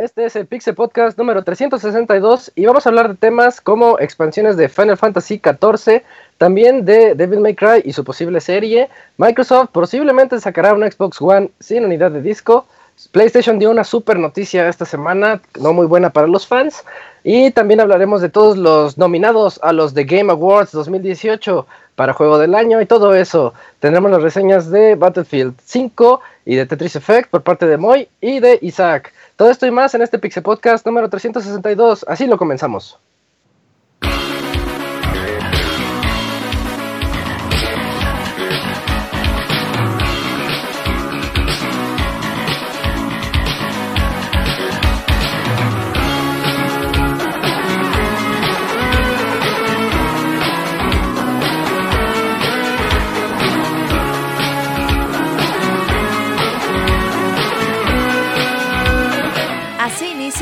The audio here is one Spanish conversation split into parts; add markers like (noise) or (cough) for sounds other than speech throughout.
Este es el Pixel Podcast número 362 y vamos a hablar de temas como expansiones de Final Fantasy XIV, también de Devil May Cry y su posible serie. Microsoft posiblemente sacará una Xbox One sin unidad de disco. PlayStation dio una super noticia esta semana, no muy buena para los fans. Y también hablaremos de todos los nominados a los The Game Awards 2018 para Juego del Año y todo eso. Tendremos las reseñas de Battlefield 5 y de Tetris Effect por parte de Moy y de Isaac. Todo esto y más en este Pixel Podcast número 362. Así lo comenzamos.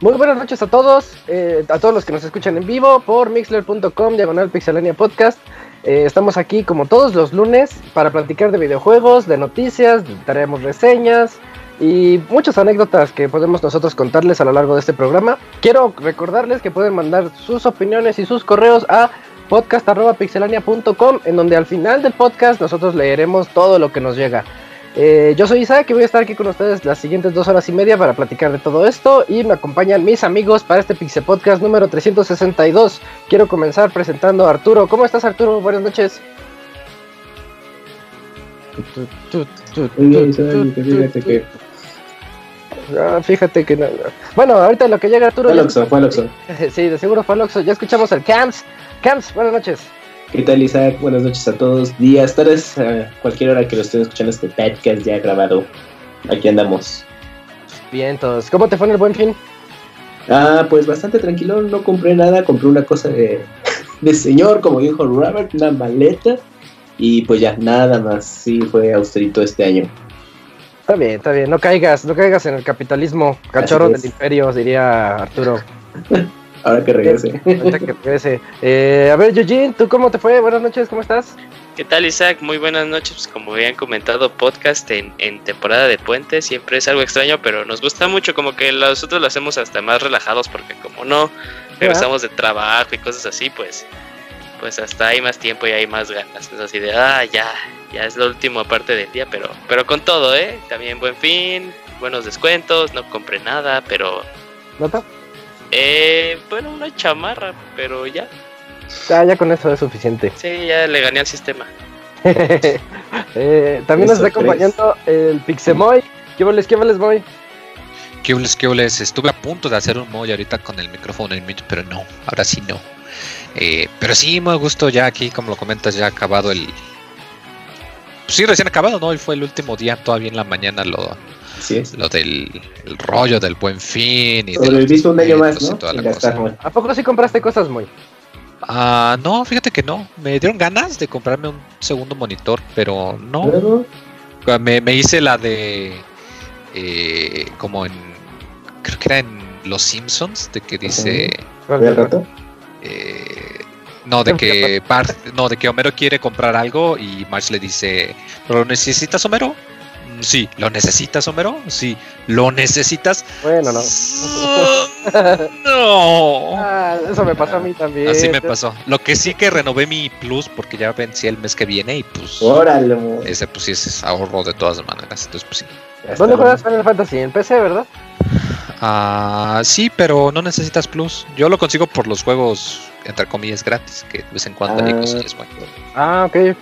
Muy buenas noches a todos, eh, a todos los que nos escuchan en vivo por mixler.com, diagonal pixelania podcast. Eh, estamos aquí como todos los lunes para platicar de videojuegos, de noticias, traemos reseñas y muchas anécdotas que podemos nosotros contarles a lo largo de este programa. Quiero recordarles que pueden mandar sus opiniones y sus correos a podcast.pixelania.com en donde al final del podcast nosotros leeremos todo lo que nos llega. Eh, yo soy Isaac y voy a estar aquí con ustedes las siguientes dos horas y media para platicar de todo esto y me acompañan mis amigos para este Pixel Podcast número 362. Quiero comenzar presentando a Arturo. ¿Cómo estás Arturo? Buenas noches. Fíjate que... Ah, fíjate que no. Bueno, ahorita lo que llega Arturo. Fue fue (laughs) Sí, de seguro fue Aloxo. Ya escuchamos el Camps. Camps, buenas noches. ¿Qué tal Isaac? Buenas noches a todos, días, tardes, a cualquier hora que lo estén escuchando este podcast ya grabado. Aquí andamos. Bien, todos. ¿Cómo te fue en el buen fin? Ah, pues bastante tranquilo, no compré nada, compré una cosa de, (laughs) de señor, como dijo Robert, una maleta. Y pues ya, nada más, sí, fue austerito este año. Está bien, está bien, no caigas, no caigas en el capitalismo, cachorro del imperio, diría Arturo. (laughs) Ahora que regrese. (laughs) Ahora que regrese. Eh, a ver, Eugene, ¿tú cómo te fue? Buenas noches, ¿cómo estás? ¿Qué tal, Isaac? Muy buenas noches. Pues, como habían comentado, podcast en, en, temporada de puente siempre es algo extraño, pero nos gusta mucho. Como que nosotros lo hacemos hasta más relajados, porque como no regresamos de trabajo y cosas así, pues pues hasta hay más tiempo y hay más ganas. Es así de, ah, ya, ya es la última parte del día, pero pero con todo, ¿eh? También buen fin, buenos descuentos, no compré nada, pero... ¿Nota? Eh, bueno, una chamarra, pero ya. Ya, ya con eso es suficiente. Sí, ya le gané al sistema. (laughs) eh, también nos está acompañando el Pixemoy. ¿Qué voles, qué voles, Moy? ¿Qué voles, qué voles? Estuve a punto de hacer un Moy ahorita con el micrófono en mute, pero no, ahora sí no. Eh, pero sí, me gustó ya aquí, como lo comentas, ya ha acabado el... Pues sí, recién acabado, ¿no? Y fue el último día, todavía en la mañana lo, lo del rollo del buen fin. Y Sobreviviste un año más, ¿no? ¿A poco sí compraste cosas muy? Ah, no, fíjate que no. Me dieron ganas de comprarme un segundo monitor, pero no. Me, me, hice la de. Eh, como en. Creo que era en Los Simpsons, de que dice. Eh, no, de (laughs) que no, de que Homero quiere comprar algo y Marge le dice, ¿pero lo necesitas, Homero? Sí, ¿lo necesitas, Homero? Sí, ¿lo necesitas? Bueno, no. (laughs) no. Ah, eso me pasó a mí también. Así me pasó. Lo que sí que renové mi plus porque ya vencí el mes que viene y pues. Órale, Ese pues sí es ahorro de todas maneras. Entonces, pues sí. ¿Dónde juegas Final Fantasy? En PC, ¿verdad? Ah, sí, pero no necesitas plus. Yo lo consigo por los juegos, entre comillas, gratis, que de vez en cuando hay cosas Ah, ok.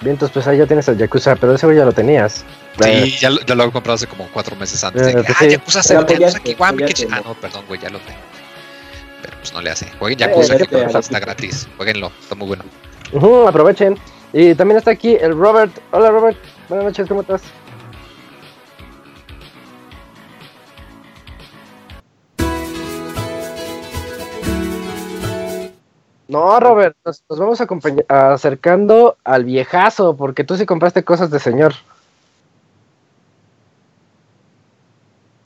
Vientos, pues ahí ya tienes el Yakuza, pero ese güey ya lo tenías. Sí, ya lo, ya lo he comprado hace como cuatro meses antes. de que, pues ah, sí. Yakuza Pero 0, Yakuza apoyaste, Kiwami, apoyaste, que Ah, ¿no? perdón, güey, ya lo tengo. Pero pues no le hace. Jueguen Yakuza, eh, que está gratis. Jueguenlo, está muy bueno. ujú, aprovechen. Y también está aquí el Robert. Hola Robert, buenas noches, ¿cómo estás? No, Robert, nos, nos vamos acompañ- acercando al viejazo, porque tú sí compraste cosas de señor.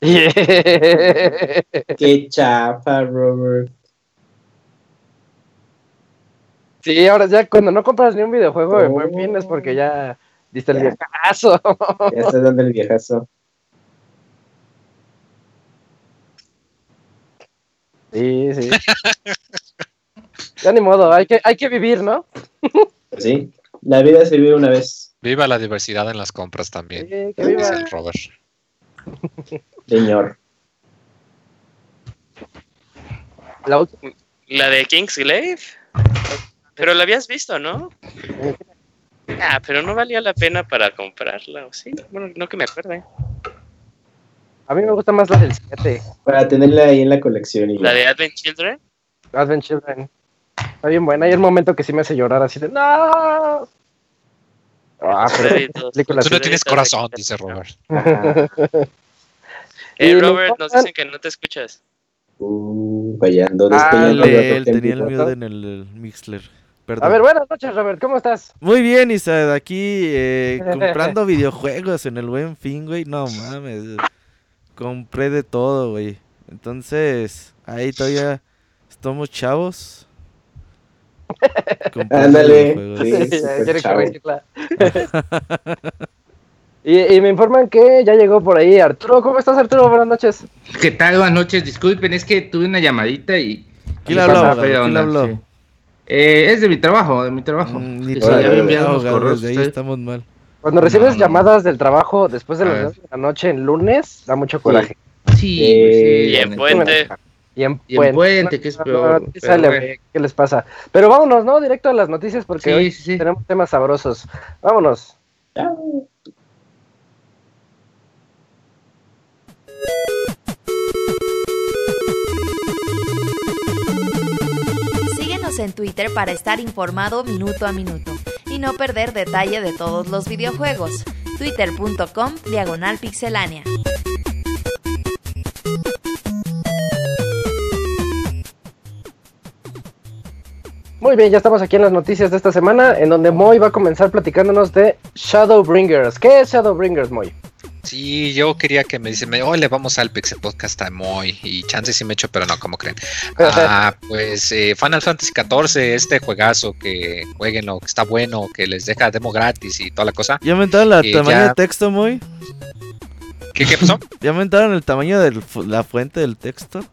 (laughs) Qué chafa, Robert. Sí, ahora ya cuando no compras ni un videojuego de buen Oh. fin es porque ya diste el viejazo. Ya estás dando el viejazo. Sí, sí. ya ni modo, hay que, hay que vivir, ¿no? Pues sí, la vida se vive una vez, Viva la diversidad en las compras también. Sí, que Dice viva. el Robert. (laughs) señor. La última- La de Kingsglaive. Pero la habías visto, ¿no? Ah, pero no valía la pena para comprarla, ¿o sí? Bueno, no que me acuerde. A mí me gusta más la del 7, Para tenerla ahí en la colección. Y La de Advent Children. Advent Children. Está bien buena. Hay un momento que sí me hace llorar así de ¡No! Ah, pero Tú no tienes corazón, dice Robert. Eh, me Robert, nos dicen que no te escuchas. Uh, fallando, Ah, él tenía el miedo en el, Mixler. Perdón. A ver, buenas noches, Robert. ¿Cómo estás? Muy bien, Isa, aquí eh, (laughs) comprando videojuegos en el buen fin, güey. No mames. Compré de todo, güey. Entonces, ahí todavía estamos chavos. (laughs) Ándale, videojuegos. sí. (laughs) Ya y, y me informan que ya llegó por ahí Arturo. ¿Cómo estás, Arturo? Buenas noches. ¿Qué tal? Buenas noches. Disculpen, es que tuve una llamadita y. ¿Quién habló, ¿Quién habló? sí. Eh, es de mi trabajo, de mi trabajo. Mm, sí, ya enviaron unos ahogar, correos. desde ahí estamos mal. Cuando recibes no. llamadas del trabajo después de las ver. 10 de la noche en lunes, da mucho coraje. Sí, Eh, sí, Y en Puente. Y en Y en Puente, que es peor, ¿qué pero sale, bueno. güey? ¿Qué les pasa? Pero vámonos, ¿no? Directo a las noticias porque Sí, hoy sí. tenemos temas sabrosos. Vámonos. Chao. Síguenos en Twitter para estar informado minuto a minuto y no perder detalle de todos los videojuegos. Twitter.com Diagonal Pixelánea. Muy bien, ya estamos aquí en las noticias de esta semana, en donde Moy va a comenzar platicándonos de Shadowbringers. ¿Qué es Shadowbringers, Moy? Sí, yo quería que me dicen, oh, le vamos al Pixel Podcast a Moy. Y chance sí me echo, pero no, como creen? Ah, (laughs) pues eh, Final Fantasy XIV, este juegazo que jueguenlo, que está bueno, que les deja demo gratis y toda la cosa. ¿Ya aumentaron la Eh, tamaño ya- de texto, muy? ¿Qué, qué pasó? (laughs) ¿Ya aumentaron el tamaño de la fuente del texto?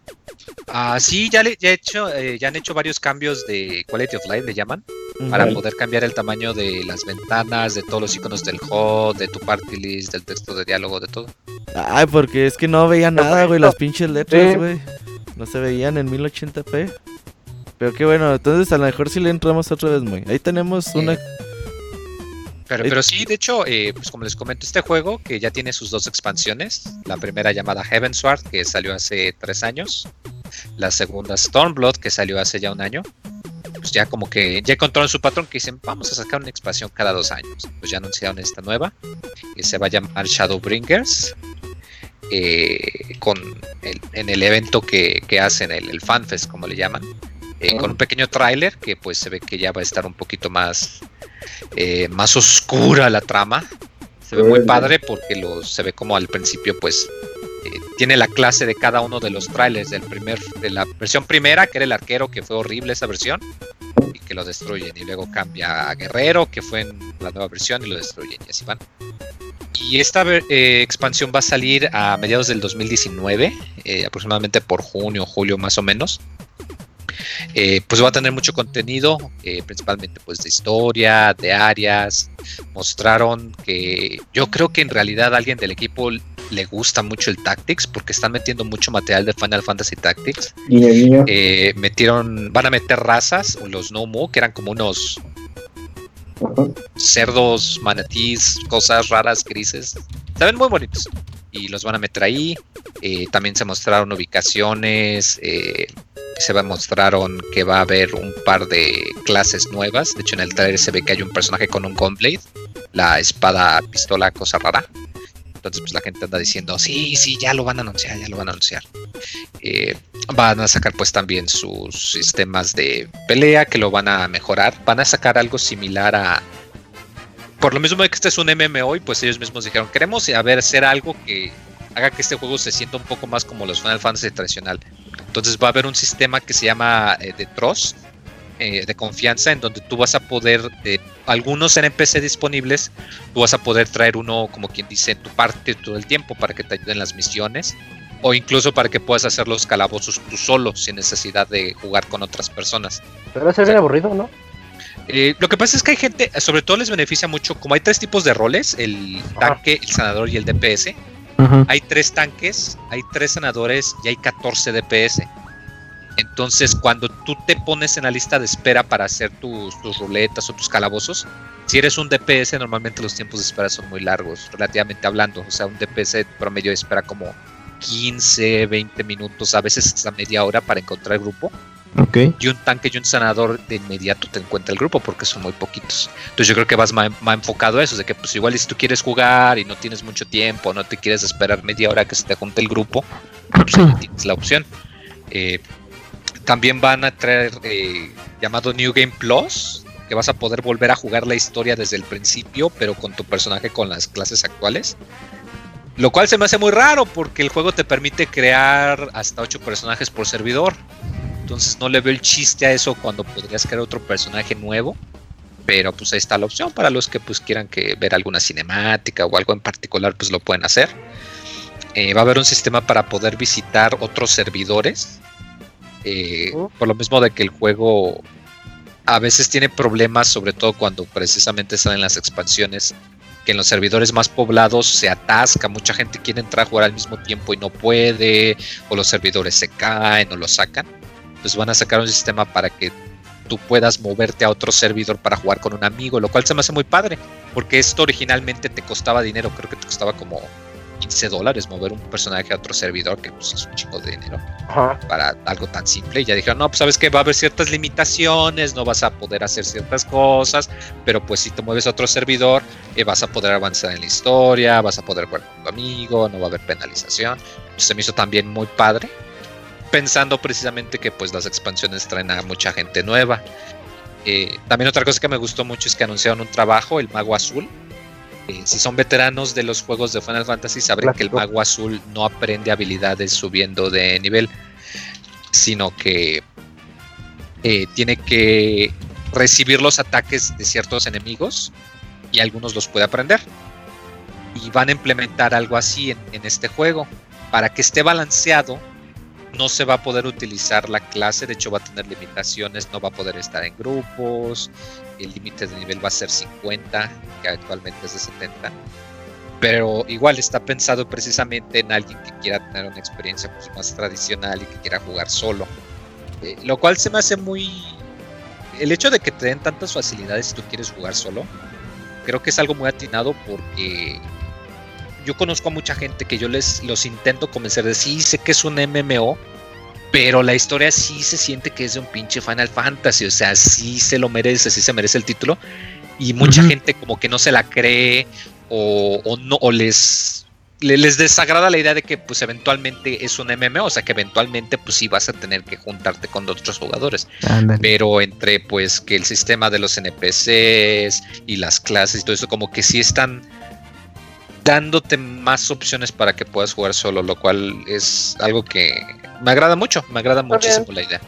Ah, sí, ya, le, ya, he hecho, eh, ya han hecho varios cambios de Quality of Life, le llaman, para poder cambiar el tamaño de las ventanas, de todos los iconos del HUD, de tu party list, del texto de diálogo, de todo. Ay, porque es que no veía nada, güey, las pinches letras, Sí. güey. No se veían en 1080p. Pero qué bueno, entonces a lo mejor si le entramos otra vez, muy. Ahí tenemos una... Pero, Eh, pero sí, de hecho, eh, pues como les comento, este juego que ya tiene sus dos expansiones, la primera llamada Heavensward, que salió hace tres años, la segunda Stormblood, que salió hace ya un año, pues ya como que ya encontraron su patrón que dicen, vamos a sacar una expansión cada dos años. Pues ya anunciaron esta nueva, que se va a llamar Shadowbringers, eh, con el- en el evento que, que hacen, el, el FanFest, como le llaman, eh, con un pequeño tráiler que pues se ve que ya va a estar un poquito más eh, más oscura la trama. Se ve muy padre porque lo, se ve como al principio, pues, eh, tiene la clase de cada uno de los trailers del primer, de la versión primera, que era el arquero, que fue horrible esa versión, y que lo destruyen. Y luego cambia a Guerrero, que fue en la nueva versión, y lo destruyen, y así van. Y esta eh, expansión va a salir a mediados del 2019, eh, aproximadamente por junio, julio más o menos. Eh, pues va a tener mucho contenido, eh, principalmente pues de historia, de áreas. Mostraron que yo creo que en realidad a alguien del equipo le gusta mucho el Tactics porque están metiendo mucho material de Final Fantasy Tactics. Eh, metieron, van a meter razas, los Nomu, que eran como unos cerdos, manatís, cosas raras, grises. Se ven muy bonitos. Y los van a meter ahí. Eh, también se mostraron ubicaciones. eh, se mostraron que va a haber un par de clases nuevas. De hecho, en el trailer se ve que hay un personaje con un Gunblade. La espada, pistola, cosa rara. Entonces, pues la gente anda diciendo, sí, sí, ya lo van a anunciar, ya lo van a anunciar. Eh, van a sacar pues también sus sistemas de pelea que lo van a mejorar. Van a sacar algo similar a... Por lo mismo de que este es un MMO y pues ellos mismos dijeron, queremos a ver, hacer algo que haga que este juego se sienta un poco más como los Final Fantasy tradicional. Entonces va a haber un sistema que se llama eh, de Trust, eh, de confianza, en donde tú vas a poder, eh, algunos NPC disponibles, tú vas a poder traer uno, como quien dice, en tu parte todo el tiempo para que te ayuden en las misiones o incluso para que puedas hacer los calabozos tú solo sin necesidad de jugar con otras personas. Pero va a ser bien aburrido, ¿no? Eh, lo que pasa es que hay gente, sobre todo les beneficia mucho, como hay tres tipos de roles, el tanque, el sanador y el DPS, hay tres tanques, hay tres sanadores y hay 14 DPS. Entonces, cuando tú te pones en la lista de espera para hacer tus, tus ruletas o tus calabozos, si eres un DPS, normalmente los tiempos de espera son muy largos, relativamente hablando. O sea, un DPS promedio espera como 15, 20 minutos, a veces hasta media hora para encontrar el grupo. Ok. Y un tanque y un sanador de inmediato te encuentra el grupo porque son muy poquitos. Entonces yo creo que vas más, enfocado a eso, de que pues igual si tú quieres jugar y no tienes mucho tiempo, no te quieres esperar media hora que se te junte el grupo, pues tienes la opción. Eh, también van a traer eh, llamado New Game Plus, que vas a poder volver a jugar la historia desde el principio, pero con tu personaje con las clases actuales. Lo cual se me hace muy raro porque el juego te permite crear hasta 8 personajes por servidor. Entonces no le veo el chiste a eso cuando podrías crear otro personaje nuevo. Pero pues ahí está la opción para los que pues quieran que ver alguna cinemática o algo en particular pues lo pueden hacer. Eh, va a haber un sistema para poder visitar otros servidores. Eh, Oh. Por lo mismo de que el juego a veces tiene problemas, sobre todo cuando precisamente salen las expansiones, que en los servidores más poblados se atasca, mucha gente quiere entrar a jugar al mismo tiempo y no puede, o los servidores se caen o lo sacan. Pues van a sacar un sistema para que tú puedas moverte a otro servidor para jugar con un amigo, lo cual se me hace muy padre, porque esto originalmente te costaba dinero, creo que te costaba como 15 dólares mover un personaje a otro servidor, que pues es un chico de dinero Ajá. para algo tan simple. Y ya dijeron, no, pues sabes que va a haber ciertas limitaciones, no vas a poder hacer ciertas cosas, pero pues si te mueves a otro servidor, eh, vas a poder avanzar en la historia, vas a poder jugar con tu amigo, no va a haber penalización. Pues, se me hizo también muy padre, pensando precisamente que pues las expansiones traen a mucha gente nueva. Eh, también otra cosa que me gustó mucho es que anunciaron un trabajo, el Mago Azul. Eh, si son veteranos de los juegos de Final Fantasy, sabrán que el. Mago Azul no aprende habilidades subiendo de nivel, sino que eh, tiene que recibir los ataques de ciertos enemigos y algunos los puede aprender. Y van a implementar algo así en, en este juego. Para que esté balanceado, no se va a poder utilizar la clase, de hecho va a tener limitaciones, no va a poder estar en grupos, el límite de nivel va a ser 50, que actualmente es de 70. Pero igual está pensado precisamente en alguien que quiera tener una experiencia pues, más tradicional y que quiera jugar solo. Eh, lo cual se me hace muy... El hecho de que te den tantas facilidades si tú quieres jugar solo, creo que es algo muy atinado porque yo conozco a mucha gente que yo les los intento convencer de sí, sé que es un MMO, pero la historia sí se siente que es de un pinche Final Fantasy, o sea, sí se lo merece, sí se merece el título, y mucha gente como que no se la cree o, o no o les le- les desagrada la idea de que pues eventualmente es un MMO, o sea que eventualmente pues sí vas a tener que juntarte con otros jugadores. Pero entre pues que el sistema de los NPCs y las clases y todo eso como que sí están dándote más opciones para que puedas jugar solo, lo cual es algo que me agrada mucho, me agrada Está muchísimo bien. la idea.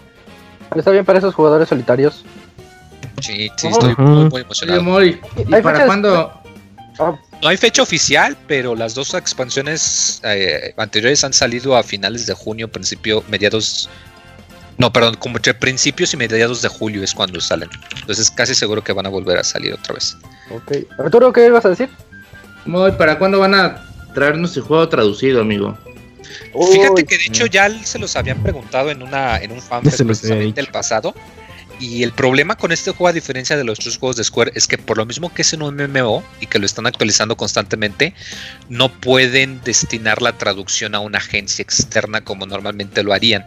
Está bien para esos jugadores solitarios. Sí, sí, estoy muy, muy emocionado. ¿y para fechas- cuándo? Ah, No hay fecha oficial, pero las dos expansiones eh, anteriores han salido a finales de junio, principio, mediados. No, perdón, como entre principios y mediados de julio es cuando salen. Entonces casi seguro que van a volver a salir otra vez. ok. Arturo, ¿qué ibas a decir? Moy, ¿para cuándo van a traernos el juego traducido, amigo? Fíjate que de hecho ya se los habían preguntado en una en un fanfest precisamente el pasado Y el problema con este juego, a diferencia de los otros juegos de Square, es que por lo mismo que es un MMO y que lo están actualizando constantemente, no pueden destinar la traducción a una agencia externa como normalmente lo harían,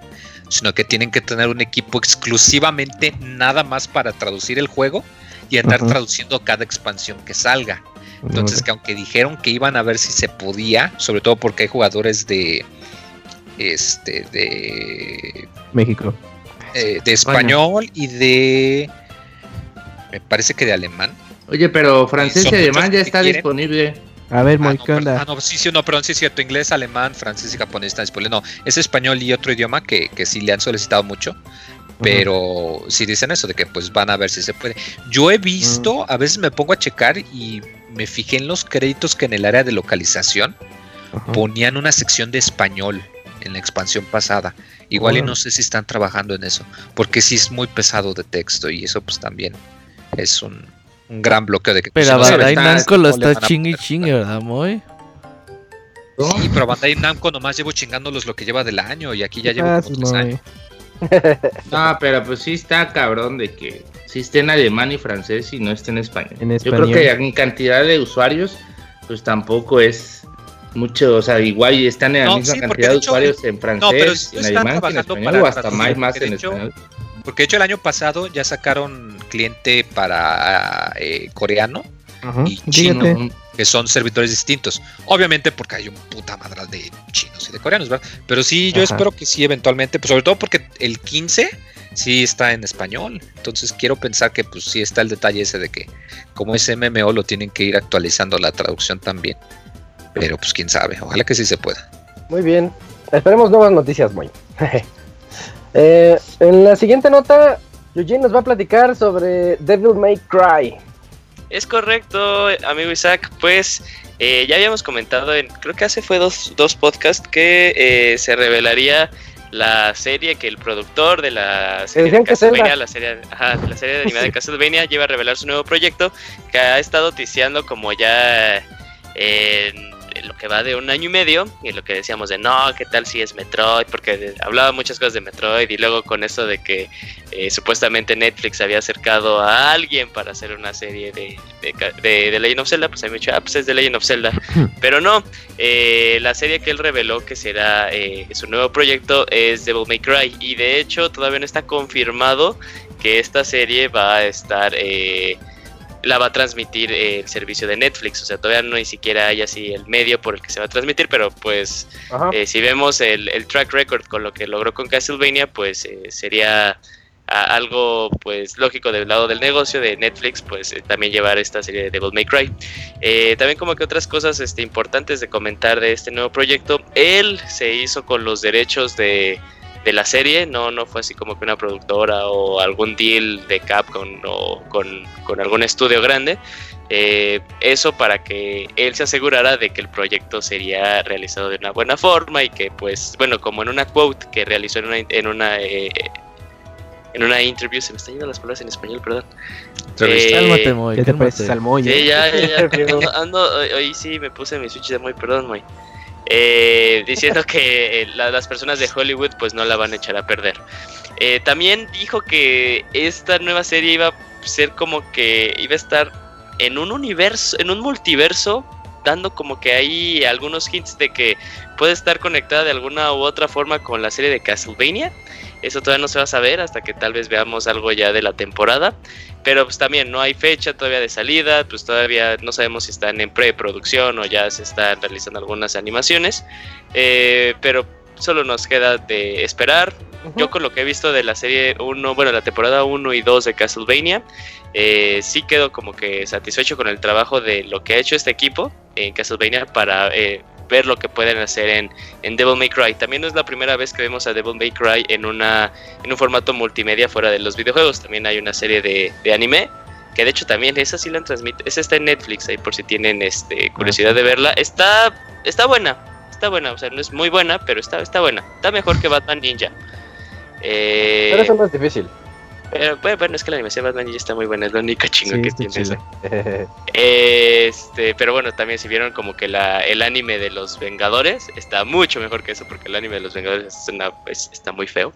sino que tienen que tener un equipo exclusivamente nada más para traducir el juego y andar traduciendo cada expansión que salga. Entonces, que aunque dijeron que iban a ver si se podía, sobre todo porque hay jugadores de este de México. eh, de español y de me parece que de alemán. Oye, pero francés y alemán ya está quieren. disponible. A ver, Ah, Moy, no, ¿qué per- onda? ah, no, sí, sí, no, perdón, sí es cierto, inglés, alemán, francés y japonés están disponibles. No, es español y otro idioma que, que sí le han solicitado mucho. Pero sí dicen eso, de que pues van a ver si se puede. Yo he visto, a veces me pongo a checar y me fijé en los créditos que en el área de localización Ajá. ponían una sección de español en la expansión pasada. Igual y no sé si están trabajando en eso, porque sí es muy pesado de texto y eso pues también es un, un gran bloqueo de que pues, Pero si no Bandai Namco lo está chingue y poner. chingue, ¿verdad, Moy? Sí, pero Bandai Namco nomás llevo chingándolos lo que lleva del año y aquí ya llevo Ah, como tres años. (laughs) No, pero pues sí está cabrón de que sí esté en alemán y francés y no esté en español. En Yo creo que en cantidad de usuarios, pues tampoco es mucho, o sea, igual están en la No, misma sí, cantidad de de hecho, usuarios en francés, sí en alemán que en español, para o hasta más, más porque de en hecho, español. Porque de hecho el año pasado ya sacaron cliente para eh, coreano Ajá. y chino, que son servidores distintos. Obviamente porque hay un puta madral de chinos y de coreanos, ¿verdad? Pero sí, yo Ajá. espero que sí eventualmente, pues sobre todo porque el 15 sí está en español. Entonces quiero pensar que pues sí está el detalle ese de que como es MMO lo tienen que ir actualizando la traducción también. Pero pues quién sabe, ojalá que sí se pueda. Muy bien. Esperemos nuevas noticias, Moy. (laughs) Eh, en la siguiente nota, Eugene nos va a platicar sobre Devil May Cry. Es correcto, amigo Isaac. Pues eh, ya habíamos comentado, en, creo que hace fue dos, dos podcasts, que eh, se revelaría la serie que el productor de la serie de Castlevania, la serie, ajá, la serie de animada de (laughs) Castlevania, lleva a revelar su nuevo proyecto que ha estado ticiando como ya en, lo que va de un año y medio y lo que decíamos de no, qué tal si es Metroid, porque hablaba muchas cosas de Metroid y luego con eso de que eh, supuestamente Netflix había acercado a alguien para hacer una serie de, de, de- de Legend of Zelda, pues a mí me dicho, ah, pues es de Legend of Zelda. Pero no, eh, la serie que él reveló que será eh, su nuevo proyecto es Devil May Cry. Y de hecho todavía no está confirmado que esta serie va a estar... eh, la va a transmitir el servicio de Netflix, o sea, todavía no ni siquiera hay así el medio por el que se va a transmitir, pero pues eh, si vemos el, el track record con lo que logró con Castlevania, pues eh, sería a- algo pues lógico del lado del negocio de Netflix, pues eh, también llevar esta serie de Devil May Cry. Eh, también como que otras cosas este, importantes de comentar de este nuevo proyecto, él se hizo con los derechos de, de la serie, no, no fue así como que una productora o algún deal de Capcom o con, con algún estudio grande. Eh, eso para que él se asegurara de que el proyecto sería realizado de una buena forma y que pues bueno como en una quote que realizó en una en una eh, en una interview se me están yendo las palabras en español perdón. Eh, Cálmate, Moy, ¿Qué te Moy? Sí, eh? ya, ya, ya. (laughs) Ando, hoy, hoy sí me puse mi switch de muy, perdón, muy. Eh, diciendo que eh, la- las personas de Hollywood pues no la van a echar a perder. Eh, también dijo que esta nueva serie iba a ser como que iba a estar en un universo, en un multiverso, dando como que hay algunos hints de que puede estar conectada de alguna u otra forma con la serie de Castlevania. Eso todavía no se va a saber hasta que tal vez veamos algo ya de la temporada. Pero pues también no hay fecha todavía de salida, pues todavía no sabemos si están en preproducción o ya se están realizando algunas animaciones. Eh, pero solo nos queda de esperar. Yo con lo que he visto de la serie 1, bueno, la temporada 1 y 2 de Castlevania, eh, sí quedo como que satisfecho con el trabajo de lo que ha hecho este equipo en Castlevania para eh, ver lo que pueden hacer en, en Devil May Cry. También no es la primera vez que vemos a Devil May Cry en, una, en un formato multimedia fuera de los videojuegos. También hay una serie de, de anime. Que de hecho también esa sí la transmite. Esa está en Netflix ahí por si tienen este, curiosidad de verla. Está, está buena. Está buena. O sea, no es muy buena, pero está, está buena. Está mejor que Batman Ninja. Eh, Pero eso no es difícil. Pero, bueno, es que la animación de Batman Ninja está muy buena. Es la única chinga Sí, que tiene chido. esa. Este, pero bueno, también si vieron como que la, el anime de los Vengadores está mucho mejor que eso porque el anime de los Vengadores es una- es- está muy feo.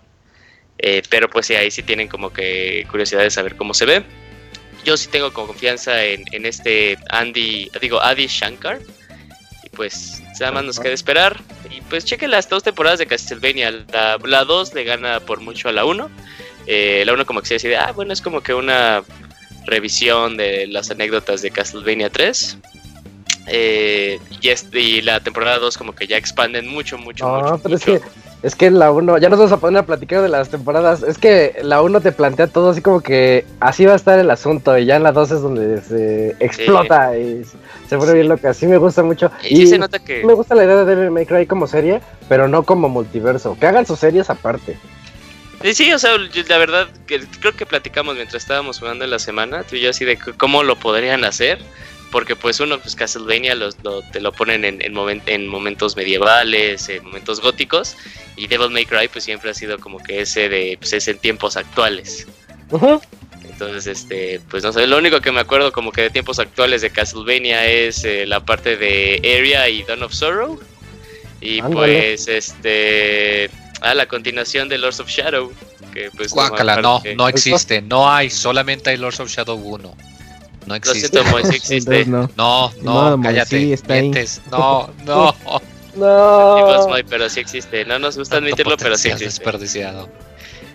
Eh, pero pues sí, ahí sí tienen como que curiosidad de saber cómo se ve. Yo sí tengo confianza en, en este Andy, digo, Adi Shankar. Y pues nada más nos queda esperar. Y pues chequen las dos temporadas de Castlevania. La, la 2 le gana por mucho a la 1. Eh, la 1 como que se decide, ah, bueno, es como que una revisión de las anécdotas de Castlevania 3. Eh, y, este, y la temporada 2 como que ya expanden mucho, mucho, No, mucho. pero es que, es que la 1, ya nos vamos a poner a platicar de las temporadas. Es que la 1 te plantea todo así como que así va a estar el asunto. Y ya en la 2 es donde se explota y se pone bien loca. Sí me gusta mucho. Y sí se nota que... Me gusta la idea de Devil May Cry como serie, pero no como multiverso. Que hagan sus series aparte. Sí, sí, o sea, la verdad, que creo que platicamos mientras estábamos jugando en la semana, tú y yo así de cómo lo podrían hacer, porque pues uno, pues Castlevania los, lo- te lo ponen en, en, momen- en momentos medievales, en momentos góticos, y Devil May Cry pues siempre ha sido como que ese de, pues es en tiempos actuales. Entonces, este, pues no sé, lo único que me acuerdo como que de tiempos actuales de Castlevania es eh, la parte de Area y Dawn of Sorrow. Y Ándale. pues, este, a la continuación de Lords of Shadow. Que pues no Guácala, no, que- no existe, no hay, solamente hay Lords of Shadow 1. No Lo existe. siento, (laughs) no. No, no, Moy, cállate. sí, está ahí. mientes. No, no. (laughs) Sentimos, No. Pero sí existe. No nos gusta Tanto admitirlo, pero sí existe. desperdiciado.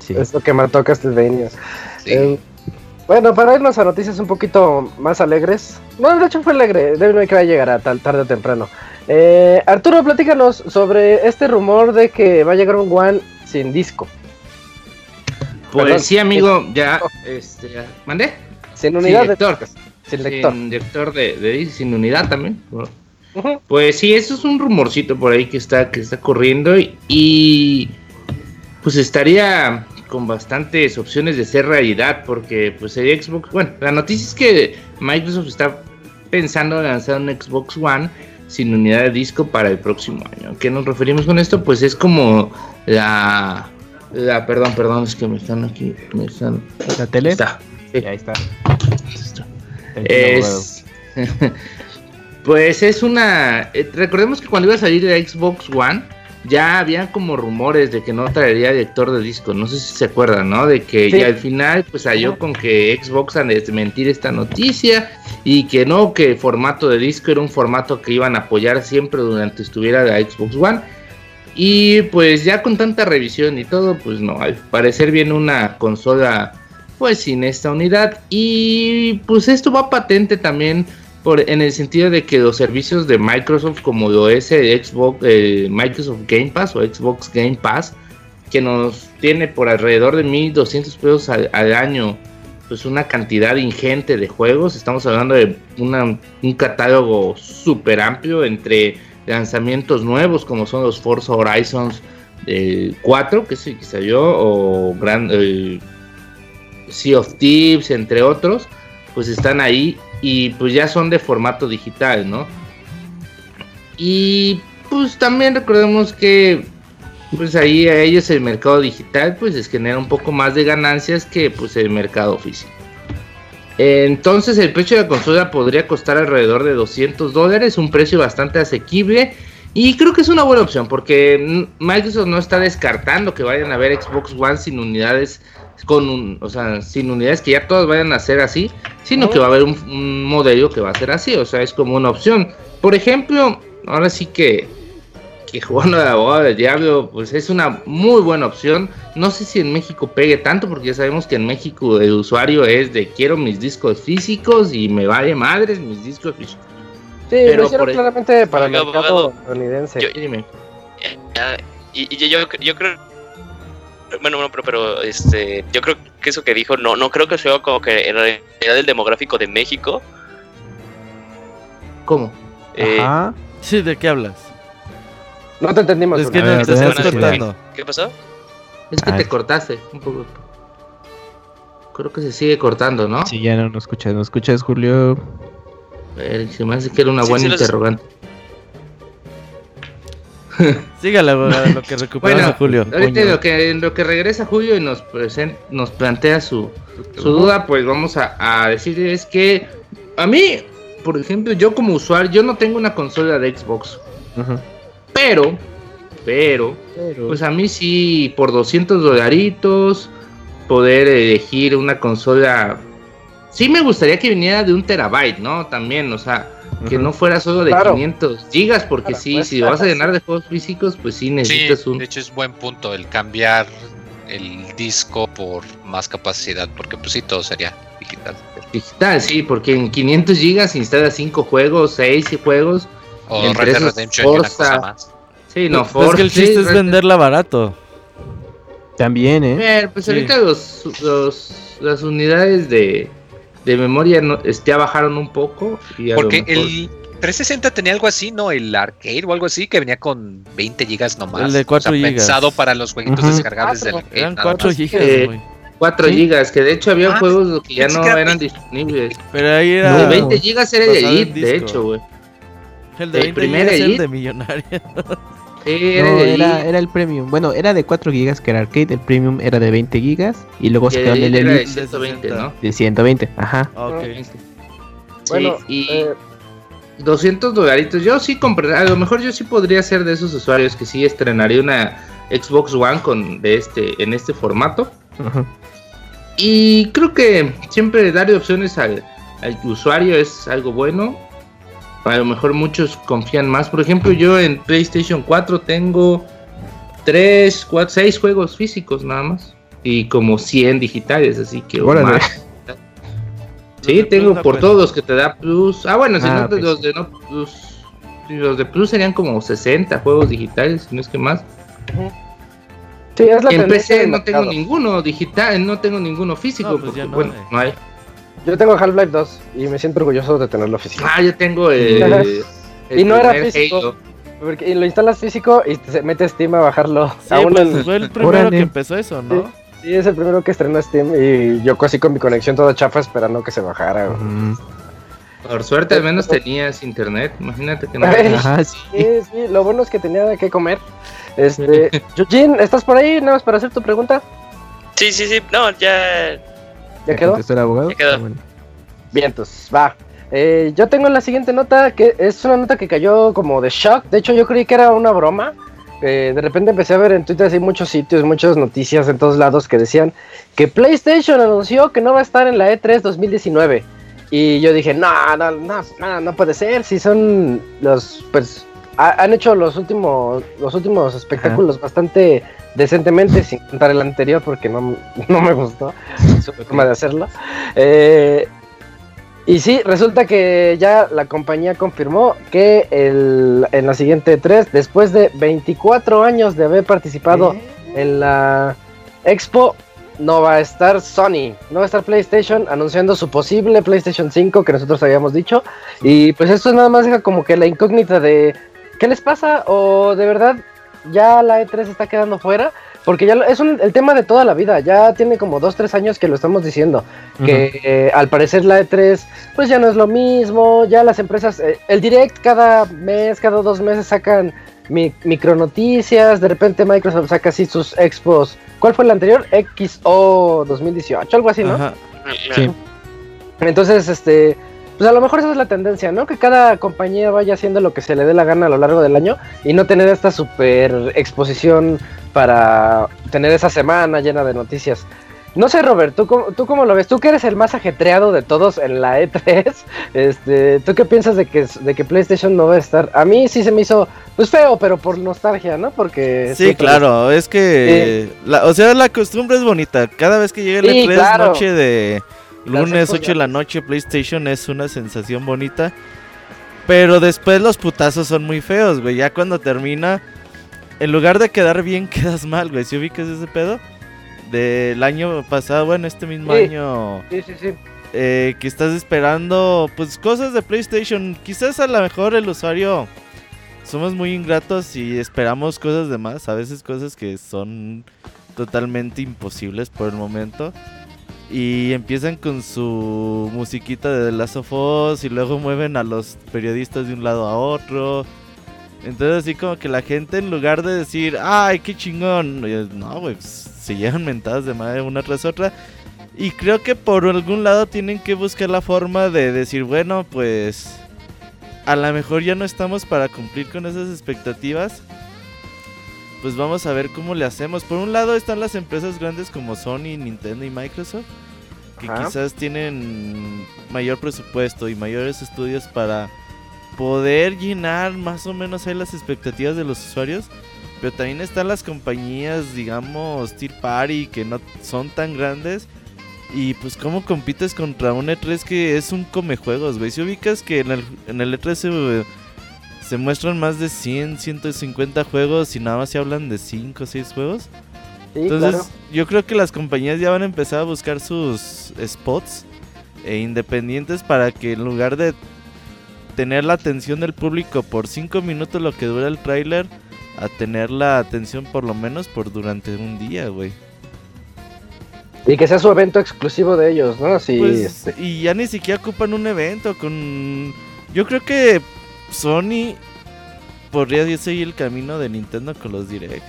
Sí. Es lo que mató a Castlevania. Sí. Eh, bueno, para irnos a noticias un poquito más alegres. Bueno, de hecho fue alegre. Devil May Cry llegará tal, tarde o temprano. Eh, Arturo, platícanos sobre este rumor de que va a llegar un One sin disco. Pues Perdón. sí, amigo, ya, este, ya- ¿mandé? Sin Sí, unidad de lector. Sin lector. Sin lector de, de sin unidad también. Pues sí, eso es un rumorcito por ahí que está, que está corriendo y, y, pues estaría con bastantes opciones de ser realidad porque pues el Xbox, bueno, la noticia es que Microsoft está pensando en lanzar un Xbox One sin unidad de disco para el próximo año. ¿A qué nos referimos con esto? Pues es como la, la perdón, perdón, es que me están aquí, me están, ¿La tele? está, sí, ahí está. Es. (laughs) pues es una. eh, recordemos que cuando iba a salir el Xbox One, ya había como rumores de que no traería lector de disco. No sé si se acuerdan, ¿no? De que Sí. y al final, pues salió con que Xbox a desmentir esta noticia y que no, que el formato de disco era un formato que iban a apoyar siempre durante estuviera la Xbox One. Y pues ya con tanta revisión y todo, pues no, al parecer viene una consola pues sin esta unidad y pues esto va patente también por, en el sentido de que los servicios de Microsoft como lo es el Xbox Microsoft Game Pass o Xbox Game Pass que nos tiene por alrededor de 1200 pesos al, año pues una cantidad ingente de juegos. Estamos hablando de un catálogo súper amplio entre lanzamientos nuevos como son los Forza Horizons eh, 4 que el que salió o eh, Sea of Thieves, entre otros, pues están ahí y pues ya son de formato digital, ¿no? Y pues también recordemos que pues ahí a ellos el mercado digital pues les genera un poco más de ganancias que pues el mercado físico. Entonces el precio de la consola podría costar alrededor de 200 dólares, un precio bastante asequible y creo que es una buena opción porque mm, Microsoft no está descartando que vayan a ver Xbox One sin unidades con un, o sea, sin unidades que ya todas vayan a ser así, sino que va a haber un, un modelo que va a ser así, o sea, es como una opción. Por ejemplo, ahora sí que que jugando de abogado del diablo, pues es una muy buena opción. No sé si en México pegue tanto, porque ya sabemos que en México el usuario es de quiero mis discos físicos y me vale madres mis discos físicos. Sí, Pero lo hicieron por- claramente para el mercado abogado. estadounidense. Yo- Dime. Ah, y, y yo, yo creo bueno, bueno, pero, pero este, yo creo que eso que dijo, no, no creo que sea como que en realidad el demográfico de México. ¿Cómo? eh, Ajá. Sí, ¿de qué hablas? No te entendimos. Es que no ver, te estás cortando. ¿Qué pasó? Es que te cortaste un poco. Creo que se sigue cortando, ¿no? Sí, ya no nos escuchas. ¿No escuchas, Julio? A ver, se me hace que era una Sí, buena sí los- (laughs) abogado, lo que recuperamos Bueno, a Julio. ahorita en lo que, en lo que regresa Julio y nos, nos plantea su, su duda, pues vamos a, a decirles que a mí, por ejemplo, yo como usuario, yo no tengo una consola de Xbox, Ajá. pero pero Pero- pues a mí sí, por 200 dolaritos, poder elegir una consola. Sí me gustaría que viniera de un terabyte, ¿no? También, o sea, que Ujú. no fuera solo de Claro. 500 gigas, porque Claro, sí, pues, si lo vas a llenar de juegos físicos, pues sí Sí, necesitas un... de hecho es buen punto el cambiar el disco por más capacidad, porque pues sí, todo sería digital. Digital, sí, porque en 500 gigas instalas 5 juegos, 6 juegos. O Red Dead Redemption y una Forza. cosa más. Sí, no, Pues es que el Forza, chiste sí, es venderla barato. También, ¿eh? Ver, pues Sí. ahorita los, los- las unidades de, de memoria no, este, ya bajaron un poco. Y Porque mejor- el 360 tenía algo así, ¿no? El arcade o algo así, que venía con 20 gigas nomás. El de 4 o sea, gigas. Pensado para los jueguitos Ujú. descargables del Cuatro. arcade, Eran nada 4 más. gigas, Eh, güey. 4 Sí. gigas, que de hecho había Ah, juegos que ya no eran 20. disponibles. Pero ahí era. No. 20 gigas era el Elite, de hecho, güey. El de el 20 primer gigas es el Elite. de millonaria. (laughs) Era No, el era, era el premium. Bueno, era de 4 gigas que era arcade, el premium era de 20 gigas y luego y se quedó en el de Elite 120, ¿no? de 120. Ajá. Ok. Bueno, sí, y eh, 200 dolaritos. Yo sí compraría, a lo mejor yo sí podría ser de esos usuarios que sí estrenaría una Xbox One con de este en este formato. Ajá. Y creo que siempre darle opciones al, al usuario es algo bueno. A lo mejor muchos confían más. Por ejemplo, yo en PlayStation 4 tengo 3, 4, 6 juegos físicos nada más. Y como 100 digitales, así que Órale. Los Sí, tengo Plus por todos que te da Plus. Ah, bueno, si Ah, no, pues. los de no Plus. Los de Plus serían como 60 juegos digitales, si no es que más. sí, es la En PC no tengo ninguno digital, no tengo ninguno físico. No, pues porque, ya no bueno, hay. no hay. Yo tengo Half-Life 2 y me siento orgulloso de tenerlo físico. Ah, yo tengo el. Ajá. el Y no era físico. Halo. Porque y lo instalas físico y te metes Steam a bajarlo. Sí, Aún pues, fue el primero Órale. que empezó eso, ¿no? Sí, es el primero que estrenó Steam y yo casi con mi conexión toda chafa esperando que se bajara. Por suerte, al menos tenías internet. Imagínate que no. Ay. Ajá, sí. Sí, sí, lo bueno es que tenía que comer. Este, (laughs) Eugene, ¿estás por ahí? Nada más para hacer tu pregunta. Sí, sí, sí. No, ya. ¿Ya quedó? el abogado? Ya quedó. Ah, bueno. Bien, entonces, va. Eh, yo tengo la siguiente nota, que es una nota que cayó como de shock. De hecho, yo creí que era una broma. Eh, de repente empecé a ver en Twitter así muchos sitios, muchas noticias en todos lados que decían que PlayStation anunció que no va a estar en la E E3 2019. Y yo dije, no, no, no, no, no puede ser. Si son los, pues, ha- han hecho los últimos, los últimos espectáculos bastante decentemente, sin contar el anterior porque no, (laughs) no me gustó (laughs) su forma de hacerlo. Eh, y sí, resulta que ya la compañía confirmó que el, en la siguiente 3, después de 24 años de haber participado en la Expo, no va a estar Sony, no va a estar PlayStation anunciando su posible PlayStation 5 que nosotros habíamos dicho. Y pues esto nada más deja como que la incógnita de ¿qué les pasa? O de verdad ya la E3 está quedando fuera. Porque ya lo- es un- el tema de toda la vida, ya tiene como 2-3 años que lo estamos diciendo que eh, al parecer la E3 pues ya no es lo mismo, ya las empresas, eh, el direct cada mes, cada dos meses sacan mi, micronoticias, de repente Microsoft saca así sus expos, ¿cuál fue el anterior? XO 2018, algo así, ¿no? Ajá. Sí. Entonces, este, pues a lo mejor esa es la tendencia, ¿no? Que cada compañía vaya haciendo lo que se le dé la gana a lo largo del año y no tener esta super exposición para tener esa semana llena de noticias. No sé, Robert, ¿tú cómo, ¿tú cómo lo ves? Tú que eres el más ajetreado de todos en la E3, (laughs) este, ¿tú qué piensas de que, de que PlayStation no va a estar? A mí sí se me hizo, pues feo, pero por nostalgia, ¿no? Porque... Sí, claro, es que, la- o sea, la costumbre es bonita. Cada vez que llega el Sí, E3 claro. noche de lunes expos 8 de la noche PlayStation es una sensación bonita. Pero después los putazos son muy feos, güey. Ya cuando termina, en lugar de quedar bien, (laughs) quedas mal, güey. ¿Si ubicas ese pedo? Del año pasado, bueno, este mismo Sí. año Sí, sí, sí. eh, que estás esperando pues cosas de PlayStation. Quizás a lo mejor el usuario somos muy ingratos y esperamos cosas de más, a veces cosas que son totalmente imposibles por el momento. Y empiezan con su musiquita de The Last of Us y luego mueven a los periodistas de un lado a otro. Entonces así como que la gente en lugar de decir, ay, qué chingón, no, güey, pues, se llevan mentadas de madre una tras otra. Y creo que por algún lado tienen que buscar la forma de decir, bueno, pues a lo mejor ya no estamos para cumplir con esas expectativas. Pues vamos a ver cómo le hacemos. Por un lado están las empresas grandes como Sony, Nintendo y Microsoft, que Ajá. quizás tienen mayor presupuesto y mayores estudios para poder llenar más o menos ahí las expectativas de los usuarios. Pero también están las compañías, digamos, Tier Party, que no son tan grandes. Y pues, ¿cómo compites contra un E3 que es un comejuegos, güey? Si ubicas que en el, en el E3 se, se muestran más de 100, 150 juegos y nada más se hablan de 5 o 6 juegos. Sí, Entonces, claro. yo creo que las compañías ya van a empezar a buscar sus spots e independientes para que en lugar de tener la atención del público por 5 minutos lo que dura el tráiler, a tener la atención por lo menos por durante un día, güey. Y que sea su evento exclusivo de ellos, ¿no? Así, Pues, este, y ya ni siquiera ocupan un evento con... Yo creo que Sony podría seguir el camino de Nintendo con los Direct.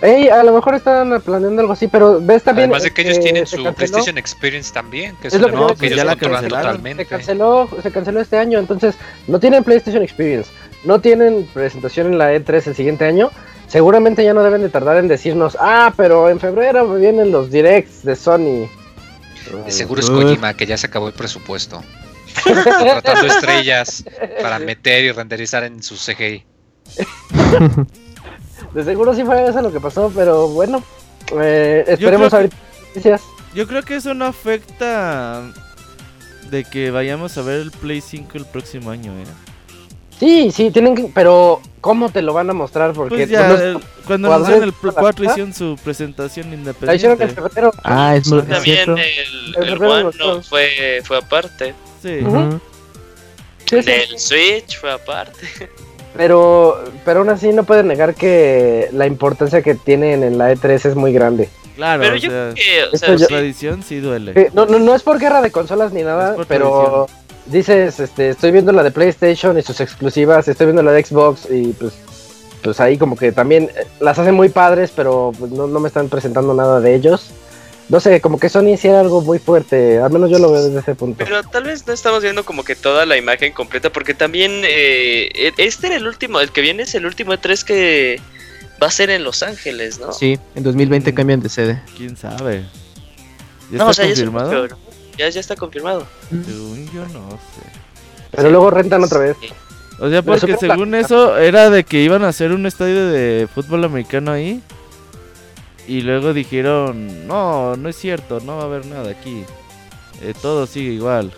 Ey, a lo mejor están planeando algo así, pero ves también. Además de que ellos eh, tienen su canceló- PlayStation Experience también, que es, Es lo que yo- que ellos ya la totalmente. Se canceló, se canceló este año, entonces no tienen PlayStation Experience, no tienen presentación en la E3 el siguiente año. Seguramente ya no deben de tardar en decirnos, ah, pero en febrero vienen los directs de Sony. De seguro es. Kojima, que ya se acabó el presupuesto. Contratando estrellas para meter y renderizar en su CGI. (laughs) De seguro sí fue eso lo que pasó, pero bueno, eh, esperemos a ver noticias. Yo creo que eso no afecta de que vayamos a ver el Play 5 el próximo año, ¿eh? Sí, sí, tienen que, pero ¿cómo te lo van a mostrar? Porque Pues ya, no- el- cuando anunciaron el para 4 acá. hicieron su presentación la hicieron independiente. febrero. Ah, es muy También cierto. el, El el One no fue, fue aparte. Sí. Ujú. Sí, sí, Del Switch fue aparte. Pero, pero aún así no pueden negar que la importancia que tienen en la E3 es muy grande. Claro, Pero o yo sea, creo que, o sea, tradición sí duele. Eh, No, no, no es por guerra de consolas ni nada, pero dices, este, estoy viendo la de PlayStation y sus exclusivas, estoy viendo la de Xbox y pues, pues ahí como que también eh, las hacen muy padres, pero pues, no, no me están presentando nada de ellos. No sé, como que Sony hiciera algo muy fuerte, al menos yo lo veo desde ese punto. Pero tal vez no estamos viendo como que toda la imagen completa, porque también eh, este era el último, el que viene es el último E3 que va a ser en Los Ángeles, ¿no? Sí, en 2020 Mm. cambian de sede. ¿Quién sabe? ¿Ya no, o está sea, confirmado? Ya, ya está confirmado. Según yo no sé. Pero luego rentan otra vez. O sea, porque según eso era de que iban a hacer un estadio de fútbol americano ahí. Y luego dijeron, no, no es cierto, no va a haber nada aquí. Eh, todo sigue igual.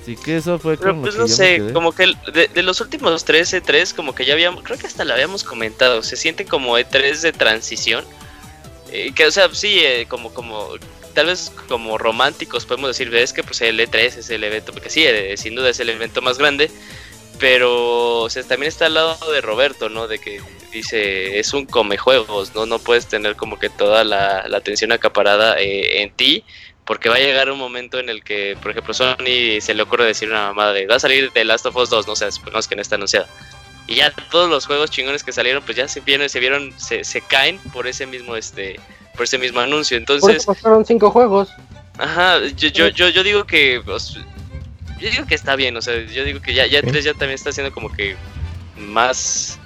Así que eso fue Pero con pues que no yo me sé, quedé. como que de, de los últimos 3 E3, como que ya habíamos, creo que hasta lo habíamos comentado, se sienten como E3 de transición. Eh, que, o sea, sí, eh, como, como, tal vez como románticos podemos decir, es que pues el E3 es el evento, porque sí, eh, sin duda es el evento más grande, pero o sea, también está al lado de Roberto, ¿no? De que dice, es un come juegos, ¿no? No puedes tener como que toda la, atención acaparada eh, en ti, porque va a llegar un momento en el que, por ejemplo, Sony se le ocurre decir una mamada de, va a salir The Last of Us 2, no sé, supongamos que no está anunciado. Y ya todos los juegos chingones que salieron, pues ya se vieron, se vieron, se, se caen por ese mismo, este, por ese mismo anuncio. Por Entonces, eso mostraron cinco juegos. Ajá, yo, yo, yo, yo digo que. pues, yo digo que está bien, o sea, yo digo que ya, ya Ok. 3 ya también está haciendo como que más.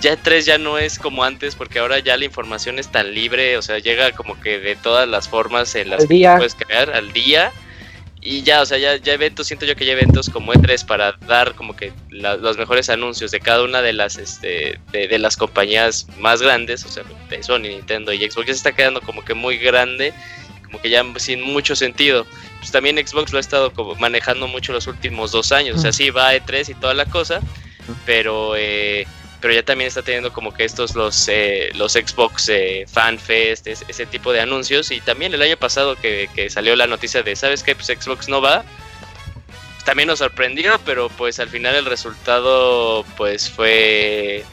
Ya 3 ya no es como antes, porque ahora ya la información es tan libre, o sea, llega como que de todas las formas en las Al que día. puedes crear al día. Y ya, o sea, ya, ya eventos, siento yo que ya eventos como E3 para dar como que la- los mejores anuncios de cada una de las este de, de las compañías más grandes, o sea, de Sony, Nintendo y Xbox, ya se está quedando como que muy grande, como que ya sin mucho sentido. Pues también Xbox lo ha estado como manejando mucho los últimos dos años, o sea, sí va a E3 y toda la cosa, pero eh, pero ya también está teniendo como que estos los eh, los Xbox eh, Fan Fest, es- ese tipo de anuncios. Y también el año pasado que, que salió la noticia de sabes qué pues Xbox no va. También nos sorprendió pero pues al final el resultado pues fue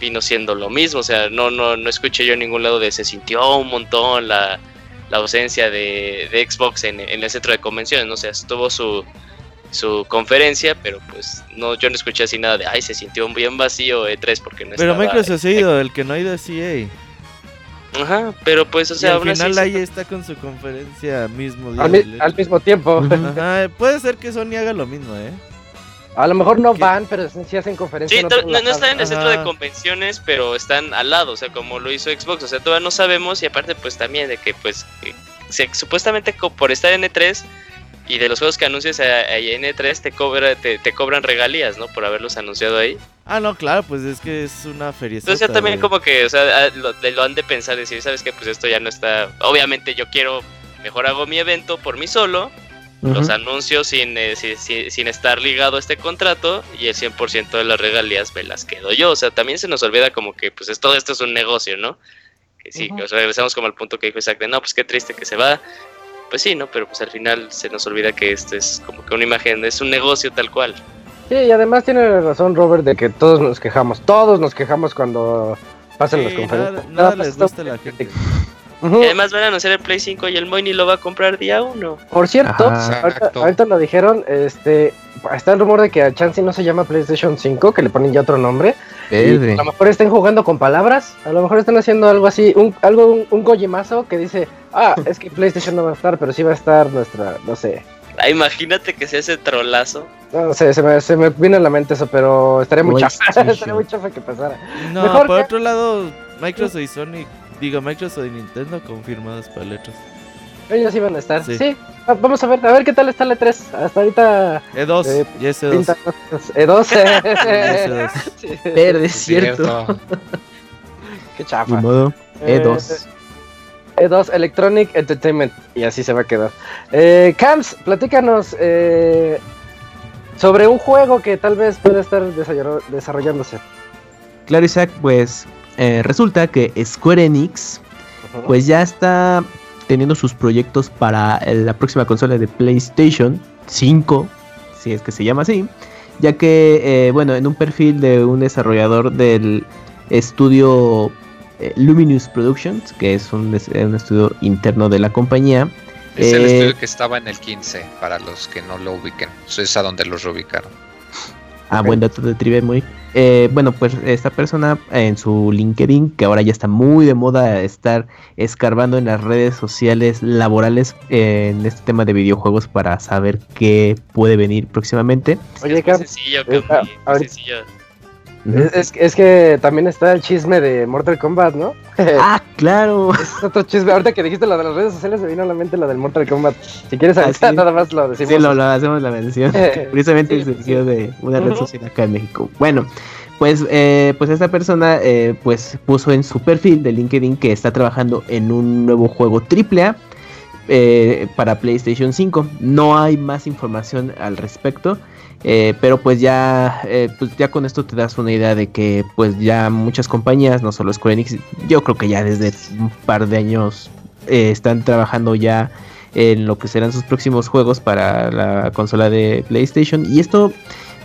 vino siendo lo mismo. O sea no no no escuché yo en ningún lado de se sintió un montón la, la ausencia de, de Xbox en, en el centro de convenciones. No o sea estuvo su su conferencia, pero pues no, yo no escuché así nada de, ay, se sintió bien vacío E3 porque no Pero estaba... Microsoft ha ido, el que no ha ido es EA. Ajá, pero pues, o y sea, al así final se- EA está con su conferencia mismo día. Al, mi- del- al mismo tiempo. (laughs) Ajá, puede ser que Sony haga lo mismo, ¿eh? A lo mejor no ¿Qué? van, pero sí hacen conferencias. Sí, no, no lados. están en el centro de convenciones, pero están al lado, o sea, como lo hizo Xbox, o sea, todavía no sabemos y aparte pues también de que pues que se- supuestamente co- por estar en E3 y de los juegos que anuncias a- ahí en E3 te cobra te, te cobran regalías, ¿no? Por haberlos anunciado ahí. Ah, no, claro, pues es que es una feria. Entonces ya también como que, o sea, ah, lo, de- lo han de pensar, decir, ¿sabes qué? Pues esto ya no está... Obviamente yo quiero, mejor hago mi evento por mí solo, los anuncios sin, eh, si- si- sin estar ligado a este contrato y el 100% de las regalías me las quedo yo. O sea, también se nos olvida como que pues es, todo esto es un negocio, ¿no? Que sí, que, o sea, regresamos como al punto que dijo Isaac de, no, pues qué triste que se va. Pues sí, ¿no? Pero pues al final se nos olvida que esto es como que una imagen, es un negocio tal cual. Sí, y además tiene razón Robert de que todos nos quejamos, todos nos quejamos cuando pasan las conferencias. nada, les gusta a la gente. Y además van a anunciar el Play 5 y el Moy ni lo va a comprar día uno. Por cierto, Ajá. ahorita, lo dijeron, este, está el rumor de que a Chansey no se llama PlayStation 5, que le ponen ya otro nombre. Y a lo mejor estén jugando con palabras, a lo mejor están haciendo algo así, un, algo, un, un Gojimazo que dice, ah, (laughs) es que PlayStation no va a estar, pero sí va a estar nuestra, no sé, Ah, imagínate que sea ese trolazo. no sé, se me, se me vino a la mente eso, pero estaría muy chafa, (laughs) estaría muy chafa que pasara. No, Mejor por que- otro lado, Microsoft y Sony, digo, Microsoft y Nintendo confirmados para letras. Ellos iban a estar, Sí. sí. va- vamos a ver, a ver qué tal está el E3, hasta ahorita E2, Eh, ya es E2. pinta E2, Ya (laughs) es E2. Sí. Verde, es cierto. (laughs) qué chafa. modo. Eh, E2. E2 Electronic Entertainment. Y así se va a quedar. Eh, Camps, platícanos eh, sobre un juego que tal vez pueda estar desarrollándose. Claro, Isaac, pues eh, resulta que Square Enix pues ya está teniendo sus proyectos para eh, la próxima consola de PlayStation 5, si es que se llama así, ya que, eh, bueno, en un perfil de un desarrollador del estudio eh, Luminous Productions, que es un, es- un estudio interno de la compañía, Es el estudio que estaba en el 15, para los que no lo ubiquen. Eso es a donde los reubicaron. Ah, buen dato de trivia, muy. Eh, bueno, pues esta persona en su LinkedIn, que ahora ya está muy de moda estar escarbando en las redes sociales laborales eh, en este tema de videojuegos para saber qué puede venir próximamente. Oye, eh, ahorita- sencillo. Es, es- es que también está el chisme de Mortal Kombat, ¿no? (laughs) Ah, claro. Es otro chisme. Ahorita que dijiste lo de las redes sociales, me vino a la mente lo del Mortal Kombat. Si quieres, Ah, sí. nada más lo decimos. Sí, lo, lo hacemos la mención. (laughs) (laughs) Precisamente Sí, surgió de una red social acá en México. Bueno, pues, eh, pues esta persona eh, pues puso en su perfil de LinkedIn que está trabajando en un nuevo juego AAA eh, para PlayStation 5. No hay más información al respecto. Eh, pero pues ya, eh, pues ya con esto te das una idea de que pues ya muchas compañías, no solo Square Enix, yo creo que ya desde un par de años eh, están trabajando ya en lo que serán sus próximos juegos para la consola de PlayStation. Y esto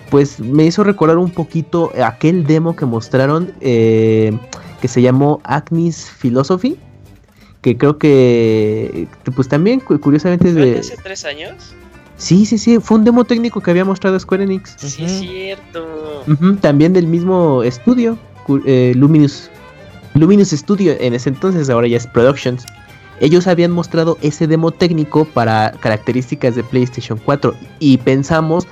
pues me hizo recordar un poquito aquel demo que mostraron eh, que se llamó Agnes Philosophy. Que creo que pues también cu- curiosamente es ¿Fue de... hace tres años? Sí, sí, sí, fue un demo técnico que había mostrado Square Enix. Sí, es cierto. También del mismo estudio, eh, Luminous, Luminous Studio en ese entonces, ahora ya es Productions. Ellos habían mostrado ese demo técnico para características de PlayStation 4 y pensamos,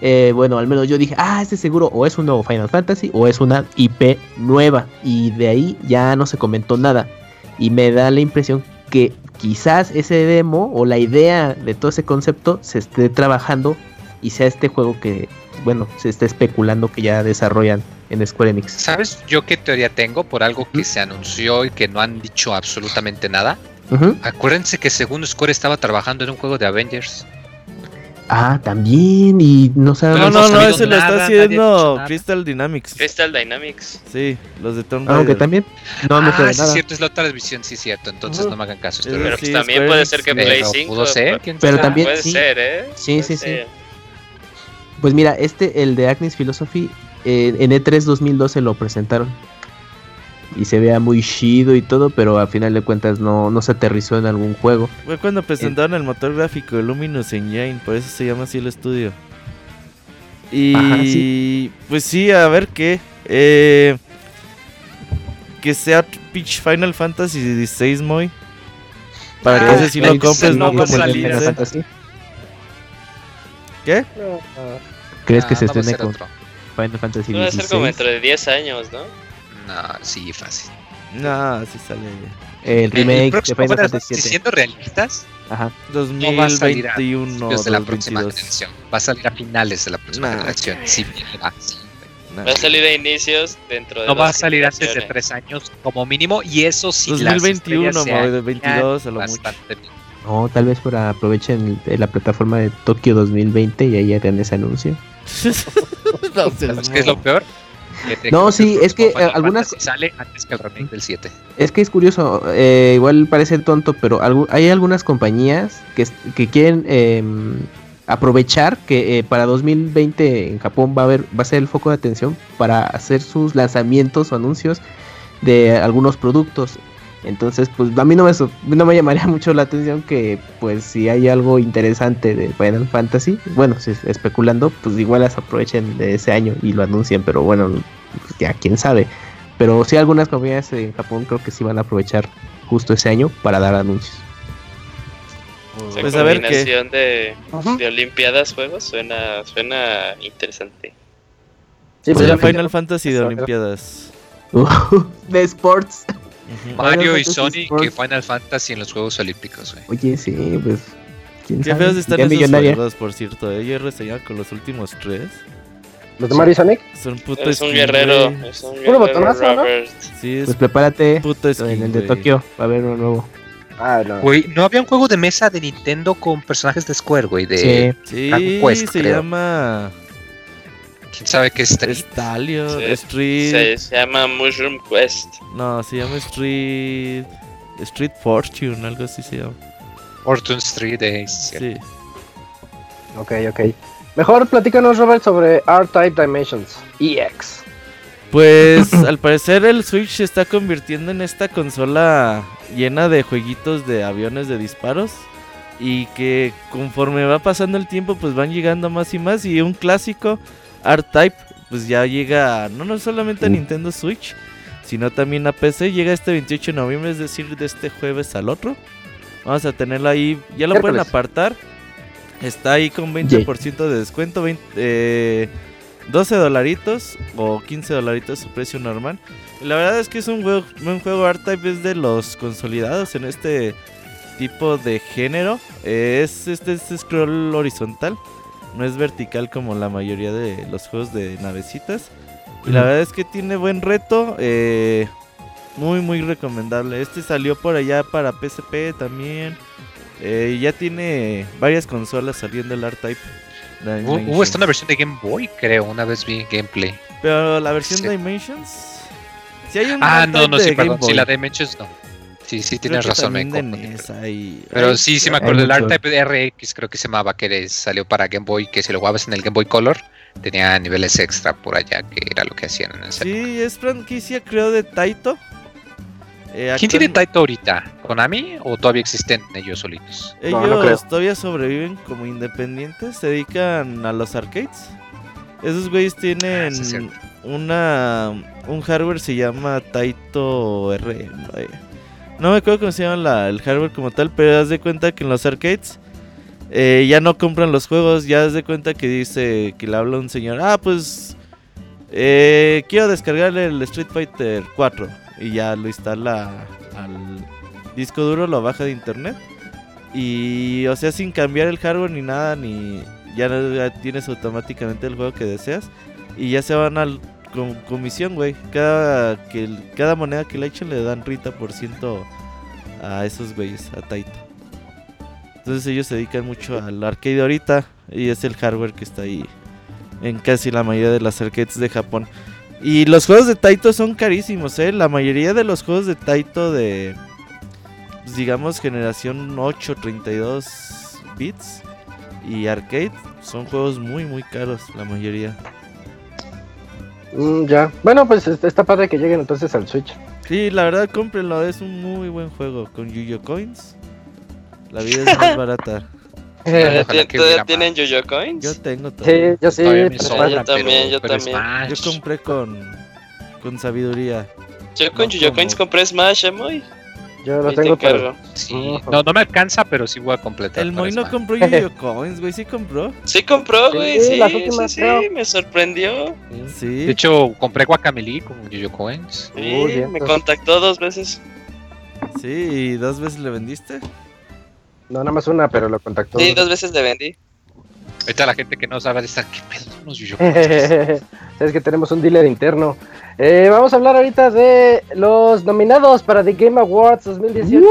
eh, bueno, al menos yo dije, ah, este seguro o es un nuevo Final Fantasy o es una IP nueva y de ahí ya no se comentó nada y me da la impresión que quizás ese demo o la idea de todo ese concepto se esté trabajando y sea este juego que, bueno, se está especulando que ya desarrollan en Square Enix. ¿Sabes yo qué teoría tengo por algo que se anunció y que no han dicho absolutamente nada? Acuérdense que según Square estaba trabajando en un juego de Avengers. Ah, también, y no No. Pero no, no no, ese lo está haciendo. Crystal Dynamics. Crystal Dynamics. Sí, los de Tomb Aunque Raider. también no me ah, sí, nada. cierto, es la otra visión, sí, cierto. Entonces no me hagan caso. Pero pues sí, también Square puede ser que Play Pero 5. pudo ser, quién Pero también- Puede sí. ser, ¿eh? Sí, Puede sí, sí. Pues mira, este, el de Agnes Philosophy, eh, en E3 2012 lo presentaron. Y se vea muy chido y todo, pero al final de cuentas no, no se aterrizó en algún juego. Fue cuando presentaron el motor gráfico de Luminous Engine, por eso se llama así el estudio. Y Ajá, pues sí, a ver qué. Eh, que sea Peach Final Fantasy XVI Moy. Para que Ah, ese sí claro lo que compres, no no como a el salir, 15. Fantasy. ¿Qué? No, no. ¿Crees Ah, que se a estrene ser con otro. Final Fantasy Va a ser como XVI? dentro de 10 años, ¿no? No, sí, fácil. No, sí sale El El remake de próximo Final Fantasy VII. siendo realistas, Ajá. no va a salir a 2021 principios de la próxima 2022. generación. Va a salir a finales de la próxima Nah. generación. Sí, le va, sí. Nah. Va a salir a inicios dentro de No va a salir antes de tres años como mínimo. Y eso sí, las 2021, estrellas se mo, de alinean 22 a lo mucho. bien. No, tal vez para aprovechen el- la plataforma de Tokio 2020 y ahí hagan ese anuncio. (laughs) No seas (laughs) ¿Sabes qué es lo peor? No, sí, es que, eh, algunas- sale antes que el remake del 7. Es que es curioso, eh, igual parece tonto, pero hay algunas compañías que, que quieren em, aprovechar que eh, para 2020 en Japón va a haber va a ser el foco de atención para hacer sus lanzamientos o anuncios de algunos productos. Entonces, pues a mí no me, no me llamaría (laughs) mucho la atención que, pues, si hay algo interesante de Final Fantasy, bueno, si es- especulando, pues igual las aprovechen de ese año y lo anuncien, pero bueno, pues, ya quién sabe. Pero sí algunas compañías en Japón creo que sí van a aprovechar justo ese año para dar anuncios. Esa Pues a ver qué. combinación de, Ujú. de Olimpiadas juegos suena, suena interesante. Sí, Pues ya el Final Fantasy de Olimpiadas. (laughs) de sports. Mario y Sony Sports. que Final Fantasy en los Juegos Olímpicos, güey. Oye, sí, pues. ¿quién Qué sabe? feos están esos millonaria. juegos, por cierto. eh. Yo he reseñado con los últimos tres. ¿Los de Mario y Sonic? Son puto Es un skin, guerrero, güey. es un Puro guerrero, botonazo, ¿no? Sí, es Pues prepárate. puto skin, En el de. Tokio va a haber uno nuevo. Ah, no. Güey, no había un juego de mesa de Nintendo con personajes de Square, güey. De Sí. Sí, Quest, se creo. llama quién sabe qué es Street. Stallion, Sí. Street. Se, se llama Mushroom Quest. No, se llama Street. Street Fortune, algo así se llama. Fortune Street sí. Sí. Ok, ok. Mejor platícanos, Robert, sobre R-Type Dimensions EX. Pues (coughs) al parecer el Switch se está convirtiendo en esta consola llena de jueguitos de aviones de disparos y que conforme va pasando el tiempo pues van llegando más y más y un clásico R-Type pues ya llega no, no solamente a. Nintendo Switch sino también a PC, llega este 28 de noviembre, es decir, de este jueves al otro. Vamos a tenerlo ahí, ya lo pueden apartar. Está ahí con 20% de descuento, 20, eh, 12 dolaritos o 15 dolaritos su precio normal. La verdad es que es un juego, un juego R-Type, es de los consolidados en este tipo de género. Es este, este scroll horizontal, no es vertical como la mayoría de los juegos de navecitas. Y la verdad es que tiene buen reto, eh, muy muy recomendable. Este salió por allá para PSP también. Eh, ya tiene varias consolas saliendo el R-Type. Hubo, hubo hasta una versión de Game Boy, creo. Una vez vi gameplay. Pero la versión Sí. Dimensions. Si hay un Ah, no, no, de sí, perdón. Boy. la Dimensions no. Sí, sí, Creo tienes que razón, NES hay- Pero hay- sí, sí me acuerdo. El. R-Type de RX creo que se llamaba, que salió para Game Boy, que si lo jugabas en el Game Boy Color, tenía niveles extra por allá, que era lo que hacían en ese Sí, es franquicia creo de Taito. Eh, ¿Quién tiene Taito ahorita? ¿Konami o todavía existen ellos solitos? Ellos No, no creo. todavía sobreviven como independientes, se dedican a los arcades. Esos güeyes tienen Ah, sí, una un hardware se llama Taito R. vaya. No me acuerdo cómo se llama la- el hardware como tal, pero haz de cuenta que en los arcades eh, ya no compran los juegos, ya haz de cuenta que dice que le habla un señor, ah pues eh, quiero descargar el Street Fighter 4 y ya lo instala al disco duro, lo baja de internet. Y o sea sin cambiar el hardware ni nada ni ya, ya tienes automáticamente el juego que deseas. Y ya se van al com- comisión, güey. Cada que cada moneda que le echen le dan 30% a esos güeyes, a Taito. Entonces ellos se dedican mucho al arcade ahorita y es el hardware que está ahí en casi la mayoría de las arcades de Japón. Y los juegos de Taito son carísimos, ¿eh? La mayoría de los juegos de Taito de, pues, digamos, generación 8, 32 bits y arcade son juegos muy, muy caros, la mayoría. Mm, ya. Bueno, pues est- está padre que lleguen entonces al Switch. Sí, la verdad, cómprenlo, es un muy buen juego con Yuyo Coins. La vida es más (laughs) barata. ¿Todavía Ojalá tien- que todavía tienen. Yo-Yo Coins? Yo tengo todo. Sí, yo sí. Pero- sobra, yo también, pero- yo pero también. Smash. Yo compré con, con sabiduría. Yo con No Yo como- Coins compré Smash, Emoy. Yo lo te tengo. Sí. No, no me alcanza, pero sí voy a completar. El Moy no compró (laughs) Yu-Gi-Oh Coins, güey. Sí compró. Sí compró, güey, sí, las sí, últimas, sí, creo. me sorprendió. Sí. De hecho, compré Guacamele con Yuyo Coins. Sí, Uy, me contactó dos veces. Sí, y dos veces le vendiste. No, nada más una, pero lo contactó. Sí, dos veces le vendí. Ahorita la gente que no sabe de esta, ¿qué pedo son los (laughs) Yuyo Coins? es que tenemos un dealer interno. Eh, vamos a hablar ahorita de los nominados para The Game Awards 2018.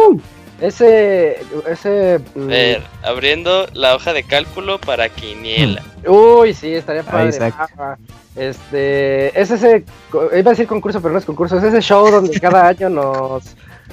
Ese. Ese. mm, A ver, abriendo la hoja de cálculo para Quiniela. (laughs) Uy, sí, estaría padre. Isaac. Ah, Este, es ese, iba a decir concurso, pero no es concurso, es ese show donde (laughs) cada año nos,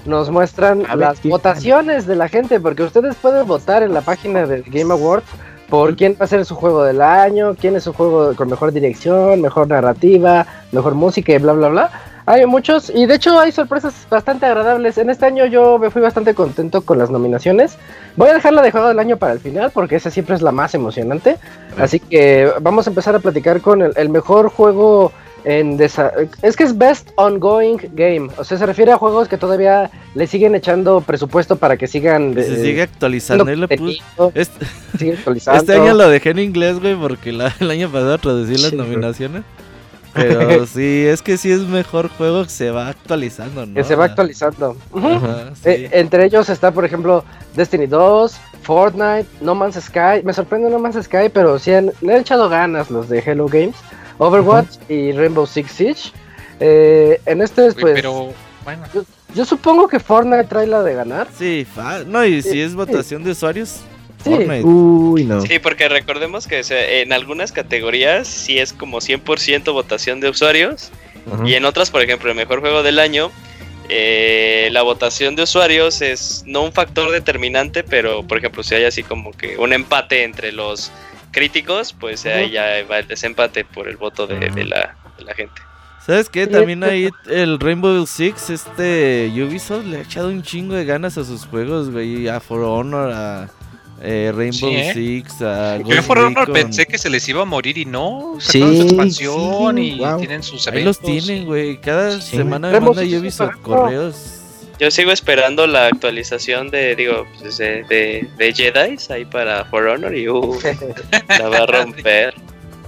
nos muestran ver, las votaciones de la gente, porque ustedes pueden votar en la página de Game Awards por quién va a ser su juego del año, quién es su juego con mejor dirección, mejor narrativa, mejor música y bla, bla, bla. Hay muchos y de hecho hay sorpresas bastante agradables. En este año yo me fui bastante contento con las nominaciones. Voy a dejar la de juego del año para el final porque esa siempre es la más emocionante. Así que vamos a empezar a platicar con el, el mejor juego en desa- es que es best ongoing game, o sea, se refiere a juegos que todavía le siguen echando presupuesto para que sigan Se eh, sigue actualizando. y contenido, Este, sigue (laughs) actualizando. este año lo dejé en inglés, güey, porque la- el año pasado traducí las Sí. nominaciones. (laughs) Pero sí, es que sí es mejor juego que se va actualizando, ¿no? que se va actualizando. Ujú. Ajá, sí. Eh, entre ellos está, por ejemplo, Destiny 2, Fortnite, No Man's Sky. Me sorprende No Man's Sky, pero sí han- le han echado ganas los de Hello Games, Overwatch y Rainbow Six Siege. Eh, en este, Güey, pues, pero, bueno, yo supongo que Fortnite trae la de ganar. Sí, no, y si es votación de usuarios, Sí. Fortnite. Uy, no. Sí, porque recordemos que o sea, en algunas categorías sí es como 100% votación de usuarios y en otras, por ejemplo, el mejor juego del año, eh, la votación de usuarios es no un factor determinante, pero por ejemplo, si hay así como que un empate entre los críticos, pues ahí ya va el desempate por el voto de, de la, de la gente. ¿Sabes qué? También ahí el Rainbow Six, este Ubisoft le ha echado un chingo de ganas a sus juegos, güey. A For Honor, a eh, Rainbow Sí, ¿eh? Six, a yo por Honor Recon. pensé que se les iba a morir y no. Sí, su expansión sí, y wow. tienen sus Ahí los eventos. tienen, güey. Cada Sí. semana me manda Ubisoft correos. Yo sigo esperando la actualización de, digo, pues, de, de, de Jedi ahí para For Honor y uh, (laughs) la va a romper.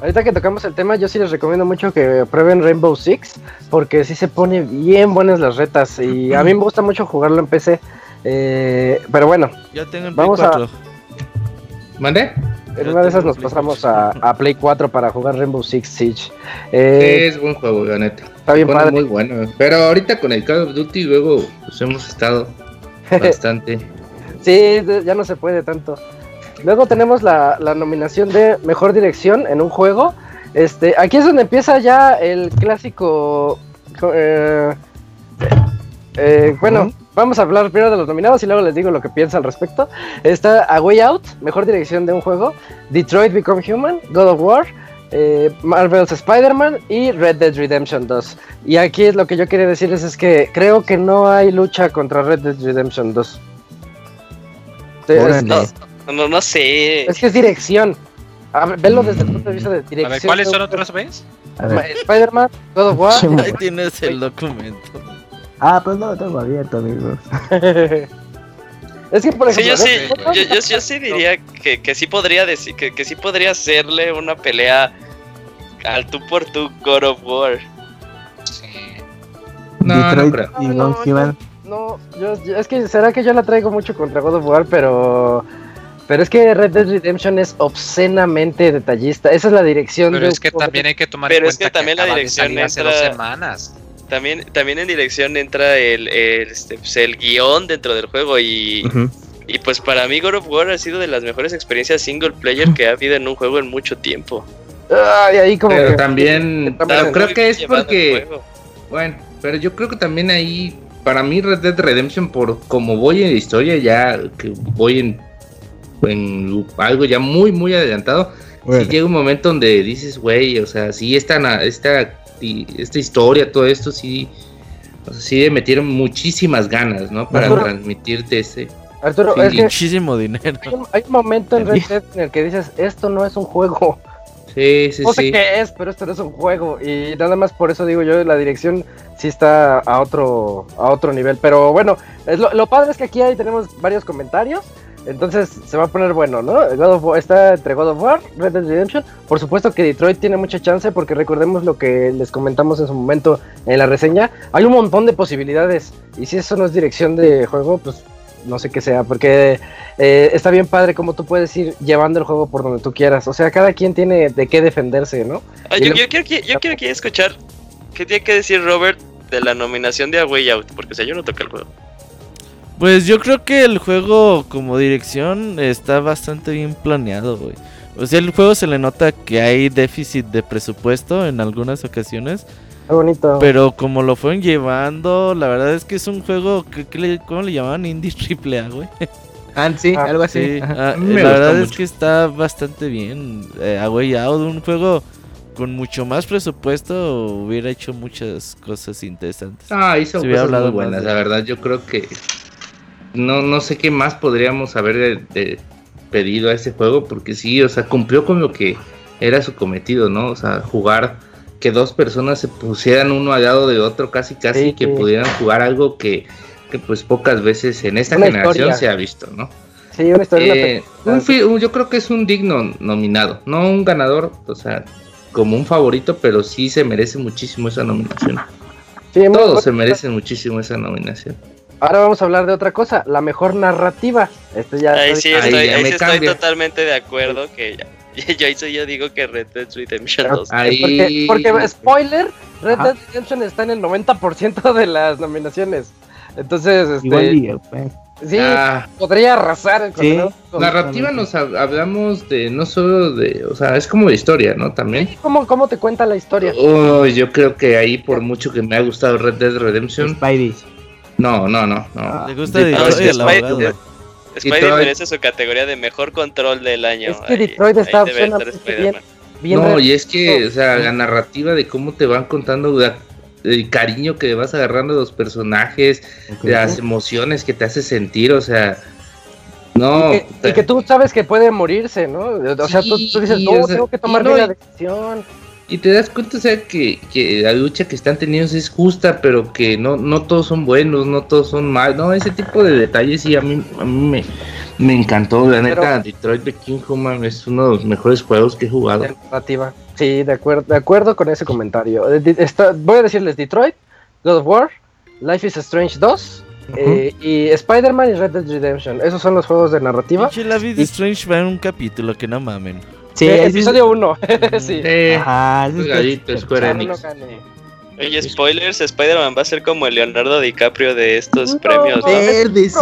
Ahorita que tocamos el tema, yo sí les recomiendo mucho que prueben Rainbow Six, porque sí se pone bien buenas las retas y a mí me gusta mucho jugarlo en PC. Eh, pero bueno, Ya tengo el Vamos Play a- 4. ¿Mande? En una de esas nos Play pasamos 4. a, a Play 4 para jugar Rainbow Six Siege. Sí, Eh, es buen juego, la neta. está bien Pone padre. muy bueno. Pero ahorita con el Call of Duty luego pues hemos estado (laughs) bastante. Sí, ya no se puede tanto. Luego tenemos la, la nominación de mejor dirección en un juego. Este, aquí es donde empieza ya el clásico. eh, eh, bueno, vamos a hablar primero de los nominados y luego les digo lo que pienso al respecto. Está A Way Out, mejor dirección de un juego. Detroit Become Human, God of War. eh, Marvel's Spider-Man y Red Dead Redemption 2. Y aquí es lo que yo quería decirles es que creo que no hay lucha contra Red Dead Redemption 2. Es- Órale. es- No, no, no sé. es que es dirección. A ver, velo desde el punto de vista de dirección. A ver, ¿cuáles son otras veces? Spider-Man, God of War. Ahí tienes el documento. Ah, pues no lo tengo abierto, amigos. (laughs) es que por Sí, ejemplo. yo sí, ¿no? yo, yo- yo sí diría que, que sí podría decir, que, que sí podría hacerle una pelea al tú por tú God of War. Sí. No, no Detroit creo. y No, no, Gone Human. No, yo, yo- es que será que yo la traigo mucho contra God of War, pero. Pero es que Red Dead Redemption es obscenamente detallista. Esa es la dirección Pero de es que también hay que tomar Pero en es cuenta que también la dirección salir hace entra- dos semanas. También, también en dirección entra el, el, este, pues, el guion dentro del juego y, y pues para mí God of War ha sido de las mejores experiencias single player que ha habido en un juego en mucho tiempo. Ay, ahí como Pero que- también, pero creo que es porque, bueno, pero yo creo que también ahí, para mí Red Dead Redemption, por como voy en la historia, ya que voy en, en algo ya muy, muy adelantado, sí llega un momento donde dices, güey, o sea, sí, esta, na- esta, y- esta historia, todo esto, sí, o sea, sí le metieron muchísimas ganas, ¿no? Para Arturo. transmitirte ese. Arturo, es que Muchísimo dinero. hay un, hay un momento en Red Dead en el que dices, esto no es un juego. Sí, sí, No sé sí. qué es, pero esto no es un juego. Y nada más por eso digo yo, la dirección sí está a otro, a otro nivel. Pero bueno, es lo, lo padre es que aquí ahí tenemos varios comentarios. Entonces se va a poner bueno, ¿no? God of War- está entre God of War, Red Dead Redemption. Por supuesto que Detroit tiene mucha chance porque recordemos lo que les comentamos en su momento en la reseña. Hay un montón de posibilidades. Y si eso no es dirección de juego, pues no sé qué sea. Porque eh, está bien padre como tú puedes ir llevando el juego por donde tú quieras. O sea, cada quien tiene de qué defenderse, ¿no? Ah, yo, lo- yo quiero, yo quiero escuchar qué tiene que decir Robert de la nominación de A Way Out, porque o sea, yo no toqué el juego. Pues yo creo que el juego como dirección está bastante bien planeado, güey. O sea, el juego se le nota que hay déficit de presupuesto en algunas ocasiones, Está bonito. pero como lo fueron llevando, la verdad es que es un juego que, que le, ¿cómo le llamaban? Indie (laughs) triple A, güey. Ah, sí, Ah, algo así. Sí, ah, Me la verdad es que está bastante bien. Eh, A Way Out, un juego con mucho más presupuesto, hubiera hecho muchas cosas interesantes. Ah, hizo Se hubiera cosas muy buenas, de- la verdad. Yo creo que no, no sé qué más podríamos haber eh, pedido a ese juego, porque sí, o sea, cumplió con lo que era su cometido, ¿no? O sea, jugar que dos personas se pusieran uno al lado de otro, casi casi, Sí, y que sí. pudieran jugar algo que, que pues pocas veces en esta Una generación historia. se ha visto, ¿no? sí, una historia. una Eh, pe- un fi- un- yo creo que es un digno nominado, no un ganador, o sea, como un favorito, pero sí se merece muchísimo esa nominación. sí, Todos se merecen muchísimo esa nominación. Ahora vamos a hablar de otra cosa, la mejor narrativa. Esto ya Ahí sí. Ahí estoy, ya ahí me sí estoy cambia. totalmente de acuerdo que ya- (laughs) yo, hizo- yo digo que Red Dead Redemption 2. Ahí. Porque, porque, spoiler, Red. Dead Redemption está en el 90% de las nominaciones. Entonces, este, Igual sí, Ah, podría arrasar con Sí. con- narrativa nos hab- hablamos de no solo de, o sea, es como de historia, ¿no? También. ¿Cómo, ¿Cómo te cuenta la historia? Oh, yo creo que ahí por mucho que me ha gustado Red Dead Redemption, Spidey. No, no, no, no. Ah, Le gusta de- Detroit, de- Detroit- merece su categoría de mejor control del año. Es que Ahí- Detroit está ahí suena. Bien no, y es que, o sea, la narrativa de cómo te van contando la- el cariño que vas agarrando a los personajes, ok. las emociones que te hace sentir, o sea, no. y, que, y que tú sabes que puede morirse, ¿no? O sea, tú, tú dices, Sí, no, o sea, tengo que tomar no, la decisión. Y te das cuenta, o sea, que, que la lucha que están teniendo es justa, pero que no, no todos son buenos, no todos son malos. No, ese tipo de detalles sí a mí, a mí me, me encantó. La Pero- neta, Detroit Become Human es uno de los mejores juegos que he jugado. de narrativa. Sí, de acuerdo, de acuerdo con ese comentario. Eh, está- voy a decirles Detroit, God of War, Life is Strange 2 eh, y Spider-Man y Red Dead Redemption. Esos son los juegos de narrativa. La Vida Y- Strange va en un capítulo, que no mamen. Sí, Eh, episodio 1. (laughs) sí. Eh, Ajá, es- juegadito, Square Ah, no, Enix. Oye, spoilers, Spider-Man va a ser como el Leonardo DiCaprio de estos No, premios, ¿no? Sí.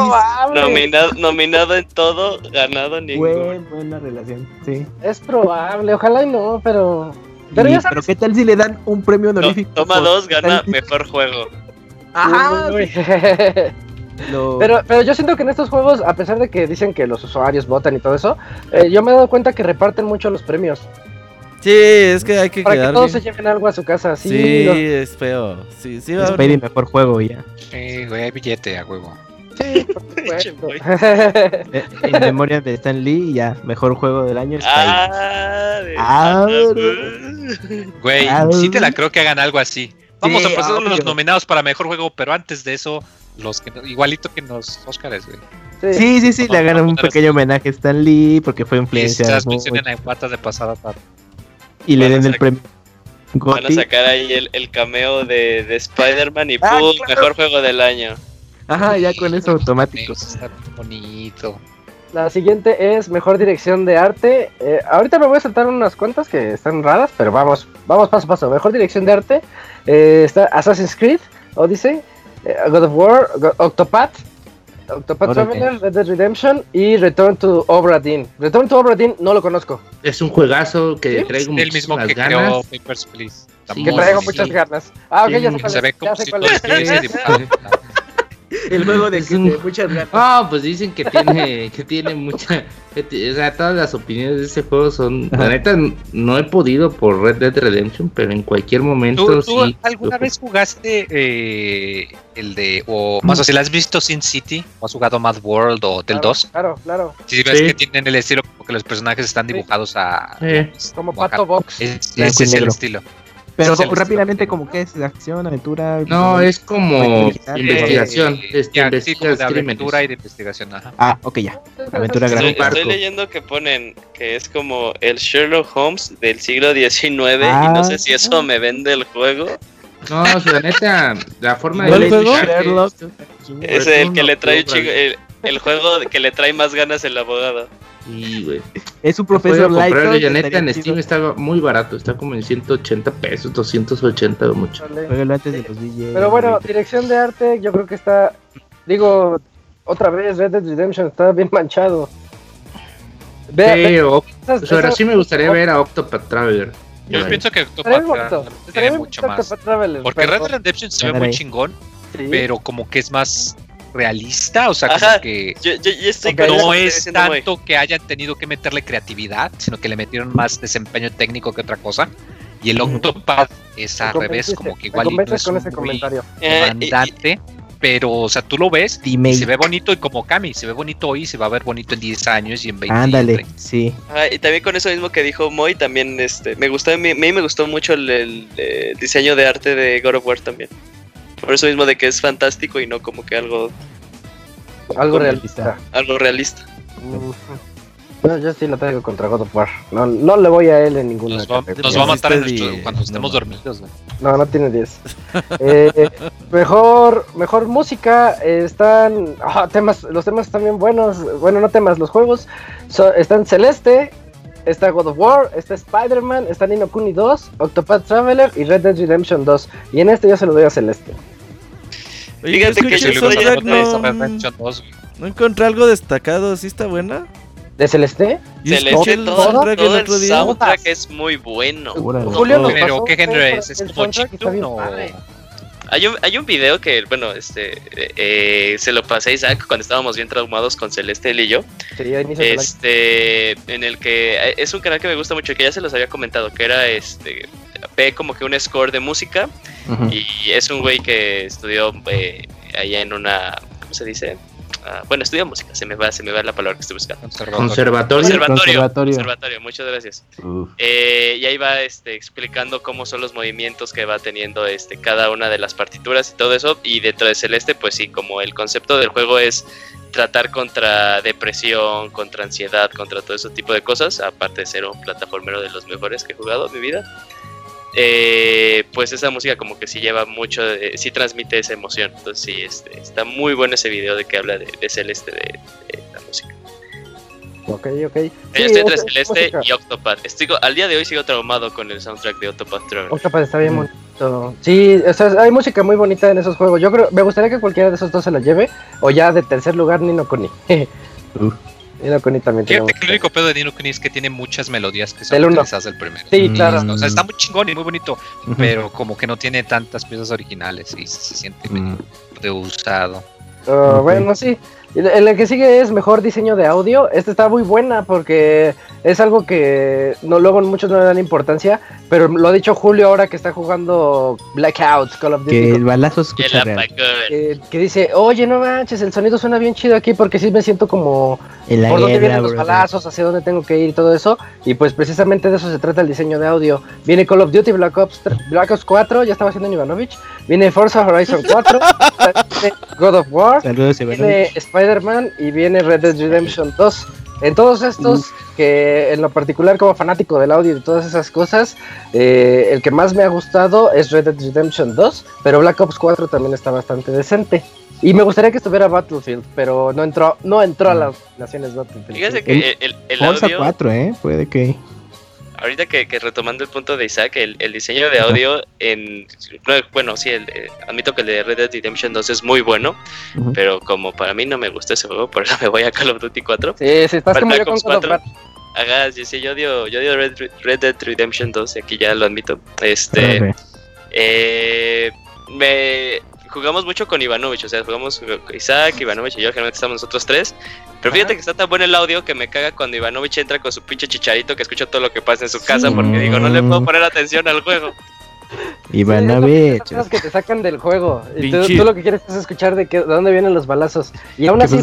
Nominado, nominado en todo, ganado ninguno. Buen, buena relación, sí. Es probable, ojalá y no, pero. Pero ya sabes. ¿qué tal si le dan un premio honorífico? toma dos, gana mejor juego. Ajá, Uy, uy, sí, uy. (laughs) lo- Pero, pero yo siento que en estos juegos, a pesar de que dicen que los usuarios votan y todo eso, eh, yo me he dado cuenta que reparten mucho los premios. Sí, es que hay que Para que todos se lleven algo a su casa. Sí, es feo. Sí, sí va a Spidey haber- mejor juego ya. Sí, güey, hay billete a huevo. sí. (laughs) (laughs) Eh, En memoria de Stan Lee, ya, mejor juego del año. Ah, de- Ah, Güey, Ah, sí te la creo que hagan algo así. Vamos Sí, a pasar los obvio. nominados para mejor juego, pero antes de eso, los que igualito que en los Oscars, güey. Sí. Sí, sí, le hagan un pequeño homenaje a Stan Lee porque fue Y influencia mencionan en patas de pasada tarde. y le den el premio. Van a sacar ahí el, el cameo de, de Spider-Man y Ah, ¡pum! claro. Mejor juego del año. Ajá, ya con eso automático. Está bonito. La siguiente es mejor dirección de arte. Eh, ahorita me voy a saltar unas cuantas que están raras, pero vamos, vamos paso a paso. Mejor dirección de arte eh, está Assassin's Creed, Odyssey, God of War, Octopath, Octopath Órale. Traveler, Red Dead Redemption y Return to Obra Dinn. Return to Obra Dinn no lo conozco, Es un juegazo que ¿Sí? traigo el mismo que ganas. creó Papers, Please. Sí, que traigo muchas ganas. Ah, ok, Sí, ya sé cuál Se es, ve ya como sé si cuál todo. (laughs) (laughs) El (laughs) juego de, un- de muchas ganas. (laughs) Ah, pues dicen que tiene, que tiene mucha, o sea, todas las opiniones de ese juego son, la neta, no he podido por Red Dead Redemption, pero en cualquier momento ¿Tú, tú sí. alguna vez jugaste eh, el de, o más o si has visto Sin City, o has jugado Mad World o Del Claro, 2? Claro, claro. Si ves Sí. que tienen el estilo como que los personajes están Sí. dibujados a. Eh, Como Como. Pato Box. Es- ese es el estilo. Pero como- rápidamente, como que es acción, aventura. no, es como investigación. Eh, este, ya, sí, investigas como de aventura y de investigación. Ajá. Ah, ok, ya. Aventura Estoy, gráfica. estoy leyendo que ponen que es como el Sherlock Holmes del siglo XIX y no sé si eso me vende el juego. No, o sea, la neta, la forma de ¿Cuál juego? Sherlock. Es el que le trae un chingo- el, el juego que le trae más ganas el abogado. Sí, güey. Es un profesor comprarlo, Light. y la neta en Steam está muy barato, está como en 180 pesos, 280 o mucho. Jueguelo antes de los DJs. Pero bueno, dirección de arte, yo creo que está. Digo, otra vez, Red Dead Redemption está bien manchado. Ve, Sí, ve- o- esas- o sea, ahora esas- sí me gustaría ver a Octopath Traveler. Yo Bueno, pienso que Octopath tiene bien mucho más. Traveler, Porque pero- Red Dead Redemption se ve muy chingón, sí. pero como que es más realista, o sea, como que Yo, estoy no es muy- tanto que hayan tenido que meterle creatividad, sino que le metieron más desempeño técnico que otra cosa. Y el Octopath es al revés, como que igual no es con ese muy comentario. Eh, y- demandante, pero, o sea, tú lo ves y Dime. se ve bonito y como Kami, se ve bonito hoy, se va a ver bonito en 10 años y en 20 Ándale, y en 30. sí. Ah, y también con eso mismo que dijo Moy, también este, me gustó, a mí, a mí me gustó mucho el, el, eh, diseño de arte de God of War también. Por eso mismo de que es fantástico y no como que algo, Algo realista. realista. algo realista. Ujú. No, yo sí lo traigo contra God of War. No, no le voy a él en ninguna. Nos va, nos va a matar en nuestro- cuando no estemos dormidos. güey. No, no tiene 10. (laughs) Eh, mejor, mejor música. eh, están ah, temas, los temas están bien buenos. Bueno, no temas, los juegos. So- están Celeste, está God of War, está Spider-Man, está Nino Kuni 2, Octopath Traveler y Red Dead Redemption 2. Y en este yo se lo doy a Celeste. Oye, Fíjate que el soundtrack, no, Red Redemption 2, güey. no encontré algo destacado. ¿Sí está buena? ¿De Celeste? Yo Celeste, el todo, soundtrack todo el el otro día. soundtrack es muy bueno. Julio Pero, ¿qué género el- es? ¿Es el como chiptune o...? Hay un, hay un video que, bueno, este, eh, eh, se lo pasé a Isaac cuando estábamos bien traumados con Celeste, él y yo. Sí. Este, en el que eh, es un canal que me gusta mucho, que ya se los había comentado, que era este, ve como que un score de música y es un güey que estudió eh, allá en una, ¿cómo se dice? Ah, bueno, estudia música, se me va, se me va la palabra que estoy buscando. Conservatorio. Conservatorio, conservatorio. conservatorio, muchas gracias. Eh, y ahí va este, explicando cómo son los movimientos que va teniendo este, cada una de las partituras y todo eso. Y dentro de Celeste, pues sí, como el concepto del juego es tratar contra depresión, contra ansiedad, contra todo ese tipo de cosas, aparte de ser un plataformero de los mejores que he jugado en mi vida. Eh, pues esa música como que sí lleva mucho, de- sí transmite esa emoción. Entonces sí, este, está muy bueno ese video de que habla de, de Celeste, de, de la música. Ok, ok. Yo Sí, estoy entre es- Celeste música. y Octopath. Estoy, al día de hoy sigo traumado con el soundtrack de Octopath Traveler. Octopath está bien bonito. Sí, o sea, hay música muy bonita en esos juegos. Yo creo, me gustaría que cualquiera de esos dos se la lleve. O ya de tercer lugar, Nino Kuni. (laughs) Uf. Nino Kuni también tiene Fíjate que el único pedo de Nino Kuni es que tiene muchas melodías que son utilizadas del primero. Sí, Mm. claro. O sea, está muy chingón y muy bonito, pero como que no tiene tantas piezas originales y se siente Mm. medio reusado. Ah, Ok. Bueno, sí. El el que sigue es mejor diseño de audio. Esta está muy buena porque es algo que no luego muchos no le dan importancia. Pero lo ha dicho Julio ahora que está jugando Blackout, Call of Duty. Que el balazo escucha real. apagón. que, que dice, oye, no manches, el sonido suena bien chido aquí porque sí me siento como En la por dónde vienen los balazos, hacia dónde tengo que ir y todo eso. Y pues precisamente de eso se trata el diseño de audio. Viene Call of Duty Black Ops, Black Ops 4, ya estaba haciendo en Ivanovich. Viene Forza Horizon 4, viene (laughs) God of War, Saludos, Iván. viene Spider-Man y viene Red Dead Redemption 2. En todos estos, que en lo particular como fanático del audio y de todas esas cosas, eh, el que más me ha gustado es Red Dead Redemption 2, pero Black Ops 4 también está bastante decente. Y me gustaría que estuviera Battlefield, pero no entró, no entró a las naciones Battlefield. Fíjate que el, el, el Forza audio, 4, ¿eh? Puede que. Ahorita que, que retomando el punto de Isaac, el, el diseño de audio en. no, Bueno, sí, el, de- admito que el de Red Dead Redemption 2 es muy bueno, Ujú. pero como para mí no me gusta ese juego, por eso me voy a Call of Duty 4. Sí, sí, estás como yo con Ops God of 4. War. Hagas, yo sí, yo odio, yo odio Red, Red Dead Redemption 2, y aquí ya lo admito. Este. Arre. Eh, me jugamos mucho con Ivanovich, o sea, jugamos con Isaac, Ivanovich y yo, generalmente estamos nosotros tres. Pero fíjate que está tan bueno el audio que me caga cuando Ivanovich entra con su pinche chicharito que escucha todo lo que pasa en su casa porque digo, no le puedo poner atención al juego. (laughs) Iván Sí, que- que te sacan del juego. Y tú, lo que quieres es escuchar de, qué, de dónde vienen los balazos. Y aún ¿Qué así,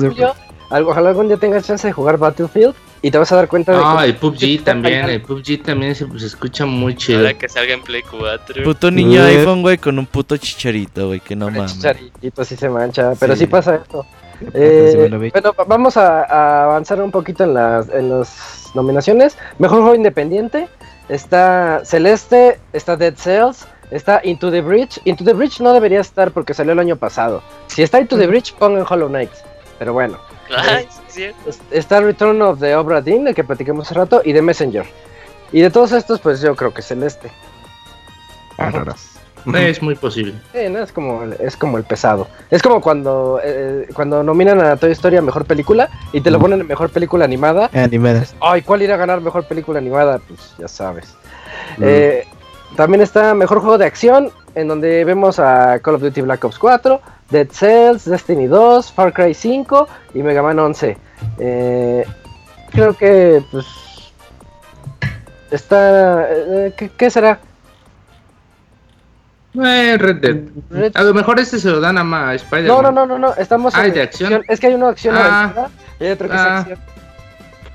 algo- ojalá algún día tengas chance de jugar Battlefield. Y te vas a dar cuenta de Ah, que el PUBG también, el PUBG también se, se escucha muy chido. Ahora que salga en Play 4. Puto niño Eh. iPhone, güey, con un puto chicharito, güey, que no el mames. chicharito sí se mancha, pero sí, Sí. pasa esto. Eh, bueno, va- vamos a, a avanzar un poquito en las, en las nominaciones. Mejor juego independiente. Está Celeste, está Dead Cells, está Into the Bridge. Into the Bridge no debería estar porque salió el año pasado. Si está Into the Bridge, pongan Hollow Knight. Pero bueno. Es cierto. Está Return of the Obra Dinn, el que platicamos hace rato, y The Messenger. Y de todos estos, pues yo creo que Celeste. Es muy posible. Sí, no, es como, el- es como el pesado. Es como cuando, eh, cuando nominan a Toy Story a mejor película y te lo ponen en mejor película animada. Animadas. Ay, ¿cuál irá a ganar mejor película animada? Pues ya sabes. Mm. Eh, también está mejor juego de acción, en donde vemos a Call of Duty Black Ops 4, Dead Cells, Destiny 2, Far Cry 5 y Mega Man 11. Eh, creo que, pues. Está. eh, ¿qué, qué será? Eh, Red Dead. Red- A lo mejor este se lo dan a, ma- a Spider-Man. No, no, no, no, no. Estamos Ah, en ¿de acción? Es que hay uno de acción Ah. aventura y hay otro que Ah, es acción.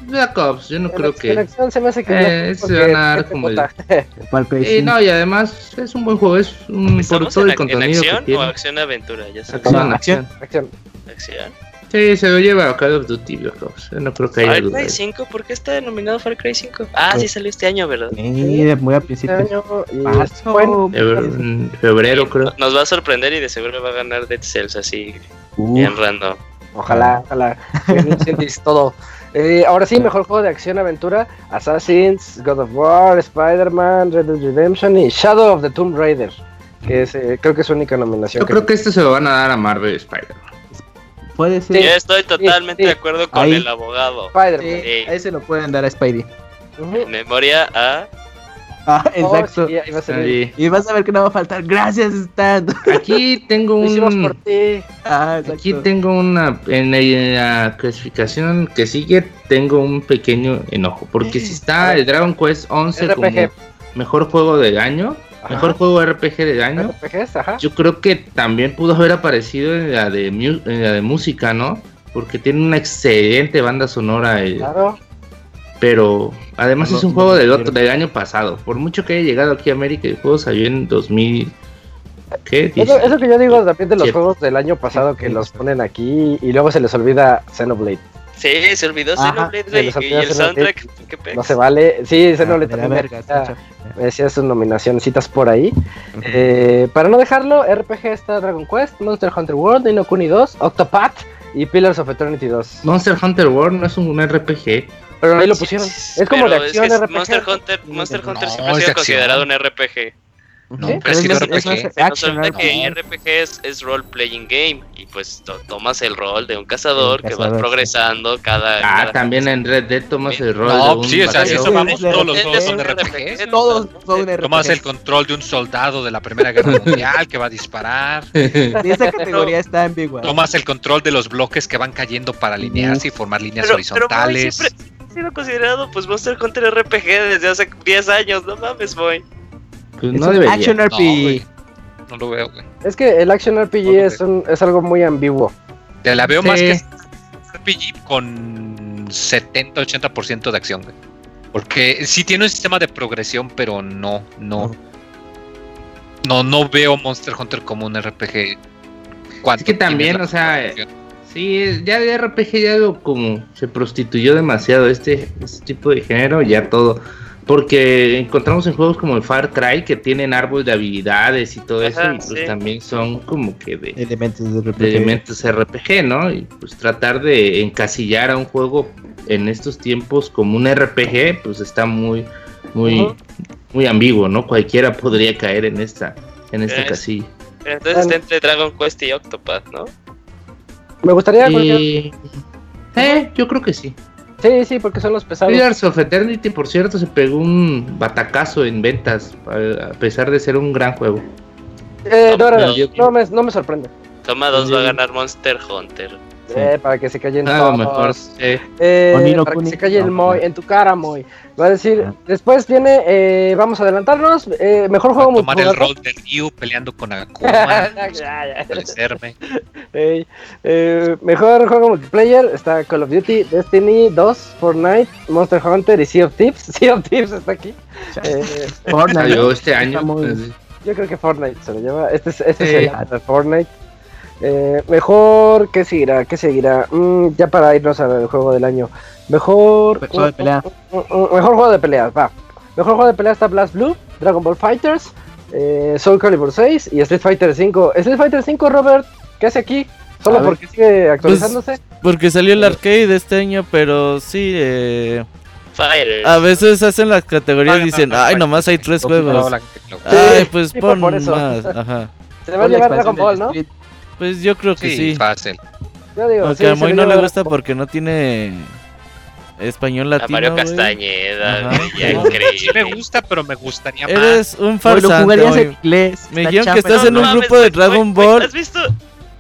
Black Ops, yo no En creo acción- en que. acción se me hace que Eh, porque van a dar como el- (laughs) Eh, 5. no, y además es un buen juego, es un por ¿Estamos todo en, el ac- en contenido que acción o tiene. acción-aventura? Ya sabes. Acción, No, acción. acción. Acción. Sí, se lo lleva a Call of Duty Black Ops. Yo no creo que haya Far. Cry ahí. 5, ¿por qué está denominado Far Cry 5? Ah, sí Pues- salió este año, ¿verdad? Eh, muy a Este principios. año y Marzo. bueno. Febrero, en febrero, creo. Nos va a sorprender y de seguro va a ganar Dead Cells así, Uf, bien random. Ojalá, ojalá. (laughs) Bien, sientes todo. Eh, ahora sí, mejor juego de acción aventura: Assassins, God of War, Spider-Man, Red Dead Redemption y Shadow of the Tomb Raider. Que es, eh, creo que es su única nominación. Yo creo que este se lo van a dar a Marvel Spider-Man. Puede ser. Yo estoy totalmente sí. de acuerdo con Ahí. el abogado. Spider-Man. Sí. Ahí se lo pueden dar a Spidey. Memoria a. (laughs) Ah, Oh, exacto. sí, va a. Y vas a ver que no va a faltar. Gracias, Stan. (laughs) Aquí tengo Lo hicimos por un. ti. Ah. Aquí tengo una. En la, en la clasificación que sigue, tengo un pequeño enojo. Porque si está el Dragon Quest 11 como mejor juego del año, Ajá. mejor juego RPG del año, RPGs, ajá. yo creo que también pudo haber aparecido en la de, mu- en la de música, ¿no? Porque tiene una excelente banda sonora. el- Claro. Pero además No, es un no juego del, otro, del año pasado. Por mucho que haya llegado aquí a América, el juego salió en 2000. ¿Qué? Eso, eso que yo digo también de los Siete. juegos del año pasado que los ponen aquí y luego se les olvida Xenoblade. Sí, se olvidó Ajá, Xenoblade, se les Y olvidó el Xenoblade. soundtrack, ¿qué? No se vale. Sí, Ah, Xenoblade de la también verga, me decía sus nominacioncitas por ahí. Eh, para no dejarlo, RPG está Dragon Quest, Monster Hunter World, Nino Kuni 2, Octopath y Pillars of Eternity 2. Monster Hunter World no es un RPG. Pero ahí lo pusieron. Es como de pero acción que es RPG. Monster Hunter, Monster No, Hunter es siempre ha sido acción. considerado un RPG. No, ¿Sí? pero es que Es es es RPG. Nos Action olvida que RPG. RPG es, es role playing game y pues to- tomas el rol de un cazador Un que cazador, va sí. progresando cada. Ah, cada- también en Red Dead tomas el rol de No, un sí, o sea, eso vamos, todos los juegos son sí, RPGs. Todos son RPG. Tomas el control de un soldado de la Primera Guerra (laughs) Mundial que va a disparar. (laughs) Y esa categoría está ambigua. Tomas el control de los bloques que van cayendo para alinearse y formar líneas Pero, pero horizontales. ha sido considerado pues Monster Hunter RPG desde hace 10 años, no mames, boy. Pues Es no un debería. Action No, RPG. No lo veo, güey. Es que el Action RPG No, es, un- es algo muy ambiguo. Te la veo Sí. más que RPG con 70-80% de acción, güey. Porque sí tiene un sistema de progresión, pero no, no. No, no veo Monster Hunter como un RPG. ¿Cuánto Es que también, o sea, progresión? Sí, ya de RPG ya lo como se prostituyó demasiado este, este tipo de género, ya todo. Porque encontramos en juegos como el Far Cry que tienen árbol de habilidades y todo eso, Ajá, y pues sí. también son como que de, Elementos de de RPG. elementos RPG, ¿no? Y pues tratar de encasillar a un juego en estos tiempos como un RPG, pues está muy, muy, muy ambiguo, ¿no? Cualquiera podría caer en esta, en esta Es- casilla. Pero entonces está entre Dragon Quest y Octopath, ¿no? Me gustaría. Y- eh, yo creo que sí. Sí, sí, porque son los pesados. Pillars of Eternity, por cierto, se pegó un batacazo en ventas, a pesar de ser un gran juego. Eh, no, no, No, me, no me sorprende. Toma 2 Yo- va a ganar Monster Hunter. Eh, para que se callen A lo todos. mejor. sí. Eh, Oniro para que se calle el Moy, no. en tu cara, Moy. Va a decir, Ah. después viene, eh, vamos a adelantarnos, eh, mejor juego a tomar el rol de Ryu peleando con Akuma. (laughs) Eh, mejor juego multiplayer está Call of Duty, Destiny 2, Fortnite, Monster Hunter y Sea of Thieves. (laughs) Sea of Thieves está aquí. Eh, Fortnite, este año. Pues, yo creo que Fortnite se lo lleva. Este es, este Sí. es el año de Fortnite. Eh, mejor, ¿qué seguirá? ¿Qué seguirá? Mm, ya para irnos al juego del año. Mejor. Juego de pelea. Mm, mm, Mejor juego de peleas, va. Mejor juego de pelea está Blast Blue, Dragon Ball Fighters, eh, Soul Calibur 6 y Street Fighter 5. Street Fighter 5, Robert, ¿qué hace aquí? Solo A ver. porque sigue actualizándose. Porque salió el arcade este año, pero sí, eh, Fighters. a veces hacen las categorías y No, dicen, no, ay, no, nomás hay tres juegos. Ay, pues sí, pon por eso. más. Ajá. Se va a llevar Dragon Ball, ¿no? Street. Pues yo creo que Sí, sí. fácil. Yo digo, Aunque sí, a Moy no le gusta porque no tiene español a latino. Mario güey. Castañeda, ya Sí increíble. me gusta, pero me gustaría más. Eres un Moy, lo farsante. jugarías en inglés. Me dijeron que estás No en un mames, grupo de güey, Dragon Ball ¿Has visto?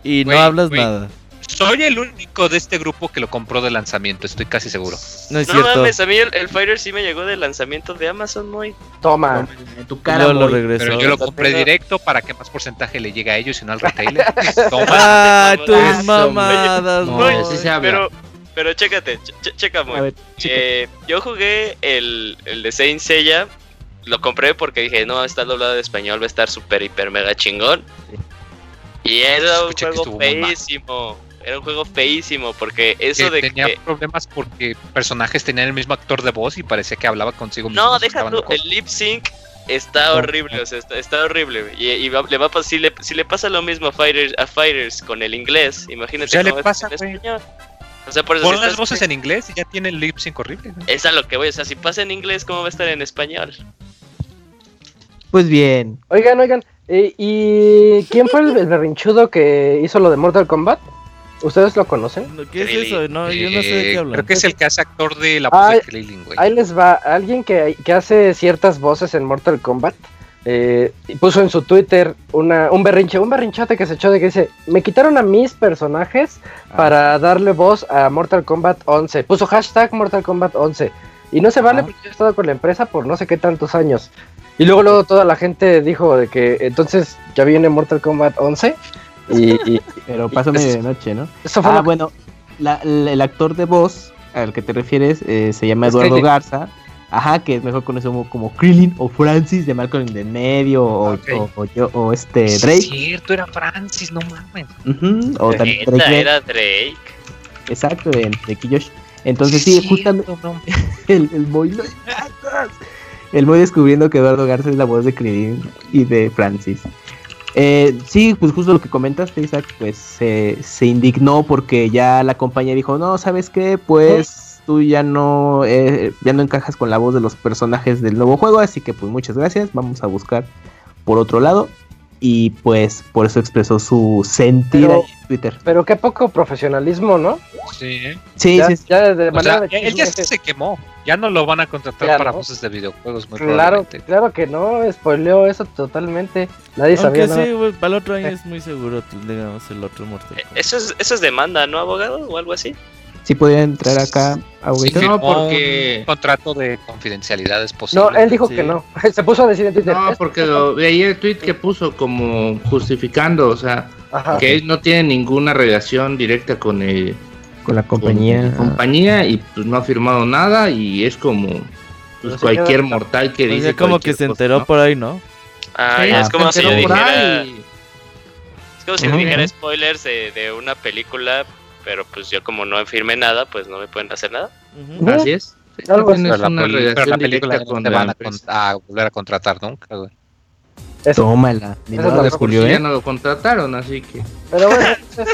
y no Güey, hablas güey. nada. Soy el único de este grupo que lo compró de lanzamiento, estoy casi seguro. No es No cierto. mames, a mí el, el Fighter sí me llegó de lanzamiento de Amazon, muy. Toma. En tu cara, lo regresó. Pero yo lo compré directo para que más porcentaje le llegue a ellos y no al retailer. (laughs) Toma. Ah, Eso, tus mamadas, No, Moy. se habla. Pero, pero chécate, ch- ch- checa, ver. Eh, yo jugué el, el de Saint Seiya. Lo compré porque dije, no, está doblado de español, va a estar súper, hiper, mega chingón. Y era un Escuché que juego feísimo. Era un juego feísimo porque eso que de tenía que... problemas porque personajes tenían el mismo actor de voz y parecía que hablaba consigo mismo. No, deja tú, el lip sync está horrible, o sea, está, está horrible. Y, y va- le va a si, le, si le pasa lo mismo a Fighters, a Fighters con el inglés, imagínate Ya le cómo es pasa, en español. O sea, por eso Pon si las estás- voces en inglés y ya tiene el lip sync horrible. güey. Es a lo que voy, o sea, si pasa en inglés, ¿cómo va a estar en español? Pues bien. Oigan, oigan. eh, ¿Y quién fue el, el berrinchudo que hizo lo de Mortal Kombat? ¿Ustedes lo conocen? ¿Qué es eso? No, yo no sé de qué Eh, hablan. Creo que es el que hace actor de la voz Ay, de Krillin, güey. Ahí les va. Alguien que, que hace ciertas voces en Mortal Kombat. eh, y puso en su Twitter una, un berrinche, un berrinchote que se echó de que dice, me quitaron a mis personajes Ah. para darle voz a Mortal Kombat 11. Puso hashtag Mortal Kombat 11. Y no se vale Ah. porque yo he estado con la empresa por no sé qué tantos años. Y luego, luego toda la gente dijo de que entonces ya viene Mortal Kombat 11. Y, y (laughs) Pero pasó Eso- medianoche, ¿no? eso fue Ah, lo bueno, la- la- el actor de voz al que te refieres eh, se llama Es Eduardo Krillin. Garza. Ajá, que es mejor conocido como, como Krillin o Francis de Malcolm el medio o, Ok. o- o yo- o este Sí, Drake. Es cierto, era Francis, no mames. Ujú, o también Drake. era Drake. Exacto, de Josh. Entonces sí, justamente no. (laughs) el, el Moy lo- (laughs) El Moy descubriendo que Eduardo Garza es la voz de Krillin y de Francis. Eh, sí, pues justo lo que comentaste, Isaac, pues se- indignó porque ya la compañía dijo, no, ¿sabes qué? Pues tú ya no, eh, ya no encajas con la voz de los personajes del nuevo juego, así que pues muchas gracias, vamos a buscar por otro lado. Y pues por eso expresó su sentir Pero- ahí en Twitter. Pero qué poco profesionalismo, ¿no? Sí, ¿eh? Sí, ya, sí, sí. ya de manera sea, de él ya se quemó. Ya no lo van a contratar Ya para no. voces de videojuegos, muy Claro, claro que no, spoileó eso totalmente. Nadie sabía Aunque nada. sí, güey, para el otro año es muy seguro, digamos, el otro Mortal Eh. Eso es, eso es demanda, ¿no, abogado? O algo así. Sí podía entrar acá, Abuelito. No, Firmó porque- un contrato de confidencialidad es posible. No, él dijo Sí. que no. (laughs) Se puso a decir en Twitter. No, "Es- porque lo, veía el tweet que puso como justificando, o sea, Ajá. que él no tiene ninguna relación directa con el con la con compañía. la compañía y pues no ha firmado nada y es como pues, se cualquier queda- mortal que sea, dice como que se enteró ¿no? por ahí, ¿no? Ah, Sí, ya es como se si yo dijera. Es como si Ujú. dijera spoilers de, de una película, pero pues yo como no firmé nada, pues no me pueden hacer nada. Ujú. Así es. Sí, tienes Pero la, pero la película no con te van a, con- a volver a contratar nunca, güey. Eso. Tómala. Ni la de Julio, Porque ¿eh? ya no lo contrataron, así que Pero bueno, (laughs) ese,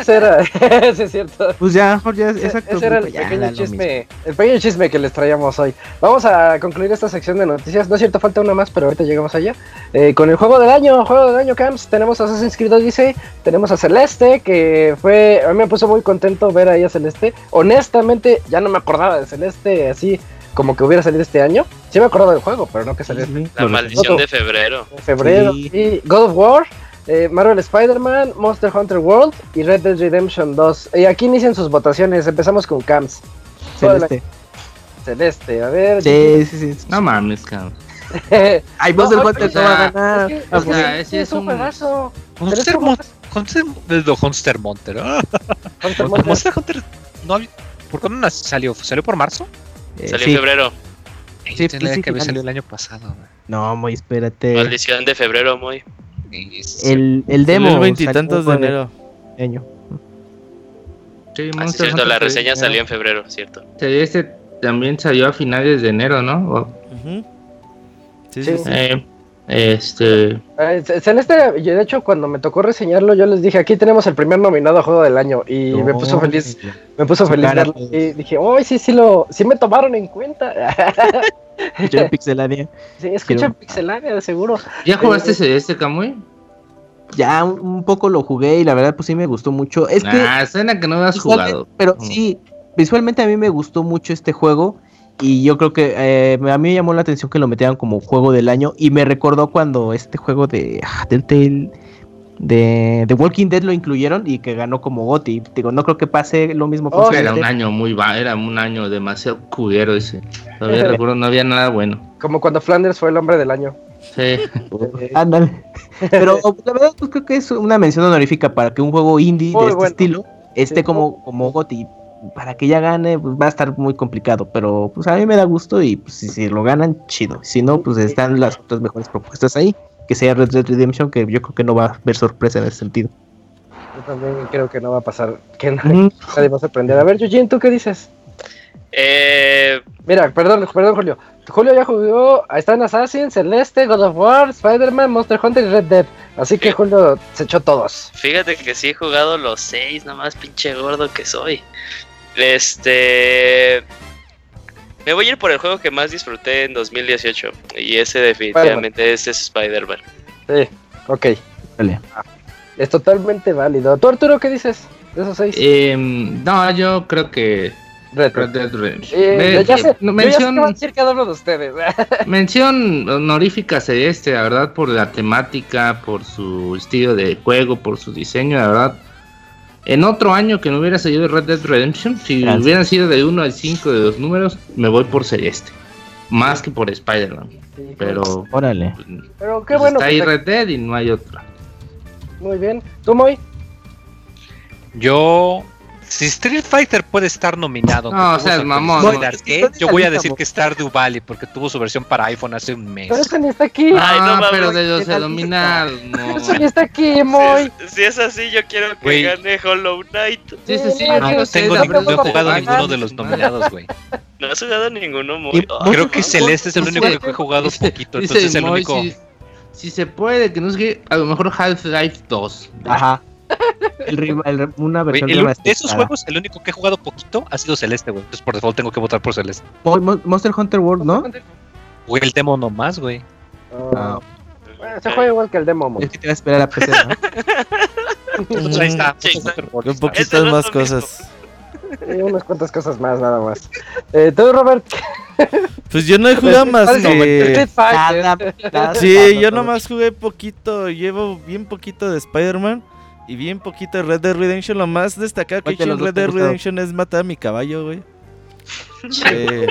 ese era, (laughs) ese es cierto. Pues ya, ya, Ese, exacto. ese era el ya, da pequeño chisme, el pequeño chisme que les traíamos hoy. Vamos a concluir esta sección de noticias. No es cierto, falta una más, pero ahorita llegamos allá. Eh, con el juego del año, juego del año, Camps. Tenemos a Assassin's Creed Odyssey, tenemos a Celeste, que fue, a mí me puso muy contento ver ahí a Celeste. Honestamente, ya no me acordaba de Celeste así como que hubiera salido este año. Sí me acordaba del juego, pero no que saliera mismo. La maldición de febrero. febrero. Sí. Y God of War, eh, Marvel Spider-Man, Monster Hunter World y Red Dead Redemption 2. Y aquí inician sus votaciones. Empezamos con Camps. Celeste. Celeste, a ver. Sí, sí, sí. No mames, cabrón. (laughs) Ay, Monster Hunter oye, no va a ganar. Es que, O es que es un. Monster. Hunter. Monster Hunter. No, había- ¿Por cuándo nas- salió? ¿Salió por marzo? Eh, Salió sí. en febrero. Sí, Tenía sí, que había salido el año pasado. No, muy espérate. Maldición de febrero, muy. El, el demo. el veintitantos de enero. en año. Sí, Ah, sí, cierto, la reseña salió- salió en febrero, cierto. Sí, Este también salió a finales de enero, ¿no? Ujú. Sí, Sí. sí, sí. eh, este. Eh, Ce- Celeste, yo, de hecho, cuando me tocó reseñarlo, yo les dije, aquí tenemos el primer nominado a juego del año. Y me puso feliz, me puso feliz cara, verlo. pues. Y dije, uy, sí, sí lo, sí me tomaron en cuenta. (laughs) Yo Pixelania. sí, escucha Quiero- Pixelania, de seguro. ¿Ya jugaste Eh, ese este Kamui? Ya un, un poco lo jugué y la verdad pues sí me gustó mucho. Es que Ah, suena que no lo has jugado. pero Mm. sí, visualmente a mí me gustó mucho este juego y yo creo que eh, a mí me llamó la atención que lo metieran como juego del año y me recordó cuando este juego de ah, Telltale de The Walking Dead lo incluyeron y que ganó como GOTY. Digo, no creo que pase lo mismo Oh, Era un año muy va, era un año demasiado culero ese. Todavía (laughs) recuerdo, no había nada bueno. Como cuando Flanders fue el hombre del año. Sí. (laughs) Ándale. Pero la verdad pues creo que es una mención honorífica para que un juego indie Muy de este bueno. estilo esté Sí, como, como GOTY. Para que ya gane, pues va a estar muy complicado. Pero pues a mí me da gusto y pues, si, si lo ganan, chido. Si no, pues están las otras mejores propuestas ahí. Que sea Red Dead Redemption, que yo creo que no va a haber sorpresa en ese sentido. Yo también creo que no va a pasar, que nadie, Ujú. nadie va a sorprender. A ver, Yujin, ¿tú qué dices? Eh, Mira, perdón, perdón, Julio. Julio ya jugó, está en Assassin, Celeste, God of War, Spider-Man, Monster Hunter y Red Dead. Así que Julio se echó todos. fíjate que sí he jugado los seis, nomás pinche gordo que soy. Este. Me voy a ir por el juego que más disfruté en 2018. Y ese definitivamente es Spider-Man. Sí, ok. Vale. Es totalmente válido. ¿Tú, Arturo, qué dices de esos seis? Em, no, yo creo que Red Red Dead. Redemption. Eh, Ve- ya sé, yo ya mención, decir cada uno de ustedes. (laughs) mención honorífica sería este, la verdad, por la temática, por su estilo de juego, por su diseño, la verdad. En otro año que no hubiera salido Red Dead Redemption, si Gracias. hubieran sido de 1 al 5 de los números, me voy por Celeste. Más que por Spider-Man. Pero Órale. Pero qué pues, bueno. está que ahí te- Red Dead y no hay otra. Muy bien. ¿Tú, Moy? Yo. Si Street Fighter puede estar nominado, No, o sea, mamón, no. arcade, Es que yo voy a decir que Stardew Valley porque tuvo su versión para iPhone hace un mes. Pero eso ni está aquí. Ay, no ah, mames, pero de los ¿qué de tal? dominar, no. Eso ni está aquí, Moy. Si, si es así, yo quiero que Güey. gane Hollow Knight. Sí, sí, sí, Ah, no sé, tengo ni- no he jugado Ay, ninguno no, de los no. nominados, güey. No has jugado ninguno muy. Ah, no- Creo que Celeste es el no único que he jugado Dice- poquito, dice entonces es el Moy, único. Si, si se puede, que no sé qué, a lo mejor Half-Life 2. Ajá. El, rima- el- una Güey, versión el- de esos juegos, el único que he jugado poquito ha sido Celeste, güey. Entonces por default tengo que votar por Celeste. Mo- Mo- Monster Hunter World, ¿no? Güey, el demo nomás, güey. Ah, Bueno, se juega igual que el demo, es que te va a esperar a PC, ¿no? Entonces (laughs) ahí está. Sí. Con Ese poquitas no es más cosas. Unas cuantas cosas más, nada más. Eh, ¿Tú, Robert? (laughs) Pues yo no he jugado más que. Nada, nada, Sí, nada, yo nomás jugué poquito. Llevo bien poquito de Spider-Man y bien poquito de Red Dead Redemption. Lo más destacado que he ¿Cuál de hecho los en Red Dead? Redemption es matar a mi caballo, güey. Eh.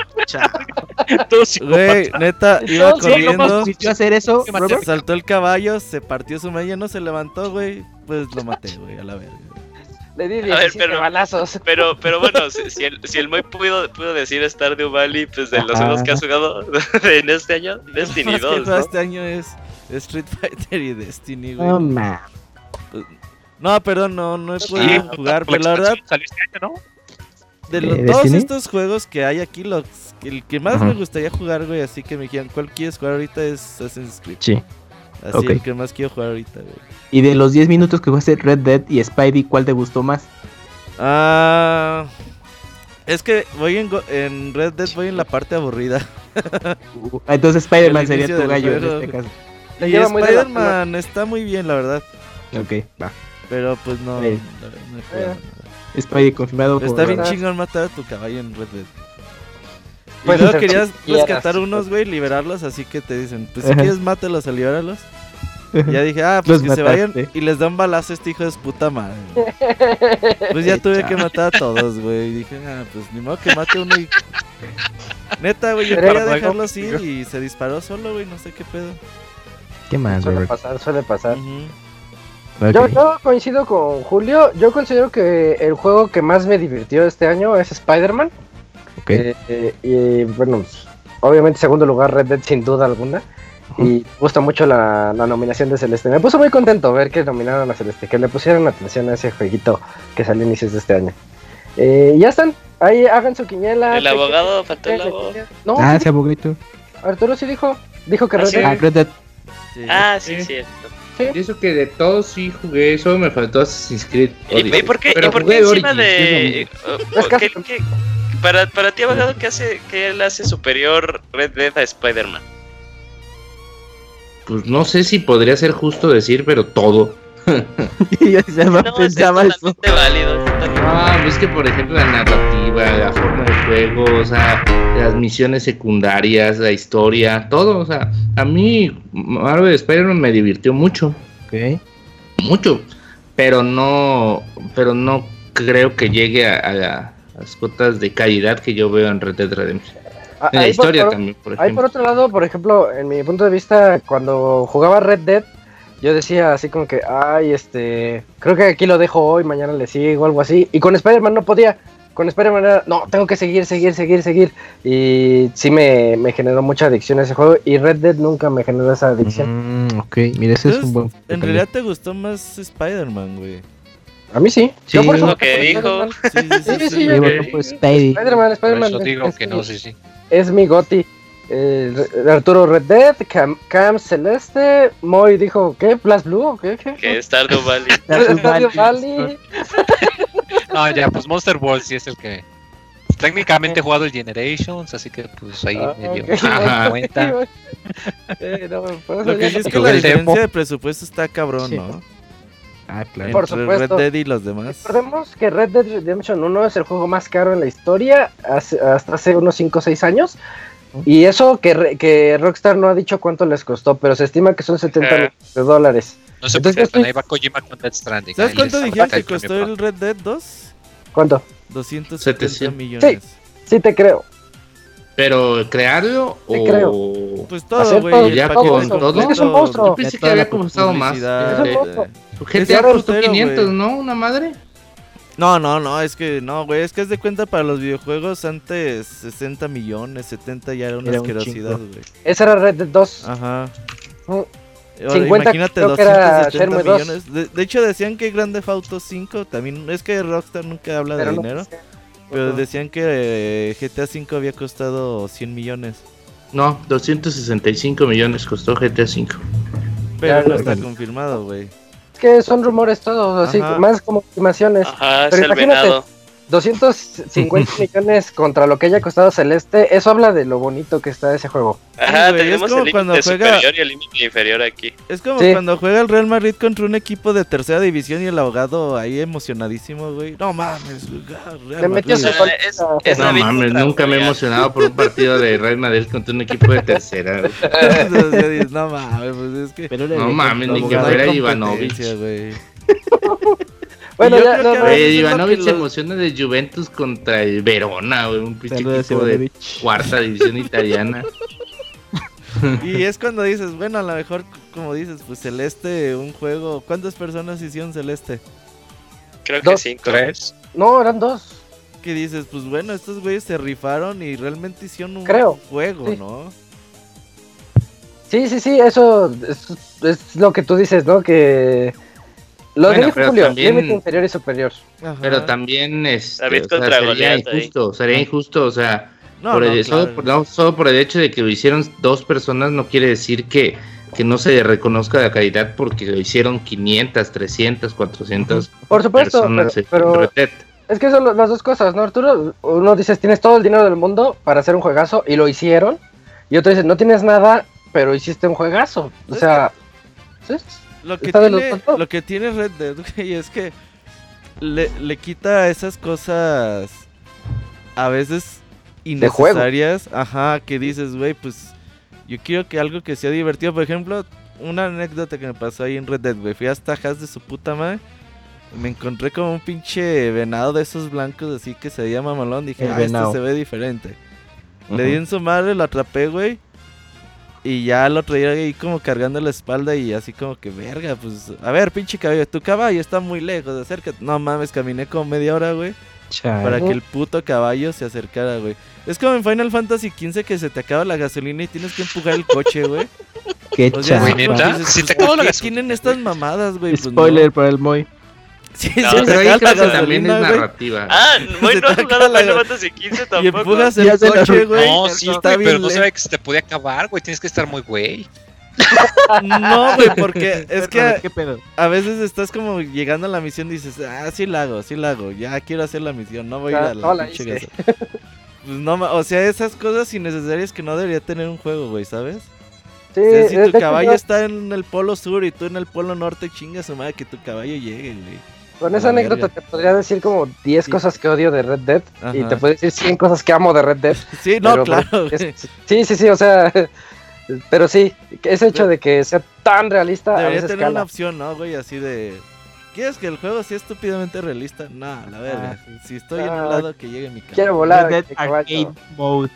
Güey, neta, iba No, sí, ¿Cómo corriendo. permitió hacer eso. Saltó el caballo, se partió su media, no se levantó, güey. Pues lo maté, güey, a la verga. Le di ver, 17 pero- balazos. Pero, pero bueno, si, si el, si el Moy pudo, pudo decir Stardew Valley, pues de los juegos que has jugado (laughs) en este año, Destiny Más que 2, todo ¿no? este año es Street Fighter y Destiny, güey. No, ma. No, perdón, no, no he Sí, podido jugar, pero la verdad, Salió este año, ¿no? de ¿Eh, los, todos Destiny? estos juegos que hay aquí, los, el que más Ajá. me gustaría jugar, güey, así que me dijeron, ¿cuál quieres jugar ahorita? Es Assassin's Creed. Sí. Así, ok. el que más quiero jugar ahorita, güey. Y de los 10 minutos que jugaste Red Dead y Spidey, ¿cuál te gustó más? Ah... Es que voy en, go- en Red Dead, voy en la parte aburrida. (laughs) Uh, Entonces Spider-Man sería tu gallo en este caso. Y Spider-Man está muy bien, la verdad. Ok, va. Pero pues no, Sí. no, no jugado Eh. Spidey confirmado por Está bien ¿verdad? chingón matar a tu caballo en Red Dead. Y Puedes luego querías rescatar unos, pues. güey, liberarlos, así que te dicen, pues si Ajá. quieres mátalos o libéralos. Ya dije, ah, pues Los que se vayan y les da un balazo a este hijo de su puta madre. (laughs) Pues ya tuve que matar a todos, güey. Y dije, ah, pues ni modo que mate uno y. (laughs) Neta, güey, yo quería dejarlo así y se disparó solo, güey, no sé qué pedo. ¿Qué más, Suele pasar, suele pasar. Yo coincido con Julio. Yo considero que el juego que más me divirtió este año es Spider-Man. Ok. Eh, eh, y bueno, pues, obviamente segundo lugar Red Dead sin duda alguna. Y me gusta mucho la, la nominación de Celeste. Me puso muy contento ver que nominaron a Celeste, que le pusieron atención a ese jueguito que salió a inicios de este año. Eh, ya están, ahí hagan su quiniela. El abogado, faltó el abogado. No, Ah, ese abogadito. Arturo sí dijo. Dijo que Ah, Red sí. Dead. Ah, Red Dead. Sí. Ah, sí, Sí. cierto. Y eso que de todos sí jugué, eso me faltó Assassin's Creed. ¿Y, y Odyssey. por qué, Pero y por qué encima Origins, de... es eh, ¿qué- qué- para, para ti, abogado, ¿qué hace, qué le hace superior Red Dead a Spider-Man? Pues no sé si podría ser justo decir, pero todo. (laughs) Yo ya No, es pensaba eso. totalmente válido. es totalmente Ah, es que por ejemplo la narrativa, la forma de juego, o sea, las misiones secundarias, la historia, todo, o sea, a mí Marvel Spider-Man me divirtió mucho, Ok. mucho, pero no, pero no creo que llegue a, a la- a las cotas de calidad que yo veo en Red Dead Redemption. Ah, En la ahí historia por- también, por Ahí ejemplo. por otro lado, por ejemplo, en mi punto de vista, cuando jugaba Red Dead, yo decía así como que, ay, este, creo que aquí lo dejo hoy, mañana le sigo, algo así. Y con Spider-Man no podía. Con Spider-Man era, no, tengo que seguir, seguir, seguir, seguir. Y sí me, me generó mucha adicción a ese juego. Y Red Dead nunca me generó esa adicción. Mm, ok, mira, ese es un buen. En realidad te gustó más Spider-Man, güey. A mí sí. Sí. Yo por eso Lo que dijo. Spider-Man. Sí, sí, sí. Sí, sí, sí, Sí, yo- güey. bueno, pues Spidey. Spider-Man, Por Spider-Man. eso es- digo es que mi- no, sí, sí. Es mi goti. Eh, Re- Arturo Red Dead, Cam, Cam Celeste, Moy dijo, ¿qué? ¿Plus Blue? o ¿Qué? ¿Qué? Que Stardew Valley. (laughs) Stardew Valley. No, ya, pues Monster World sí es el que. Técnicamente he jugado el Generations, así que pues ahí Ah, medio ok. Ajá, (laughs) cuenta. Eh, no, Lo que sí es que la el diferencia demo. de presupuesto está cabrón, Sí. ¿no? Ah, claro. Por Entre supuesto. Red Dead y los demás. Recordemos que Red Dead Redemption 1 es el juego más caro en la historia hace- hasta hace unos 5 o 6 años. Y eso que, re- que Rockstar no ha dicho cuánto les costó, pero se estima que son 70 Ajá. millones de dólares. No sé por Entonces, qué, pero estoy- ahí va Kojima con Death Stranding. ¿Sabes cuánto dijeron que costó el Red Dead 2? ¿Cuánto? 270 700. millones. Sí te creo. Pero crearlo Sí, o creo. Pues todo, güey. todo, ya paquete con todo. completo, Es un monstruo. Yo pensé que había costado más. Es un fíjate. monstruo. GTA Es costó putero, 500, güey. ¿no? Una madre. No, no, no, es que no, güey, es que es de cuenta para los videojuegos antes 60 millones, 70 ya era una Era un asquerosidad, chingo. güey. Ese era Red Dead 2. Ajá. Ahora, 50 imagínate creo que era 270 Shenmue 2. millones. De, de hecho decían que Grande Theft Auto 5 también, es que Rockstar nunca habla pero de no dinero, sé. pero decían que eh, GTA 5 había costado 100 millones, No, 265 millones costó GTA 5. pero Ya, no está confirmado, güey. Es que son rumores todos, así, Ajá. más como estimaciones. Ajá, es Pero el imagínate. venado. 250 millones contra lo que haya costado Celeste, eso habla de lo bonito que está ese juego. Ajá, es tenemos como el cuando límite juega- superior y el límite inferior aquí. Es como Sí. cuando juega el Real Madrid contra un equipo de tercera división y el abogado ahí emocionadísimo, güey. No mames, Real Le metió Madrid. su es- es No mames, nunca me he emocionado por un partido de Real Madrid contra un equipo de tercera. (laughs) no mames, pues es que Pero No mames, ni que fuera Ivanovic. güey. (laughs) Bueno, ya, no, Ivanovic se los- emociona de Juventus contra el Verona, güey, un pinche equipo de cuarta división italiana. (laughs) Y es cuando dices, bueno, a lo mejor, como dices, pues Celeste, un juego. ¿Cuántas personas hicieron Celeste? Creo que cinco. Tres. no, eran dos. Que dices, pues bueno, estos güeyes se rifaron y realmente hicieron un Creo, juego, sí. ¿no? Sí, sí, sí, eso es, es lo que tú dices, ¿no? Que... Lo Bueno, pero Julio, también- límite inferior y superior. Ajá. Pero también es David contra sería Goliat ahí. injusto, sería injusto, o sea, No, por no, el- solo, claro. por, no, solo por el hecho de que lo hicieron dos personas no quiere decir que, que no se reconozca la calidad porque lo hicieron 500, 300, 400 Por supuesto, personas pero, pero es que son las dos cosas, ¿no, Arturo? Uno dices, tienes todo el dinero del mundo para hacer un juegazo y lo hicieron. Y otro dice, no tienes nada, pero hiciste un juegazo. O sea, ¿sí? Lo que, tiene, lo que tiene Red Dead, (laughs) güey, es que le, le quita esas cosas a veces innecesarias. Ajá, que dices, güey, pues yo quiero que algo que sea divertido. Por ejemplo, una anécdota que me pasó ahí en Red Dead, güey. Fui hasta Has de su puta madre. Me encontré como un pinche venado de esos blancos así que se veía mamalón. Dije, El ah, este se ve diferente. Le di en su madre, lo atrapé, güey. Y ya lo traía ahí como cargando la espalda y así como que, verga, pues... A ver, pinche caballo, tu caballo está muy lejos, acércate. No mames, caminé como media hora, güey. Para que el puto caballo se acercara, güey. Es como en Final Fantasy XV que se te acaba la gasolina y tienes que empujar el coche, güey. Qué O sea, dices, ¿Sí pues, te acabó ¿por la qué gasolina? tienen estas mamadas, güey? Pues, no. Spoiler para el Moy. Sí, No, te pero ahí creo que también es narrativa. Ah, (laughs) güey, no jugado acaba la- Final Fantasy XV Y tampoco. empujas el coche, güey. No, sí, está güey, bien pero no sabía que se te podía acabar, güey. Tienes que estar muy güey. No, güey, porque (laughs) es que ¿Qué pedo? a veces estás como llegando a la misión y dices, ah, sí la hago, sí la hago, ya quiero hacer la misión, no voy a ir a la la pinche hice. casa". Pues no, o sea, esas cosas innecesarias que no debería tener un juego, güey, ¿sabes? Sí, O sea, si de tu caballo está en el polo sur y tú en el polo norte, chinga su madre que tu caballo llegue, güey. Con a esa anécdota verga. te podría decir como 10 Sí. cosas que odio de Red Dead y te puedo decir 100 cosas que amo de Red Dead. (laughs) Sí, no, Pero, claro, es- sí, sí, sí, o sea, (laughs) pero sí, ese hecho de que sea tan realista a Debería veces tener una opción, ¿no, güey? Así de... ¿Quieres que el juego sea estúpidamente realista? No, la verga. si estoy en un Ah, lado, que llegue mi caballo. Quiero volar. Red Dead. Arcade Mode.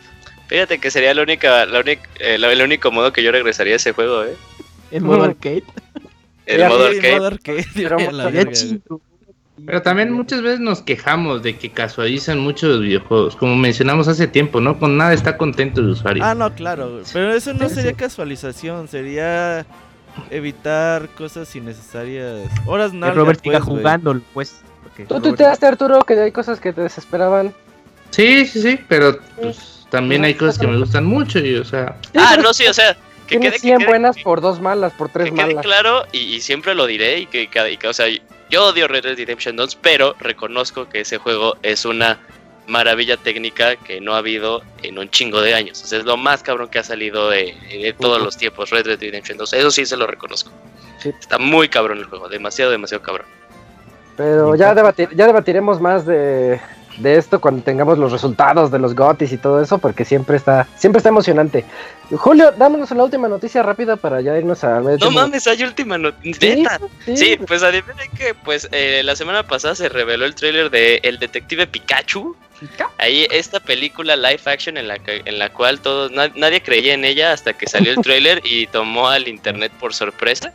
Fíjate que sería la única, la única, eh, la- el único modo que yo regresaría a ese juego, ¿eh? En modo (laughs) arcade. El modo arcade. modo arcade, Pero güey, Pero también muchas veces nos quejamos de que casualizan mucho los videojuegos, como mencionamos hace tiempo, ¿no? Con nada está contento el usuario. Ah, no, claro. Pero eso no sería casualización, sería evitar cosas innecesarias. Horas Que nalga, Robert siga pues, jugando, pues. porque Tú tuiteaste, Arturo, que hay cosas que te desesperaban. Sí, sí, sí, pero pues, también hay cosas que me gustan mucho y, o sea, Ah, no, sí, o sea, que Tienes quede, que 100 quede- buenas por dos malas, por tres que quede malas. claro y, y siempre lo diré y que, cada- y que, o sea, yo odio Red Dead Redemption 2, pero reconozco que ese juego es una maravilla técnica que no ha habido en un chingo de años. O sea, es lo más cabrón que ha salido de, de todos los tiempos Red Dead Redemption 2. Eso sí se lo reconozco. Sí. Está muy cabrón el juego, demasiado, demasiado cabrón. Pero ya, debatir, ya debatiremos más de, de esto cuando tengamos los resultados de los GOTIS y todo eso, porque siempre está, siempre está emocionante. Julio, dámonos la última noticia rápida para ya irnos a... No mames, hay última noticia. Sí, sí. Sí, pues adivinen que pues eh, la semana pasada se reveló el tráiler de El Detective Pikachu. Ahí esta película live action en la, que- en la cual todos na- nadie creía en ella hasta que salió el (laughs) tráiler y tomó al internet por sorpresa.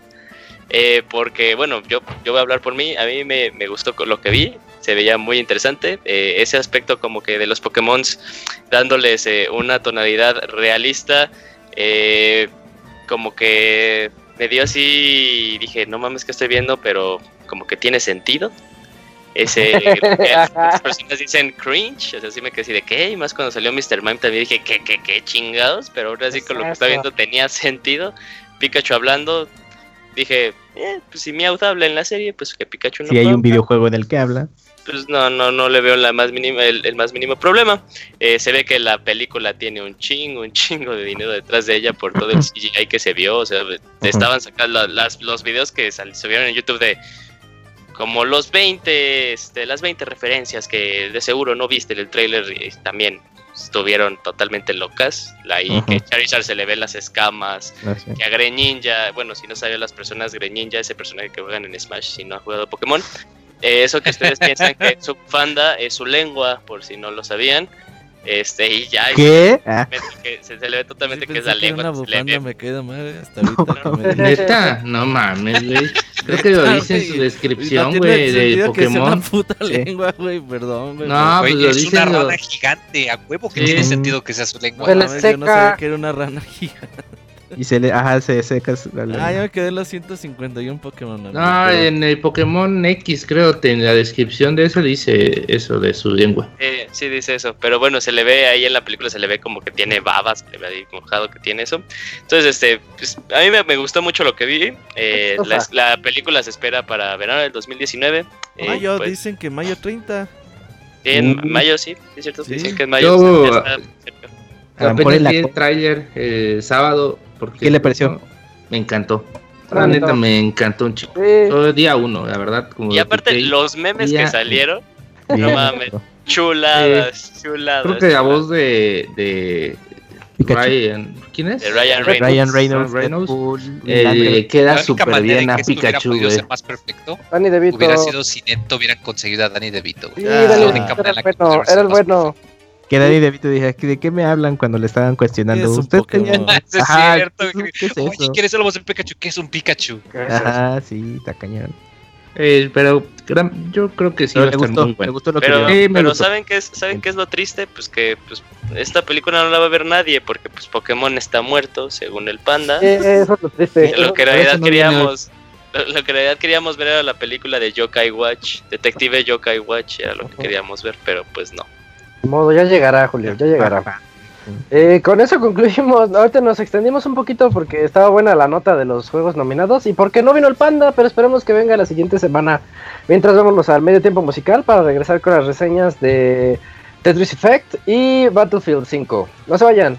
Eh, porque bueno, yo, yo voy a hablar por mí, a mí me, me gustó lo que vi, se veía muy interesante, eh, ese aspecto como que de los Pokémon dándoles eh, una tonalidad realista, eh, como que me dio así dije, no mames que estoy viendo, pero como que tiene sentido. Ese, (laughs) las personas dicen cringe, o sea, sí me quedé así de qué, y más cuando salió Mr. Mime también dije, ¿qué, qué, qué chingados? Pero ahora sí con lo que estaba viendo tenía sentido. Pikachu hablando, dije, eh, pues si Meowth habla en la serie, pues que Pikachu no Si hay un videojuego en el que habla. Pues no, no, no le veo la más mínima, el, el más mínimo problema. Eh, se ve que la película tiene un chingo, un chingo de dinero detrás de ella por todo el CGI que se vio. O sea, estaban sacando las, los videos que subieron en YouTube de como los 20, este, las 20 referencias que de seguro no viste en el trailer y también estuvieron totalmente locas. La ahí que Charizard se le ven las escamas, sé. que a Greninja, bueno, si no saben las personas, Greninja, ese personaje que juegan en Smash, si no ha jugado Pokémon, eh, eso que ustedes piensan que su fanda es su lengua, por si no lo sabían, este, y ya ¿Qué? Ah, se, que- se, se le ve totalmente Sí, que es la lengua, una me queda madre hasta ahorita que me (laughs) neta, no mames, güey. Creo que lo dice en su descripción, No güey, de sentido que una Pokémon. puta lengua, güey, perdón, güey. No, Güey, pues lo es dicen una rana gigante, a huevo que Sí. tiene sentido que sea su lengua. Se le mames, yo no seca. sabía que era una rana gigante. Y se le, ajá, se seca la lengua. Ah, ya me quedé en los 151 Pokémon. amigo, No, pero- en el Pokémon X, creo, que en la descripción de eso dice eso de su lengua. Eh, sí, dice eso. Pero bueno, se le ve ahí en la película, se le ve como que tiene babas, se le ve ahí mojado que tiene eso. Entonces, este, pues, a mí me, me gustó mucho lo que vi. Eh, la, la película se espera para verano del 2019. Eh, Mayo, pues, dicen que mayo 30. sí, en Mm. mayo, sí, sí, es cierto. Sí. Dicen que en mayo Yo- ya está cerca. A lo mejor el tráiler el sábado. Porque ¿Qué le pareció? Me encantó. La neta me encantó un chico. Sí, Todo día uno, la verdad. Como Y aparte, los memes que salieron, no mames. chuladas, chuladas. Creo que la voz de, de. Ryan, ¿quién es? De Ryan Reynolds. Ryan Reynolds, Reynolds. Deadpool, Eh, queda súper bien en a hubiera Pikachu, güey. ser más perfecto Danny DeVito. hubiera sido si Neto hubieran conseguido a Danny DeVito. Sí, Ah, Danny era el bueno, era el bueno. Que Danny DeVito dije, ¿de qué me hablan cuando le estaban cuestionando? Es un ¿Usted Pokémon. tenía- (laughs) es Ajá, cierto. ¿qué es- qué es Oye? ¿quieres ser la voz del Pikachu? ¿Qué es un Pikachu? Ajá, sí, está cañón. Eh, pero gran- yo creo que sí Pero va a le estar gustó, muy bueno. gustó lo que Pero. Sí, me pero gustó. ¿saben qué es, ¿saben qué es lo triste? Pues que pues, esta película no la va a ver nadie porque pues Pokémon está muerto, según el panda. Eh, eso es lo triste. (laughs) lo que en realidad no queríamos lo, lo que en realidad queríamos ver era la película de Yokai Watch, Detective Yokai Watch, era lo que queríamos ver, pero pues no. Modo, ya llegará, Julio, ya llegará. Eh, con eso concluimos. Ahorita nos extendimos un poquito porque estaba buena la nota de los juegos nominados y porque no vino el panda, pero esperemos que venga la siguiente semana. Mientras vámonos al medio tiempo musical para regresar con las reseñas de Tetris Effect y Battlefield 5. No se vayan.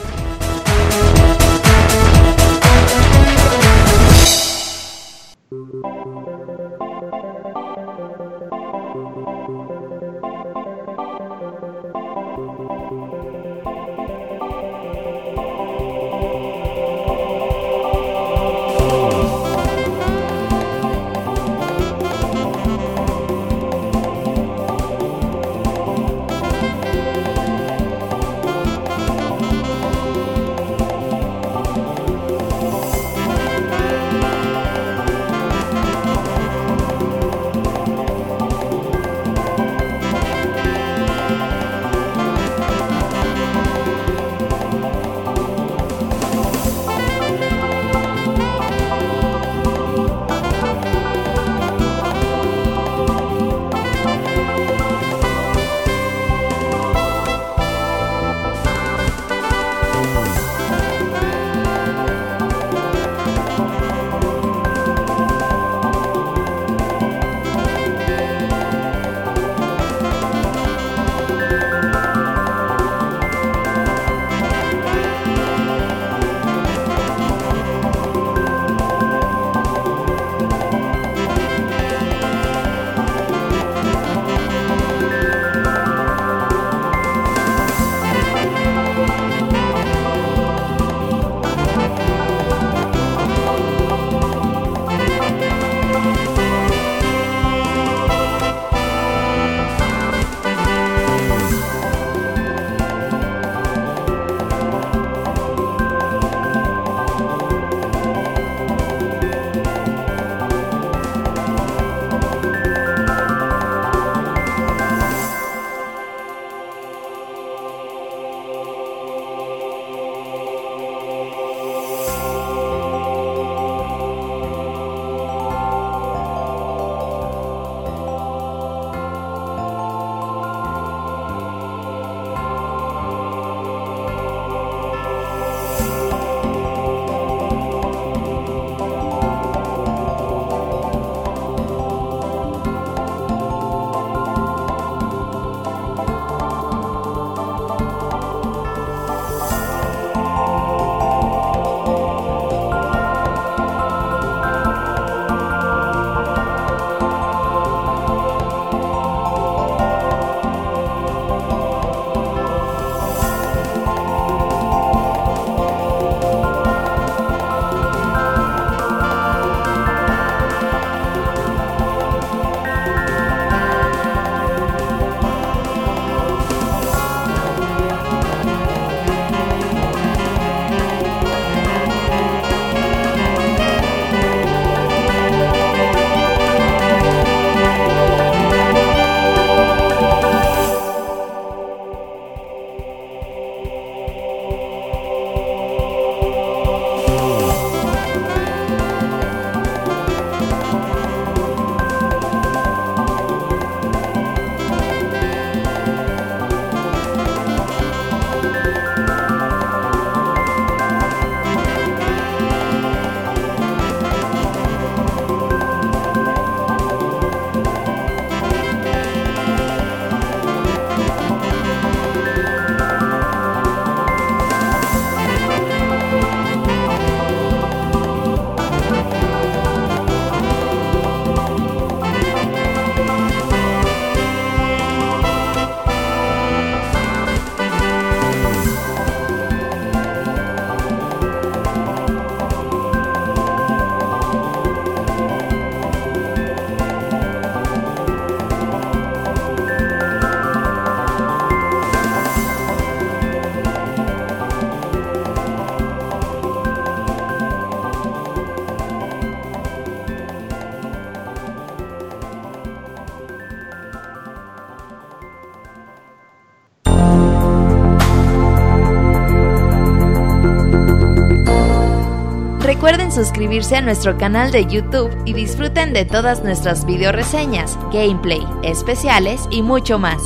suscribirse a nuestro canal de YouTube y disfruten de todas nuestras video reseñas, gameplay, especiales y mucho más.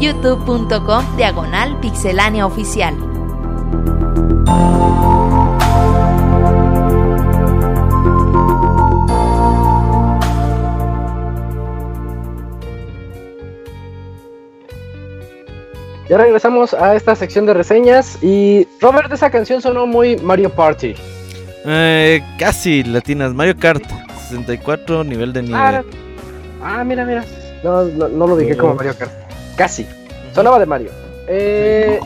youtube.com diagonal pixelánea oficial. Ya regresamos a esta sección de reseñas y Robert, esa canción sonó muy Mario Party. Eh, casi latinas. Mario Kart 64, nivel de nieve. Ah, ah, mira, mira. No, no, no lo dije como Mario Kart. Casi. Sonaba de Mario. Eh,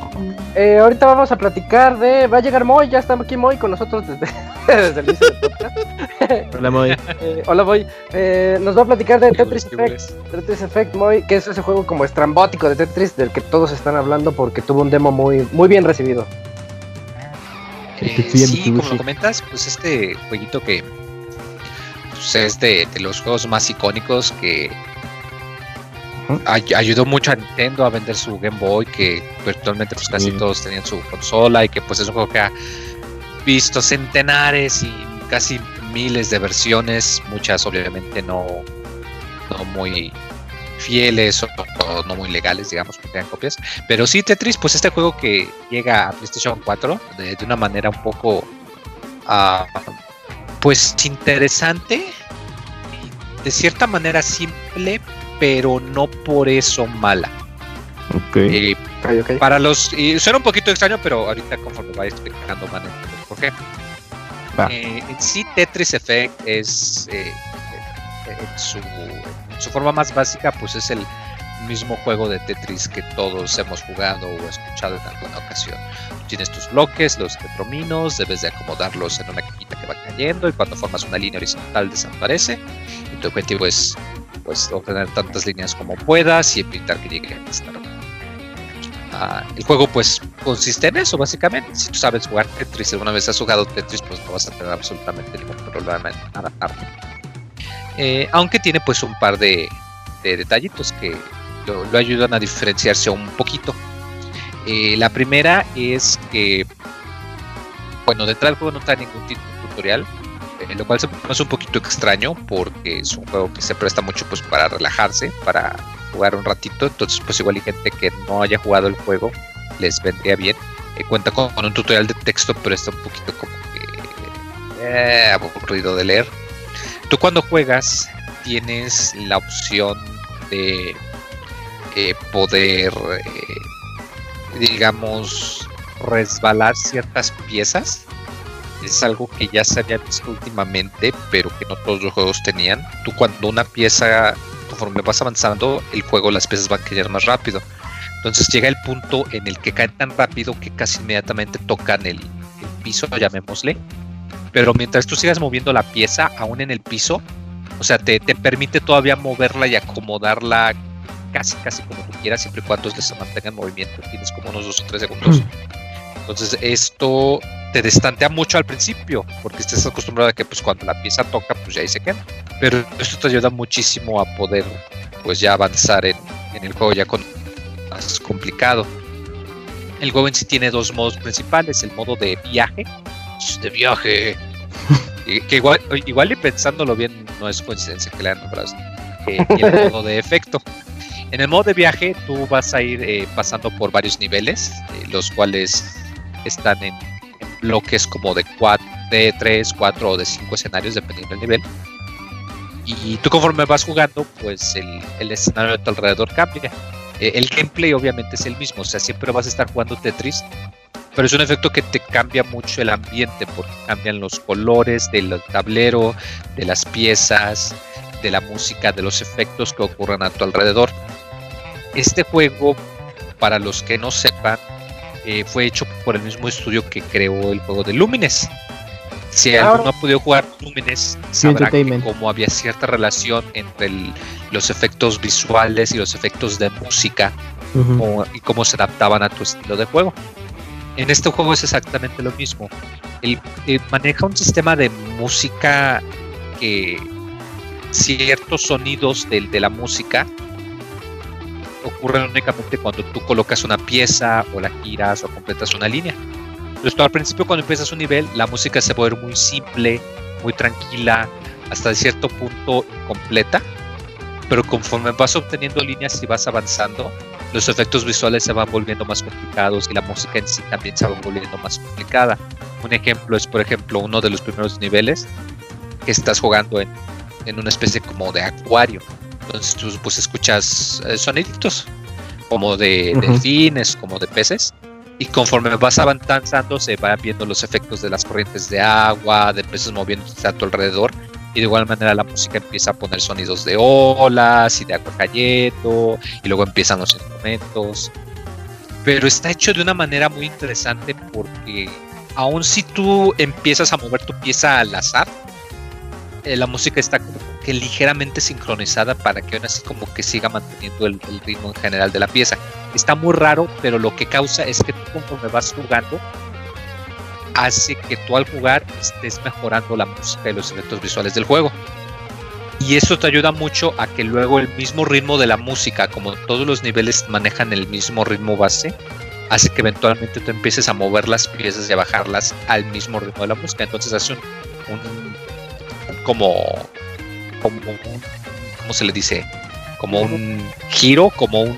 eh, ahorita vamos a platicar de. Va a llegar Moy, ya está aquí Moy con nosotros desde, (laughs) desde el inicio del podcast. (laughs) Hola, Moy. (laughs) Eh, hola Moy. Eh, nos va a platicar de ¿Qué Tetris Effect. Tetris Effect Moy, que es ese juego como estrambótico de Tetris del que todos están hablando porque tuvo un demo muy, muy bien recibido. Eh, Que sí, como lo comentas, pues este jueguito que pues, es de, de los juegos más icónicos que ay- ayudó mucho a Nintendo a vender su Game Boy, que virtualmente pues casi Sí. todos tenían su consola y que pues es un juego que ha visto centenares y casi miles de versiones, muchas obviamente no, no muy fieles o, o no muy legales, digamos, porque eran copias. Pero sí, Tetris, pues este juego que llega a PlayStation 4 de, de una manera un poco, ah, pues interesante, y de cierta manera simple, pero no por eso mala. Ok. Eh, para los, y suena un poquito extraño, pero ahorita conforme vaya explicando van a entender por qué. Eh, en sí, Tetris Effect es eh, eh, en, su, en su forma más básica, pues es el mismo juego de Tetris que todos hemos jugado o escuchado en alguna ocasión. Tienes tus bloques, los tetrominos, debes de acomodarlos en una cajita que va cayendo y cuando formas una línea horizontal desaparece. Y tu objetivo es pues obtener tantas líneas como puedas y evitar que llegue a estar Ah, el juego pues consiste en eso básicamente. Si tú sabes jugar Tetris, alguna vez has jugado Tetris, pues no vas a tener absolutamente ningún problema en adaptarte. Eh, aunque tiene pues un par de, de detallitos que lo, ayudan a diferenciarse un poquito. Eh, la primera es que, bueno, de entrada el juego no trae ningún tutorial, eh, lo cual se hace un poquito extraño porque es un juego que se presta mucho pues para relajarse, para jugar un ratito, entonces pues igual hay gente que no haya jugado el juego, les vendría bien. Cuenta con, con un tutorial de texto, pero está un poquito como que aburrido de leer. Tú cuando juegas tienes la opción de eh, poder, eh, digamos, resbalar ciertas piezas. Es algo que ya se había visto últimamente, pero que no todos los juegos tenían. Tú cuando una pieza conforme vas avanzando, el juego, las piezas van a caer más rápido. Entonces llega el punto en el que caen tan rápido que casi inmediatamente tocan el, el piso, llamémosle. Pero mientras tú sigas moviendo la pieza, aún en el piso, o sea, te, te permite todavía moverla y acomodarla casi, casi como tú quieras, siempre y cuando se mantenga en movimiento. Tienes como unos 2 o 3 segundos. Entonces esto te destantea mucho al principio, porque estás acostumbrado a que pues cuando la pieza toca, pues ya ahí se queda. Pero esto te ayuda muchísimo a poder pues ya avanzar en, en el juego ya con más complicado. El juego en sí tiene dos modos principales, el modo de viaje, de viaje, y que igual, igual y pensándolo bien no es coincidencia que le han nombrado eh, (laughs) el modo de efecto. En el modo de viaje tú vas a ir eh, pasando por varios niveles, eh, los cuales están en, en bloques como de, cuatro, de 3, 4 o de 5 escenarios dependiendo del nivel. Y tú conforme vas jugando, pues el, el escenario de tu alrededor cambia. Eh, el gameplay obviamente es el mismo, o sea, siempre vas a estar jugando Tetris, pero es un efecto que te cambia mucho el ambiente, porque cambian los colores del tablero, de las piezas, de la música, de los efectos que ocurren a tu alrededor. Este juego, para los que no sepan, eh, fue hecho por el mismo estudio que creó el juego de Lumines. Si Ah. alguno ha podido jugar Lumines, sabrá que como había cierta relación entre el- los efectos visuales y los efectos de música o- y cómo se adaptaban a tu estilo de juego. En este juego es exactamente lo mismo. El, eh, maneja un sistema de música que ciertos sonidos de, la música ocurren únicamente cuando tú colocas una pieza o la giras o completas una línea. Entonces al principio cuando empiezas un nivel, la música se puede ver muy simple, muy tranquila, hasta cierto punto completa, pero conforme vas obteniendo líneas y vas avanzando, los efectos visuales se van volviendo más complicados y la música en sí también se va volviendo más complicada. Un ejemplo es, por ejemplo, uno de los primeros niveles que estás jugando en, en una especie como de acuario. Entonces tú pues escuchas eh, soniditos como de Ujú. delfines, como de peces. Y conforme vas avanzando se van viendo los efectos de las corrientes de agua, de peces moviéndose a tu alrededor. Y de igual manera la música empieza a poner sonidos de olas y de agua. Y luego empiezan los instrumentos. Pero está hecho de una manera muy interesante porque aun si tú empiezas a mover tu pieza al azar, eh, la música está como que ligeramente sincronizada para que aún así como que siga manteniendo el, el ritmo en general de la pieza. Está muy raro, pero lo que causa es que tú conforme vas jugando, hace que tú al jugar estés mejorando la música y los efectos visuales del juego. Y eso te ayuda mucho a que luego el mismo ritmo de la música, como todos los niveles manejan el mismo ritmo base, hace que eventualmente tú empieces a mover las piezas y a bajarlas al mismo ritmo de la música. Entonces hace un, un- como, como un- ¿cómo se le dice? Como un giro, como un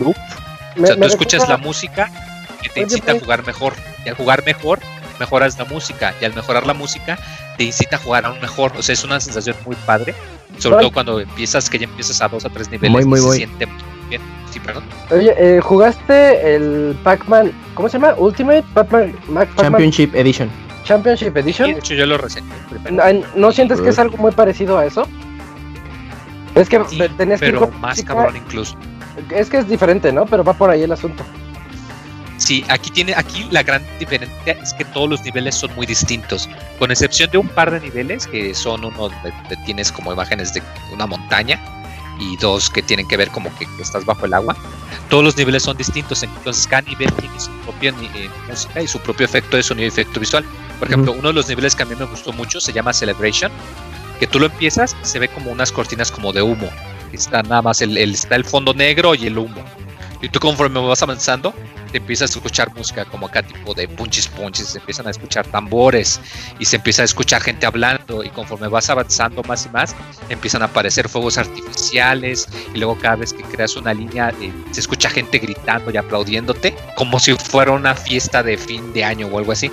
loop. Me- o sea, tú escuchas la música que te incita a pues- jugar mejor. Y al jugar mejor, mejoras la música. Y al mejorar la música, te incita a jugar aún mejor. O sea, es una sensación muy padre. Sobre todo cuando empiezas, que ya empiezas a dos a tres niveles Muy, muy, y se muy. siente muy bien. Sí, perdón. Oye, eh, ¿jugaste el Pac-Man? ¿Cómo se llama? Ultimate Pac-Man Pac-Man Championship Edition. Championship Edition. de hecho, yo lo reseñé primero. ¿No, ¿no sientes que es algo muy parecido a eso? Es que Sí, que ir pero con más música- cabrón incluso. Es que es diferente, ¿no? Pero va por ahí el asunto. Sí, aquí tiene, aquí la gran diferencia es que todos los niveles son muy distintos, con excepción de un par de niveles que son uno donde tienes como imágenes de una montaña y dos que tienen que ver como que, que estás bajo el agua. Todos los niveles son distintos, entonces cada nivel tiene su propia eh, música y su propio efecto de sonido y efecto visual. Por ejemplo, uno de los niveles que a mí me gustó mucho se llama Celebration, que tú lo empiezas se ve como unas cortinas como de humo. Está nada más el, el- está el fondo negro y el humo. Y tú conforme vas avanzando, te empiezas a escuchar música como acá tipo de punchis punchis, se empiezan a escuchar tambores y se empieza a escuchar gente hablando y conforme vas avanzando más y más empiezan a aparecer fuegos artificiales y luego cada vez que creas una línea eh, se escucha gente gritando y aplaudiéndote como si fuera una fiesta de fin de año o algo así.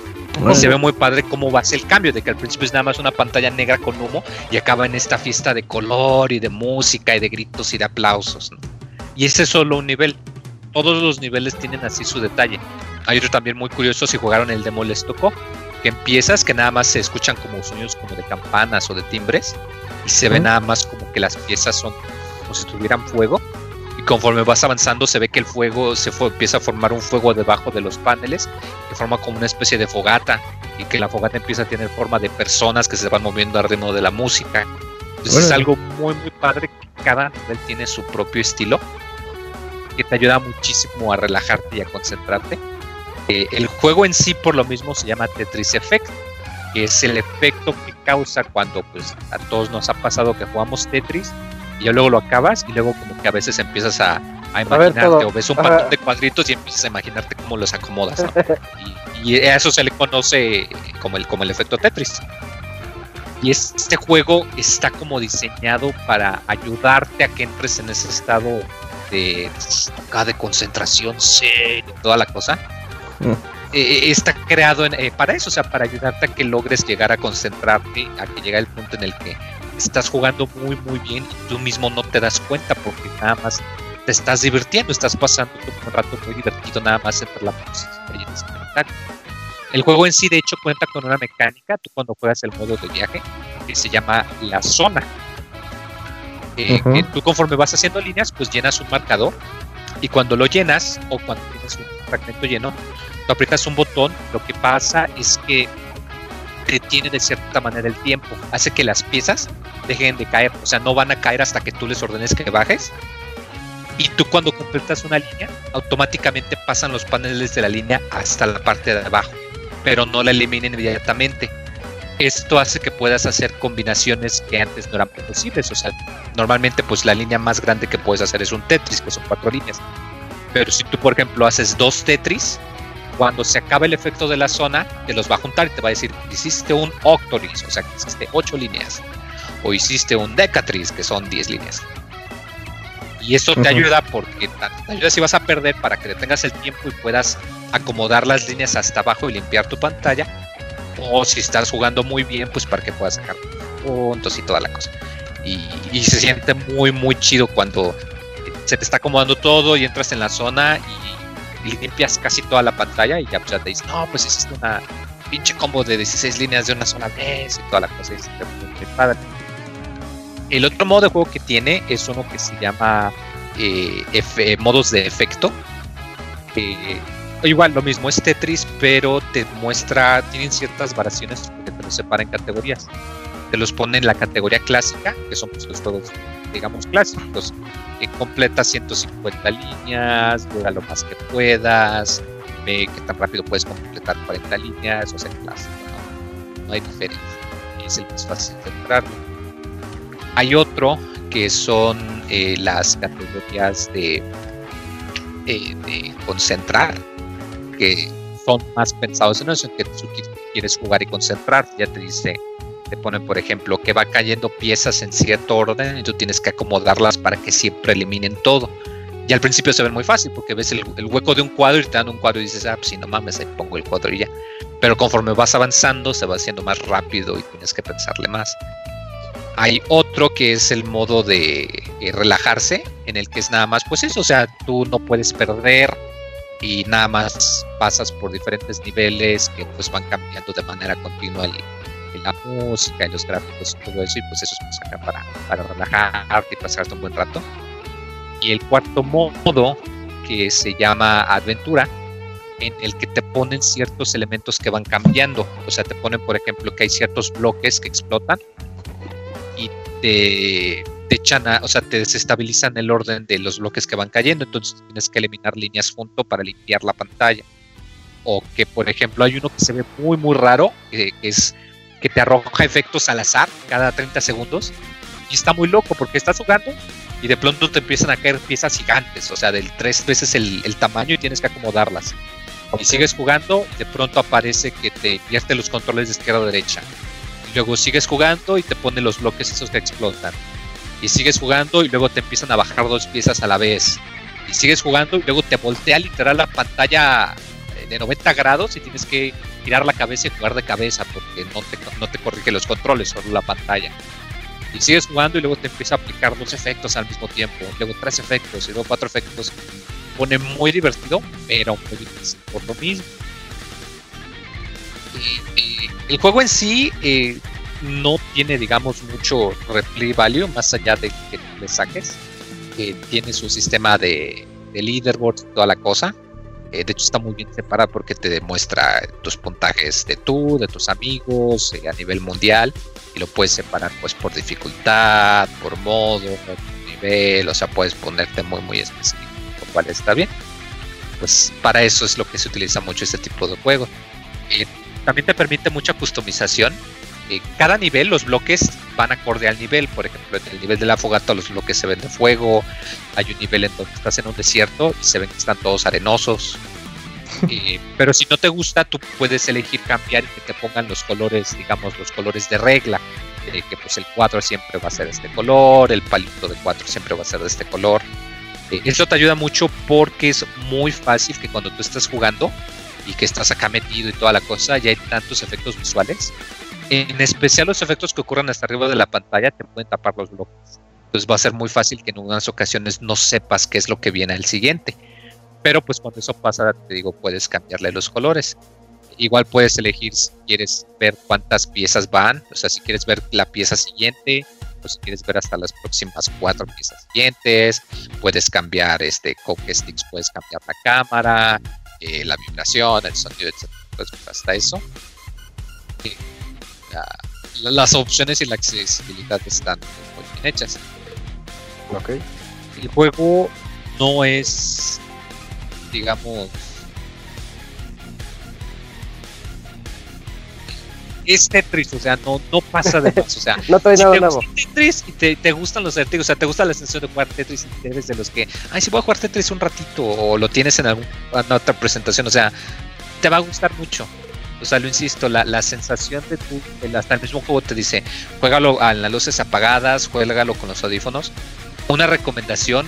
Y se ve muy padre cómo va a ser el cambio, de que al principio es nada más una pantalla negra con humo y acaba en esta fiesta de color y de música y de gritos y de aplausos. ¿no? Y ese es solo un nivel. Todos los niveles tienen así su detalle. Hay otro también muy curioso si jugaron el demo les tocó, que empiezas que nada más se escuchan como sonidos como de campanas o de timbres y se ve nada más como que las piezas son como si tuvieran fuego y conforme vas avanzando se ve que el fuego se fue, empieza a formar un fuego debajo de los paneles que forma como una especie de fogata y que la fogata empieza a tener forma de personas que se van moviendo al ritmo de la música. Entonces es algo muy muy padre que cada nivel tiene su propio estilo que te ayuda muchísimo a relajarte y a concentrarte. Eh, el juego en sí por lo mismo se llama Tetris Effect, que es el efecto que causa cuando pues a todos nos ha pasado que jugamos Tetris y ya luego lo acabas y luego como que a veces empiezas a, a imaginarte todo. o ves un patrón de cuadritos y empiezas a imaginarte cómo los acomodas. ¿no? y, y a eso se le conoce como el, como el efecto Tetris. Y este juego está como diseñado para ayudarte a que entres en ese estado de, acá de concentración y toda la cosa. Mm. Eh, está creado en- eh, para eso, o sea, para ayudarte a que logres llegar a concentrarte, a que llegue el punto en el que estás jugando muy, muy bien y tú mismo no te das cuenta porque nada más te estás divirtiendo, estás pasando un rato muy divertido nada más entre la música y el espectáculo. El juego en sí, de hecho, cuenta con una mecánica, tú cuando juegas el modo de viaje, que se llama la zona. Eh, que tú conforme vas haciendo líneas, pues llenas un marcador y cuando lo llenas o cuando tienes un fragmento lleno, tú aprietas un botón, lo que pasa es que detiene de cierta manera el tiempo, hace que las piezas dejen de caer, o sea, no van a caer hasta que tú les ordenes que bajes. Y tú cuando completas una línea, automáticamente pasan los paneles de la línea hasta la parte de abajo, pero no la eliminen inmediatamente. Esto hace que puedas hacer combinaciones que antes no eran posibles. O sea, normalmente pues la línea más grande que puedes hacer es un Tetris, que son cuatro líneas. Pero si tú, por ejemplo, haces dos Tetris, cuando se acabe el efecto de la zona, te los va a juntar y te va a decir, hiciste un Octoris, o sea, que hiciste 8 líneas, o hiciste un Decatris, que son 10 líneas. Y eso te ayuda porque te ayuda si vas a perder para que tengas el tiempo y puedas acomodar las líneas hasta abajo y limpiar tu pantalla. O si estás jugando muy bien, pues para que puedas sacar puntos y toda la cosa. Y, y se siente muy, muy chido cuando se te está acomodando todo y entras en la zona y, y limpias casi toda la pantalla y ya, pues, ya te dices, no, pues hiciste una pinche combo de 16 líneas de una sola vez y toda la cosa. muy, padre. El otro modo de juego que tiene es uno que se llama eh, efe- modos de efecto. Eh, igual lo mismo es Tetris, pero te muestra, tienen ciertas variaciones porque te los separa en categorías. Te los pone en la categoría clásica, que son pues, los juegos, digamos, clásicos. Eh, completa 150 líneas, juega lo más que puedas, ve qué tan rápido puedes completar 40 líneas, o sea, clásico. No, no hay diferencia. Es el más fácil de entrar. Hay otro que son eh, las categorías de, eh, de concentrar, que son más pensados en eso, en que tú qui- quieres jugar y concentrar. Ya te dice, te ponen, por ejemplo, que va cayendo piezas en cierto orden y tú tienes que acomodarlas para que siempre eliminen todo. Y al principio se ve muy fácil porque ves el, el hueco de un cuadro y te dan un cuadro y dices, ah, pues si no mames, ahí pongo el cuadro y ya. Pero conforme vas avanzando, se va haciendo más rápido y tienes que pensarle más. Hay otro que es el modo de eh, relajarse, en el que es nada más, pues eso, o sea, tú no puedes perder y nada más pasas por diferentes niveles que pues van cambiando de manera continua el- la música y los gráficos y todo eso, y pues eso es acá para, para relajarte y pasarte un buen rato. Y el cuarto modo, que se llama aventura, en el que te ponen ciertos elementos que van cambiando. O sea, te ponen, por ejemplo, que hay ciertos bloques que explotan y te, te echan, a- o sea, te desestabilizan el orden de los bloques que van cayendo. Entonces tienes que eliminar líneas junto para limpiar la pantalla. O que, por ejemplo, hay uno que se ve muy, muy raro, que, que es que te arroja efectos al azar cada 30 segundos. Y está muy loco porque estás jugando y de pronto te empiezan a caer piezas gigantes, o sea, del tres veces el, el tamaño y tienes que acomodarlas. Y sigues jugando, de pronto aparece que te invierte los controles de izquierda a derecha. Y luego sigues jugando y te pone los bloques esos que explotan. Y sigues jugando y luego te empiezan a bajar dos piezas a la vez. Y sigues jugando y luego te voltea literal la pantalla eh, de 90 grados y tienes que girar la cabeza y jugar de cabeza porque no te, no te corrige los controles, solo la pantalla. Y sigues jugando y luego te empieza a aplicar dos efectos al mismo tiempo, luego tres efectos y luego cuatro efectos. Pone muy divertido, pero muy difícil por lo mismo. El juego en sí eh, no tiene, digamos, mucho replay value más allá de que le saques. Eh, tiene su sistema de, de leaderboard toda la cosa. Eh, de hecho, está muy bien separado porque te demuestra tus puntajes de tú, de tus amigos, eh, a nivel mundial. Y lo puedes separar pues por dificultad, por modo, por nivel. O sea, puedes ponerte muy, muy específico, lo cual está bien. Pues para eso es lo que se utiliza mucho este tipo de juegos. Eh, también te permite mucha customización. Eh, cada nivel, los bloques van acorde al nivel. Por ejemplo, en el nivel de la fogata, los bloques se ven de fuego. Hay un nivel en donde estás en un desierto y se ven que están todos arenosos. (laughs) Eh, pero si no te gusta, tú puedes elegir cambiar y que te pongan los colores, digamos, los colores de regla. eh, que pues el cuadro siempre va a ser de este color, el palito de cuatro siempre va a ser de este color. Eh, eso te ayuda mucho porque es muy fácil que cuando tú estás jugando y que estás acá metido y toda la cosa, ya hay tantos efectos visuales. En especial los efectos que ocurren hasta arriba de la pantalla te pueden tapar los bloques. Entonces va a ser muy fácil que en unas ocasiones no sepas qué es lo que viene al siguiente. Pero pues cuando eso pasa, te digo, puedes cambiarle los colores. Igual puedes elegir si quieres ver cuántas piezas van, o sea, si quieres ver la pieza siguiente, o si quieres ver hasta las próximas cuatro piezas siguientes, puedes cambiar este con qué sticks, puedes cambiar la cámara, eh, la vibración, el sonido, etc. Pues hasta eso. La- las opciones y la accesibilidad están muy bien hechas. Ok. El juego no es, digamos, es Tetris, o sea, no, no pasa de más, o sea, (laughs) No trae si nada te nuevo. gusta Tetris y te, te gustan los acertijos, o sea, te gusta la sensación de jugar Tetris y eres de los que, ay, si voy a jugar Tetris un ratito o lo tienes en alguna otra presentación, o sea, te va a gustar mucho. O sea, lo insisto, la, la sensación de tu, el- hasta el mismo juego te dice, juégalo a las luces apagadas, juégalo con los audífonos. Una recomendación,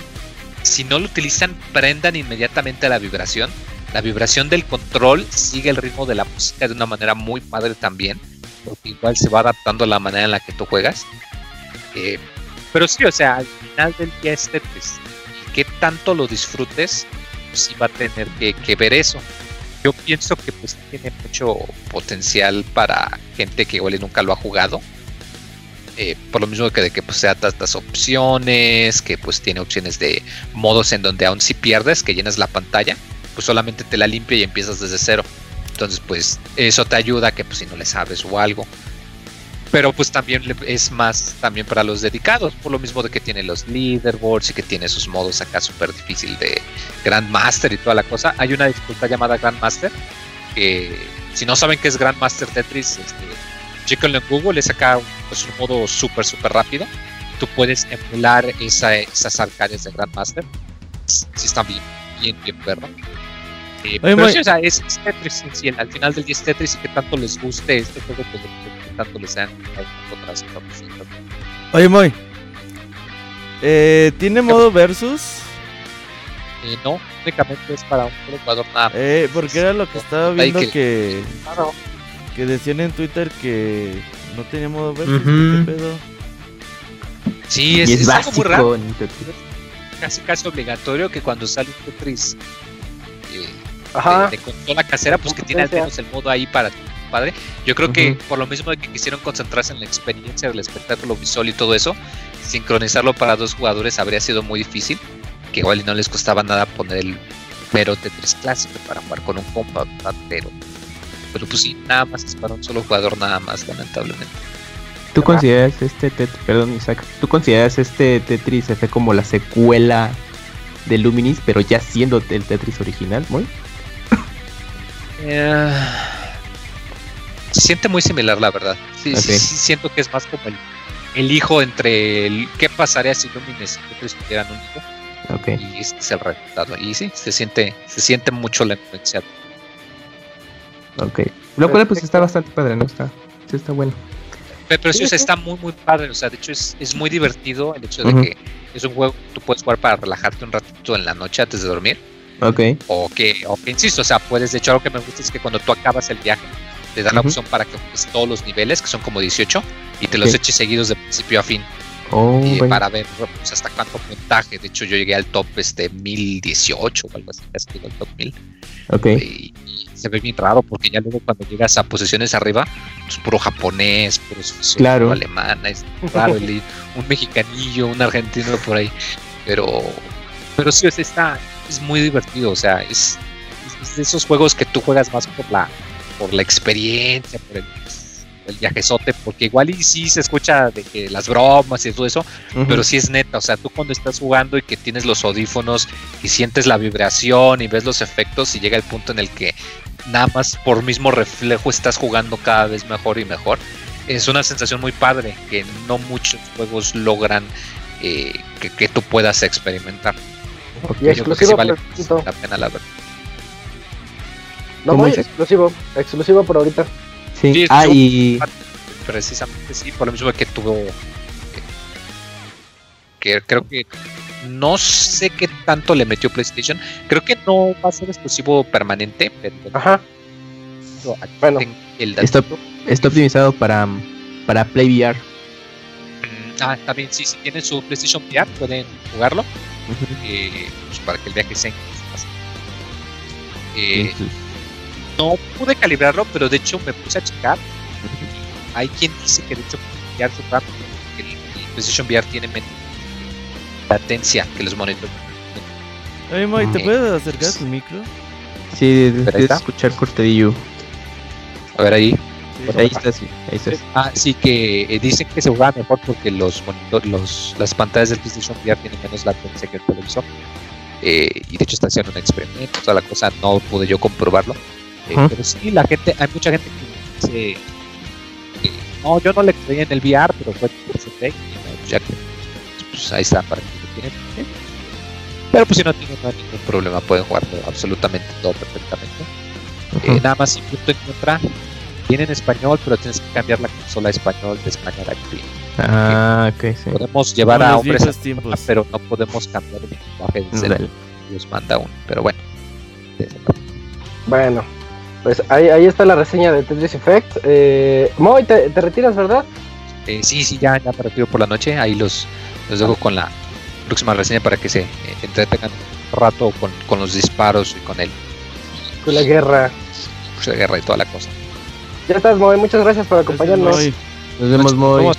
si no lo utilizan, prendan inmediatamente la vibración. La vibración del control sigue el ritmo de la música de una manera muy padre también, porque igual se va adaptando a la manera en la que tú juegas. Eh, pero sí, o sea, al final del día es Tetris. Y qué tanto lo disfrutes, pues sí va a tener que, que ver eso. Yo pienso que pues tiene mucho potencial para gente que igual nunca lo ha jugado. Eh, por lo mismo que de que pues sea tantas opciones, que pues tiene opciones de modos en donde aún si pierdes, que llenas la pantalla, pues solamente te la limpia y empiezas desde cero. Entonces pues eso te ayuda que pues si no le sabes o algo. Pero pues también es más también para los dedicados, por lo mismo de que tiene los leaderboards y que tiene sus modos acá súper difícil de Grandmaster y toda la cosa. Hay una dificultad llamada Grandmaster, que si no saben qué es Grandmaster Tetris, este, chéquenlo en Google, es acá un, pues, un modo súper, súper rápido. Tú puedes emular esa, esas arcades de Grandmaster. Si están bien, bien, bien perro. Eh, pero Moy. sí, o sea, es, es Tetris en sí, al final del día es Tetris y que tanto les guste este juego, pues que tanto les sean otras. Oye, Moy. Eh, ¿Tiene modo versus? Eh, no, únicamente es para un jugador nada. Eh, porque era lo que estaba viendo que- que, Claro. que decían en Twitter que no tenía modo versus. Ujú. ¿Qué pedo? Sí, es, y es, es algo muy raro. casi casi obligatorio que cuando sale un Tetris eh, Ajá. de, de consola casera, pues que tiene al menos el modo ahí para tu padre. Yo creo que por lo mismo de que quisieron concentrarse en la experiencia del espectáculo visual y todo eso, sincronizarlo para dos jugadores habría sido muy difícil, que igual y no les costaba nada poner el mero Tetris clásico para jugar con un compa, pero pero pues sí, nada más es para un solo jugador nada más, lamentablemente. ¿Tú consideras este Tetris, perdón Isaac, tú consideras este Tetris F como la secuela de Luminis, pero ya siendo el Tetris original, ¿muy? Eh, siente muy similar, la verdad. Sí, sí, sí siento que es más como el, el hijo entre el qué pasaría si Lumines y Tetris tuvieran un hijo y este es el resultado. Y sí, se siente, se siente mucho la influencia. Ok. Lo cual pues está bastante padre, ¿no? Está, sí está bueno. Pero, pero sí, está muy, muy padre. O sea, de hecho es, es muy divertido el hecho de que es un juego que tú puedes jugar para relajarte un ratito en la noche antes de dormir. Ok. O que, o que insisto, o sea, puedes, de hecho, algo que me gusta es que cuando tú acabas el viaje, te dan la opción para que juegues todos los niveles, que son como 18, y te los eches seguidos de principio a fin. Oh, y bueno. para ver pues, hasta cuánto puntaje. De hecho, yo llegué al top este 1018 o algo así, casi al top 1000. Ok. Y, y se ve bien raro porque ya luego cuando llegas a posiciones arriba, pues puro japonés, puro Claro. puro alemán, es raro, el- un mexicanillo, un argentino por ahí. Pero, pero sí, sea, está, es muy divertido. O sea, es, es de esos juegos que tú juegas más por la, por la experiencia, por el, el viajezote, porque igual y sí se escucha de que las bromas y todo eso, pero sí es neta, o sea, tú cuando estás jugando y que tienes los audífonos y sientes la vibración y ves los efectos y llega el punto en el que nada más por mismo reflejo estás jugando cada vez mejor y mejor, es una sensación muy padre que no muchos juegos logran eh, que, que tú puedas experimentar. Y Yo creo que sí vale la pena la verdad. No, ¿Cómo muy exclusivo. Exclusivo por ahorita. Sí. Sí, Ah, y. Precisamente sí, por lo mismo que tuvo que creo que no sé qué tanto le metió PlayStation. Creo que no va a ser exclusivo permanente, pero Ajá. aquí Bueno. el Está, optimizado para, para Play VR. Mm, Ah, también sí, si tienen su PlayStation VR pueden jugarlo eh, pues para que el viaje sea más. Eh, Entonces, no pude calibrarlo, pero de hecho me puse a checar. Hay quien dice que de hecho su rápido, el, el PlayStation VR tiene menos latencia que los monitores. Oye, Moy, ¿te Eh, puedes acercar a tu micro? Sí, de- está. escuchar cortadillo. A ver ahí. Ahí estás, sí, ahí estás. Ah, sí que eh, dicen que se juega mejor porque los monitor, los, las pantallas del PlayStation VR tienen menos latencia que el televisor. Eh, y de hecho está haciendo un experimento, toda la cosa no pude yo comprobarlo. Eh. Pero sí, la gente, hay mucha gente que dice que no, yo no le creía en el VR, pero fue que se ve, y no, pues ya que pues ahí está para que lo tienen. ¿eh? Pero pues si no tienen no hay ningún problema, pueden jugarlo absolutamente todo perfectamente. Eh, nada más sin punto en contra. Viene en español, pero tienes que cambiar la consola a español de español a inglés. Ah, ok, sí. Podemos llevar a hombres a tiempos. pero no podemos cambiar el lenguaje Dale. Dios manda uno. Pero bueno. Bueno, pues ahí, ahí está la reseña de Tetris Effect. Eh, Moy, te, te retiras, ¿verdad? Eh, sí, sí, ya, ya me retiro por la noche. Ahí los, los dejo con la próxima reseña para que se eh, entretengan un rato con, con los disparos y con el Con la guerra. curso de guerra y toda la cosa. Ya estás, Moy. Muchas gracias por acompañarnos. Nos vemos muy. Vamos.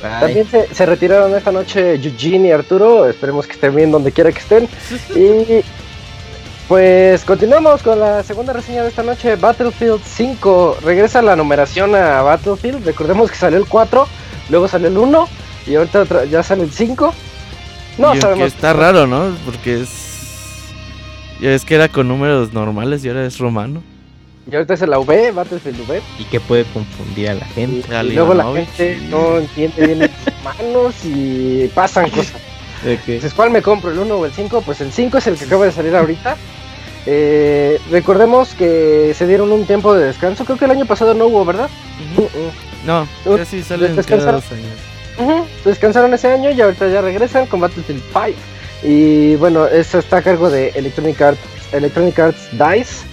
También se, se retiraron esta noche Eugene y Arturo. Esperemos que estén bien donde quiera que estén. Y (laughs) pues continuamos con la segunda reseña de esta noche. Battlefield 5. Regresa la numeración a Battlefield. Recordemos que salió el 4, luego salió el 1 y ahorita otra- ya sale el 5. No y sabemos. está raro, ¿no? Porque es. Ya es que era con números normales y ahora es romano. Y ahorita es el V, Battlefield V. Y que puede confundir a la Y, gente. Al y luego la gente sí. no entiende bien los manos y pasan (laughs) cosas. Entonces, ¿cuál me compro? ¿El 1 o el 5? Pues el 5 es el que acaba de salir ahorita. Eh, recordemos que se dieron un tiempo de descanso. Creo que el año pasado no hubo, ¿verdad? Ujú. Uh-uh. No, Uh, casi salen descansaron. cada dos años. Ujú, Descansaron ese año y ahorita ya regresan con Battlefield 5. Y bueno, eso está a cargo de Electronic Arts, Electronic Arts DICE,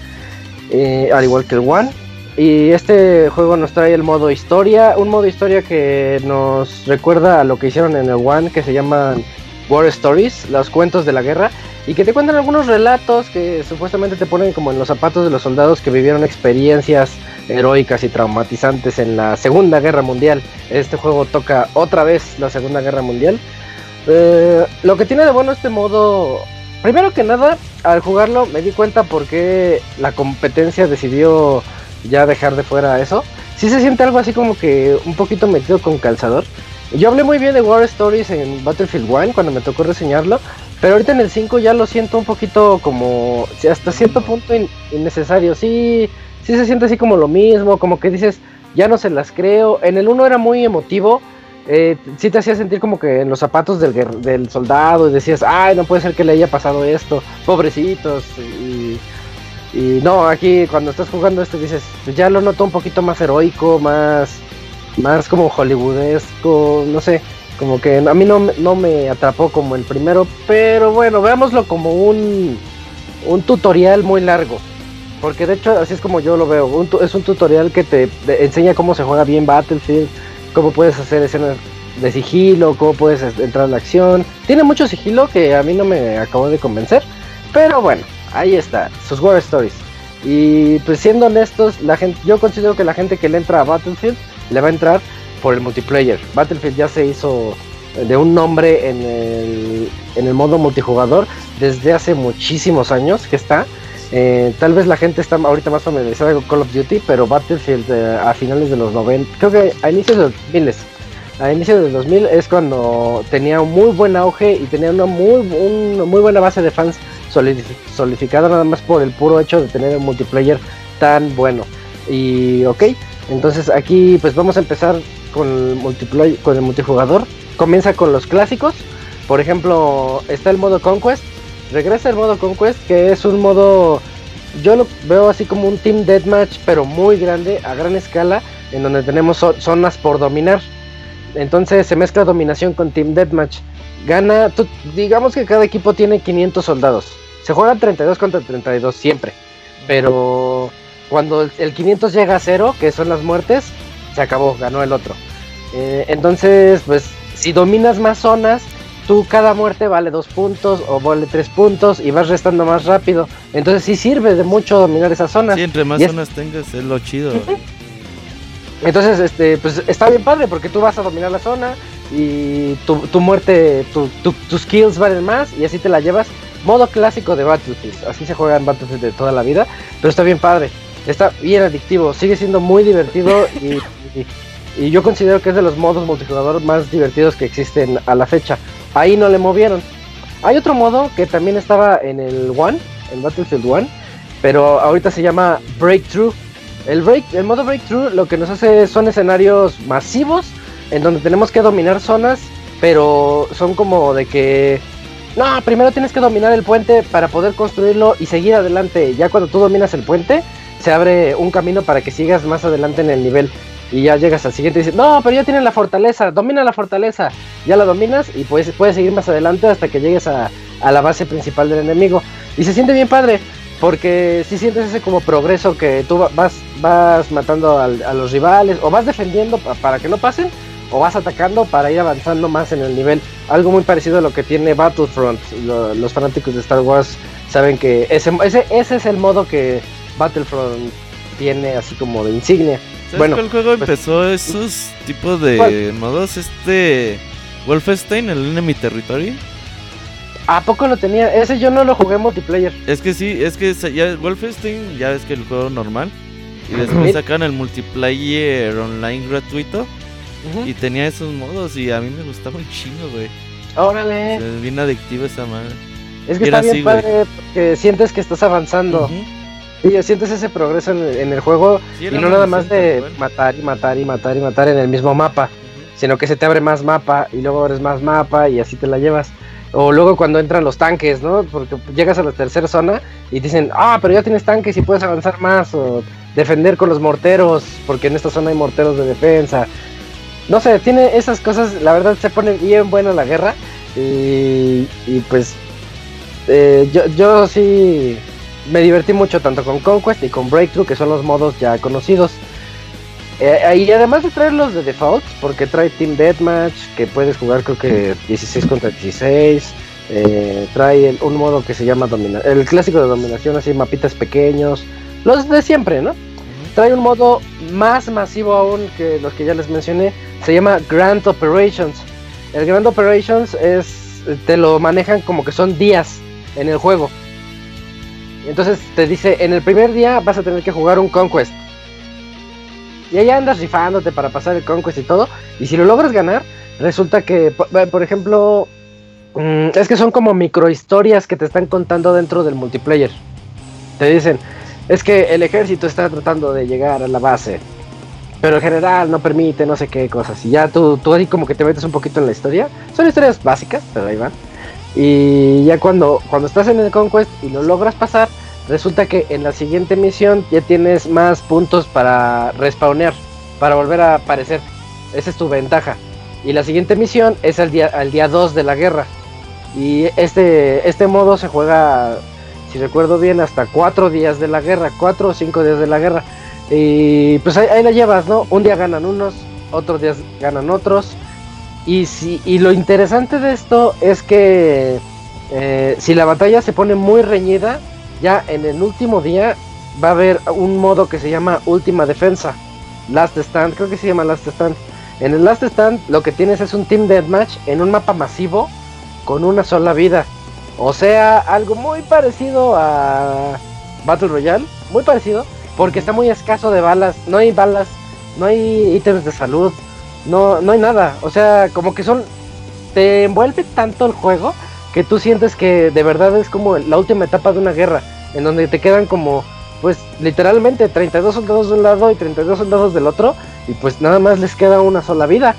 eh, al igual que el One. Y este juego nos trae el modo historia, un modo historia que nos recuerda a lo que hicieron en el One, que se llaman War Stories, los cuentos de la guerra, y que te cuentan algunos relatos que supuestamente te ponen como en los zapatos de los soldados que vivieron experiencias heroicas y traumatizantes en la Segunda Guerra Mundial. Este juego toca otra vez la Segunda Guerra Mundial. Eh, lo que tiene de bueno este modo, primero que nada, al jugarlo me di cuenta por qué la competencia decidió ya dejar de fuera eso. Sí se siente algo así como que un poquito metido con calzador. Yo hablé muy bien de War Stories en Battlefield 1 cuando me tocó reseñarlo, pero ahorita en el 5 ya lo siento un poquito como hasta cierto punto in- innecesario. Sí, sí se siente así como lo mismo, como que dices, ya no se las creo. En el 1 era muy emotivo, eh, sí te hacía sentir como que en los zapatos del, del soldado y decías, ay, no puede ser que le haya pasado esto, pobrecitos. Y, y no, aquí cuando estás jugando este dices, ya lo noto un poquito más heroico, más, más como hollywoodesco, no sé, como que a mí no, no me atrapó como el primero, pero bueno, veámoslo como un, un tutorial muy largo. Porque de hecho así es como yo lo veo, es un tutorial que te enseña cómo se juega bien Battlefield, cómo puedes hacer escenas de sigilo, cómo puedes es- entrar en la acción. Tiene mucho sigilo que a mí no me acabó de convencer, pero bueno, ahí está, sus War Stories. Y pues siendo honestos, la gente, yo considero que la gente que le entra a Battlefield le va a entrar por el multiplayer. Battlefield ya se hizo de un nombre en el, en el modo multijugador desde hace muchísimos años que está. Eh, tal vez la gente está ahorita más familiarizada con Call of Duty, pero Battlefield eh, a finales de los 90, creo que a inicios de los 2000, a inicios de 2000 es cuando tenía un muy buen auge y tenía una muy, una muy buena base de fans solidi- solidificada nada más por el puro hecho de tener un multiplayer tan bueno. Y ok, entonces aquí pues vamos a empezar con el multiplayer, con el multijugador. Comienza con los clásicos. Por ejemplo, está el modo Conquest. Regresa el modo Conquest, que es un modo. Yo lo veo así como un Team Deathmatch, pero muy grande, a gran escala, en donde tenemos zo- zonas por dominar. Entonces se mezcla dominación con Team Deathmatch. Gana, digamos que cada equipo tiene 500 soldados. Se juegan 32 contra 32 siempre. Pero cuando el 500 llega a cero, que son las muertes, se acabó, ganó el otro. Eh, entonces, pues, si dominas más zonas, tú cada muerte vale dos puntos o vale tres puntos y vas restando más rápido. Entonces sí sirve de mucho dominar esas zonas. Sí, entre más Y es- zonas tengas es lo chido. Entonces, este, pues está bien padre porque tú vas a dominar la zona y tu, tu muerte, tu- tu- tus kills valen más y así te la llevas. Modo clásico de Battlefield, así se juega en Battlefield de toda la vida, pero está bien padre, está bien adictivo, sigue siendo muy divertido (laughs) y, y- yo considero que es de los modos multijugador más divertidos que existen a la fecha. Ahí no le movieron. Hay otro modo que también estaba en el One, en Battlefield One, pero ahorita se llama Breakthrough. El, break, el modo Breakthrough lo que nos hace son escenarios masivos en donde tenemos que dominar zonas, pero son como de que no, primero tienes que dominar el puente para poder construirlo y seguir adelante. Ya cuando tú dominas el puente, se abre un camino para que sigas más adelante en el nivel. Y ya llegas al siguiente y dices, no, pero ya tienen la fortaleza, domina la fortaleza. Ya la dominas y puedes, puedes seguir más adelante hasta que llegues a, a la base principal del enemigo. Y se siente bien padre, porque si sientes ese como progreso que tú va- vas, vas matando a los rivales o vas defendiendo pa- para que no pasen o vas atacando para ir avanzando más en el nivel. Algo muy parecido a lo que tiene Battlefront. Lo- los fanáticos de Star Wars saben que ese, ese, ese es el modo que Battlefront tiene así como de insignia. ¿Sabes Bueno, cuál juego pues- empezó esos tipos de ¿Cuál? modos? Este. Wolfenstein, el Enemy Territory. ¿A poco lo tenía? Ese yo no lo jugué multiplayer. Es que sí, es que ya Wolfenstein, ya ves que el juego normal. Y después sacan el multiplayer online gratuito. Y tenía esos modos y a mí me gustaba un chingo, güey. Órale. Es bien adictivo esa madre. Es que está bien así, padre porque sientes que estás avanzando. Y sientes ese progreso en, en el juego Sí, y no nada más de matar y matar y matar y matar en el mismo mapa, sino que se te abre más mapa y luego abres más mapa y así te la llevas. O luego cuando entran los tanques, ¿no? Porque llegas a la tercera zona y dicen, ah, pero ya tienes tanques y puedes avanzar más o defender con los morteros, porque en esta zona hay morteros de defensa. No sé, tiene esas cosas, la verdad se pone bien buena la guerra y, y pues eh, yo, yo sí me divertí mucho tanto con Conquest y con Breakthrough, que son los modos ya conocidos. Eh, y además de traer los de default, porque trae Team Deathmatch, que puedes jugar creo que 16 contra 16. eh, trae el- un modo que se llama domina el clásico de dominación, así mapitas pequeños. Los de siempre, ¿no? Trae un modo más masivo aún que los que ya les mencioné. Se llama Grand Operations. El Grand Operations es. Te lo manejan como que son días en el juego. Entonces te dice: en el primer día vas a tener que jugar un Conquest. Y ahí andas rifándote para pasar el Conquest y todo. Y si lo logras ganar, resulta que, por, por ejemplo, mm, es que son como microhistorias que te están contando dentro del multiplayer. Te dicen: es que el ejército está tratando de llegar a la base. Pero el general no permite no sé qué cosas. Y ya tú, tú ahí como que te metes un poquito en la historia. Son historias básicas, pero ahí van. Y ya cuando, cuando estás en el Conquest y lo logras pasar, resulta que en la siguiente misión ya tienes más puntos para respawnear, para volver a aparecer. Esa es tu ventaja. Y la siguiente misión es el día, al día 2 de la guerra. Y este, este modo se juega, si recuerdo bien, hasta 4 días de la guerra, 4 o 5 días de la guerra. Y pues ahí, ahí la llevas, ¿no? Un día ganan unos, otros días ganan otros. Y, si, y lo interesante de esto es que eh, si la batalla se pone muy reñida, ya en el último día va a haber un modo que se llama Última Defensa. Last Stand, creo que se llama Last Stand. En el Last Stand lo que tienes es un Team Deathmatch en un mapa masivo con una sola vida. O sea, algo muy parecido a Battle Royale, muy parecido, porque está muy escaso de balas, no hay balas, no hay ítems de salud, no, no hay nada. O sea, como que son. Te envuelve tanto el juego que tú sientes que de verdad es como la última etapa de una guerra, en donde te quedan como, pues literalmente 32 soldados de un lado y 32 soldados del otro, y pues nada más les queda una sola vida.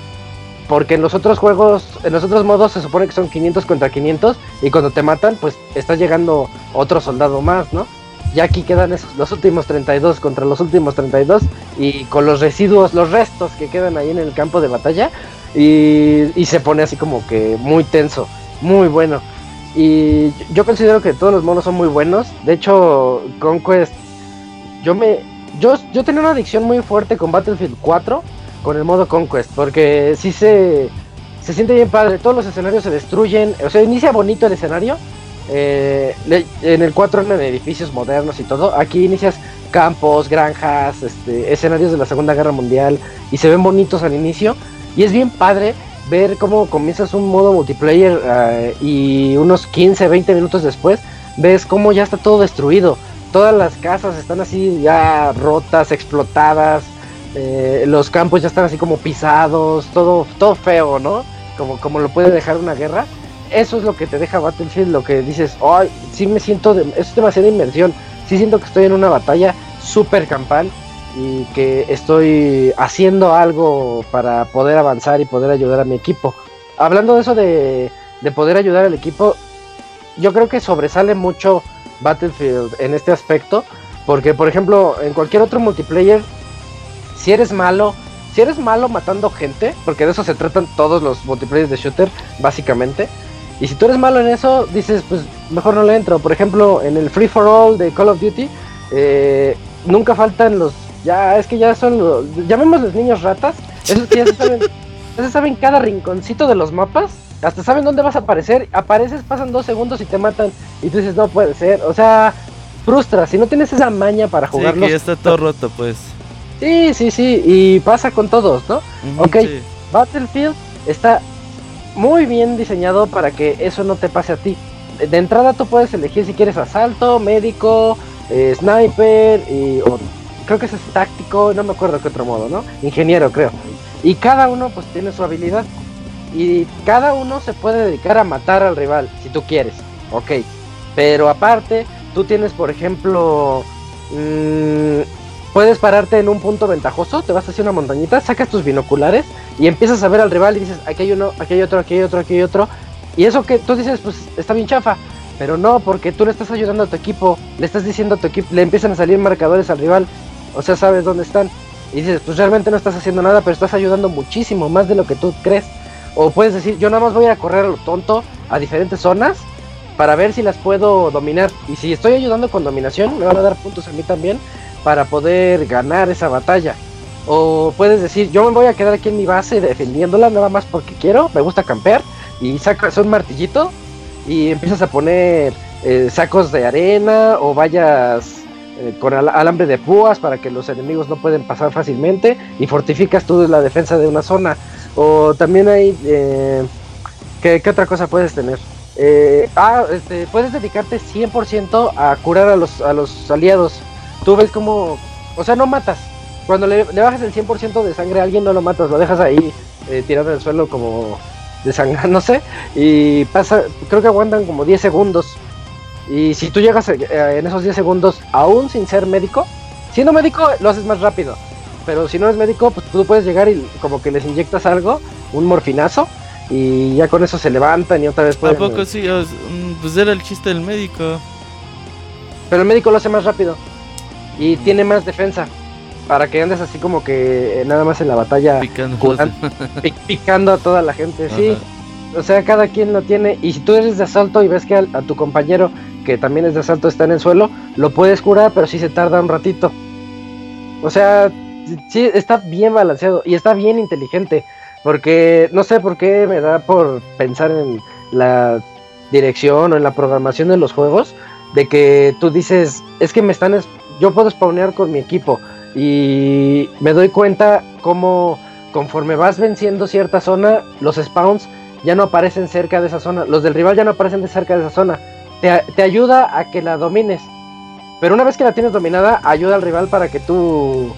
Porque en los otros juegos, en los otros modos se supone que son 500 contra 500 y cuando te matan, pues está llegando otro soldado más, ¿no? Ya aquí quedan esos, los últimos 32 contra los últimos 32 y con los residuos, los restos que quedan ahí en el campo de batalla y, y se pone así como que muy tenso, muy bueno. Y yo considero que todos los monos son muy buenos. De hecho, Conquest, yo me, yo, yo tenía una adicción muy fuerte con Battlefield 4 con el modo Conquest, porque sí se, se siente bien padre. Todos los escenarios se destruyen, o sea, inicia bonito el escenario. Eh, en el 4 en edificios modernos y todo. Aquí inicias campos, granjas, este, escenarios de la Segunda Guerra Mundial y se ven bonitos al inicio. Y es bien padre ver cómo comienzas un modo multiplayer eh, y unos 15, 20 minutos después ves cómo ya está todo destruido. Todas las casas están así ya rotas, explotadas. eh, los campos ya están así como pisados, todo, todo feo, ¿no? Como, como lo puede dejar una guerra. Eso es lo que te deja Battlefield, lo que dices, ay, sí me siento, es demasiada inmersión. Sí siento que estoy en una batalla súper campal y que estoy haciendo algo para poder avanzar y poder ayudar a mi equipo. Hablando de eso de, de poder ayudar al equipo, yo creo que sobresale mucho Battlefield en este aspecto. Porque, por ejemplo, en cualquier otro multiplayer, si eres malo, si eres malo matando gente, porque de eso se tratan todos los multiplayers de shooter, básicamente. Y si tú eres malo en eso, dices, pues mejor no le entro. Por ejemplo, en el Free for All de Call of Duty, eh, nunca faltan los. Ya, es que ya son los. Llamémosles niños ratas. Esos que ya se saben, (laughs) ya se saben cada rinconcito de los mapas. Hasta saben dónde vas a aparecer. Apareces, pasan dos segundos y te matan. Y tú dices, no puede ser. O sea, frustra. Si no tienes esa maña para Sí, jugarlos. que ya está todo roto, pues. Sí, sí, sí, y pasa con todos, ¿no? Ok. sí. Battlefield está muy bien diseñado para que eso no te pase a ti. De entrada tú puedes elegir si quieres asalto, médico, eh, sniper, y, o creo que ese es táctico, no me acuerdo qué otro modo, ¿no? Ingeniero, creo. Y cada uno pues tiene su habilidad. Y cada uno se puede dedicar a matar al rival, si tú quieres. Ok. Pero aparte, tú tienes, por ejemplo, mm, puedes pararte en un punto ventajoso, te vas hacia una montañita, sacas tus binoculares y empiezas a ver al rival y dices, aquí hay uno, aquí hay otro, aquí hay otro, aquí hay otro. Y eso que tú dices, pues está bien chafa. Pero no, porque tú le estás ayudando a tu equipo, le estás diciendo a tu equipo, le empiezan a salir marcadores al rival, o sea, sabes dónde están. Y dices, pues realmente no estás haciendo nada, pero estás ayudando muchísimo, más de lo que tú crees. O puedes decir, yo nada más voy a correr a lo tonto a diferentes zonas para ver si las puedo dominar. Y si estoy ayudando con dominación, me van a dar puntos a mí también para poder ganar esa batalla. O puedes decir, yo me voy a quedar aquí en mi base defendiéndola nada más porque quiero, me gusta campear. Y sacas un martillito y empiezas a poner eh, sacos de arena o vallas eh, con al- alambre de púas para que los enemigos no pueden pasar fácilmente y fortificas tú la defensa de una zona. O también hay... eh, ¿qué, qué otra cosa puedes tener? Eh, ah, este, puedes dedicarte 100% a curar a los, a los aliados. Tú ves como... O sea, no matas. Cuando le, le bajas el 100% de sangre a alguien, no lo matas, lo dejas ahí eh, tirado en el suelo como desangrándose. Y pasa, creo que aguantan como 10 segundos. Y si tú llegas eh, en esos 10 segundos, aún sin ser médico, siendo médico lo haces más rápido. Pero si no eres médico, pues tú puedes llegar y como que les inyectas algo, un morfinazo, y ya con eso se levantan y otra vez ¿A pueden... poco sí? Mm, Pues era el chiste del médico. Pero el médico lo hace más rápido y tiene más defensa. Para que andes así como que eh, nada más en la batalla Picando. (laughs) A toda la gente, sí. O sea, cada quien lo tiene. Y si tú eres de asalto y ves que al- a, tu compañero que también es de asalto está en el suelo, lo puedes curar, pero sí se tarda un ratito. O sea, sí, está bien balanceado y está bien inteligente. Porque no sé por qué me da por pensar en la dirección o en la programación de los juegos. De que tú dices, es que me están. Yo puedo spawnear con mi equipo. Y me doy cuenta cómo conforme vas venciendo cierta zona, los spawns ya no aparecen cerca de esa zona. Los del rival ya no aparecen de cerca de esa zona. Te, te ayuda a que la domines. Pero una vez que la tienes dominada, ayuda al rival para que tú.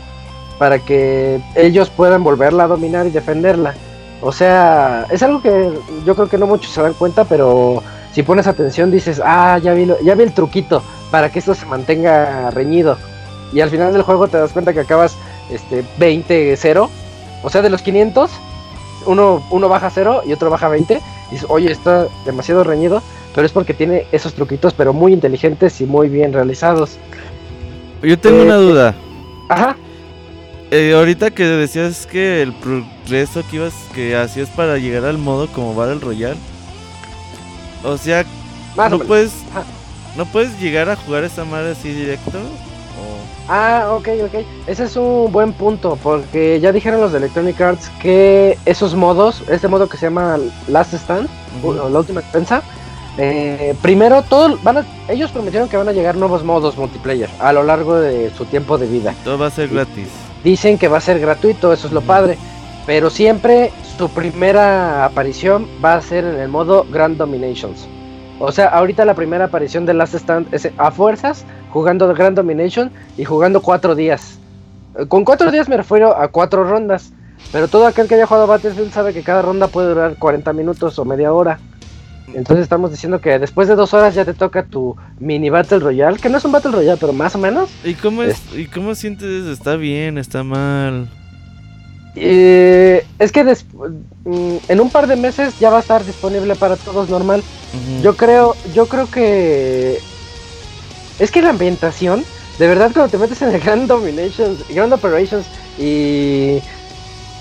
para que ellos puedan volverla a dominar y defenderla. O sea, es algo que yo creo que no muchos se dan cuenta, pero si pones atención dices, ah, ya vi, lo- ya vi el truquito para que esto se mantenga reñido. Y al final del juego te das cuenta que acabas este, 20-0. O sea, de los 500, uno, uno baja 0 y otro baja 20. Y dices, oye, está demasiado reñido. Pero es porque tiene esos truquitos, pero muy inteligentes y muy bien realizados. Yo tengo Eh, una duda. Ajá, Eh, ahorita que decías que el progreso que ibas que hacías para llegar al modo como Battle Royale. O sea, más no puedes Ajá. No puedes llegar a jugar esa madre así directo. O- Ah, ok, ok. Ese es un buen punto, porque ya dijeron los de Electronic Arts que esos modos, este modo que se llama Last Stand, o la última defensa, eh, primero todo, van a, ellos prometieron que van a llegar nuevos modos multiplayer a lo largo de su tiempo de vida. Todo va a ser gratis. Dicen que va a ser gratuito, eso es lo padre, pero siempre su primera aparición va a ser en el modo Grand Dominations. O sea, ahorita la primera aparición de Last Stand es a fuerzas jugando Grand Domination y jugando cuatro días. Eh, Con cuatro (laughs) días me refiero a cuatro rondas. Pero todo aquel que haya jugado Battlefield sabe que cada ronda puede durar 40 minutos o media hora. Entonces estamos diciendo que después de dos horas ya te toca tu mini Battle Royale, que no es un Battle Royale, pero más o menos. ¿Y cómo es, y cómo sientes eso? ¿Está bien? ¿Está mal? Eh, es que mm, en un par de meses ya va a estar disponible para todos normal. Yo creo, yo creo que es que la ambientación, de verdad cuando te metes en el Grand Dominations, Grand Operations y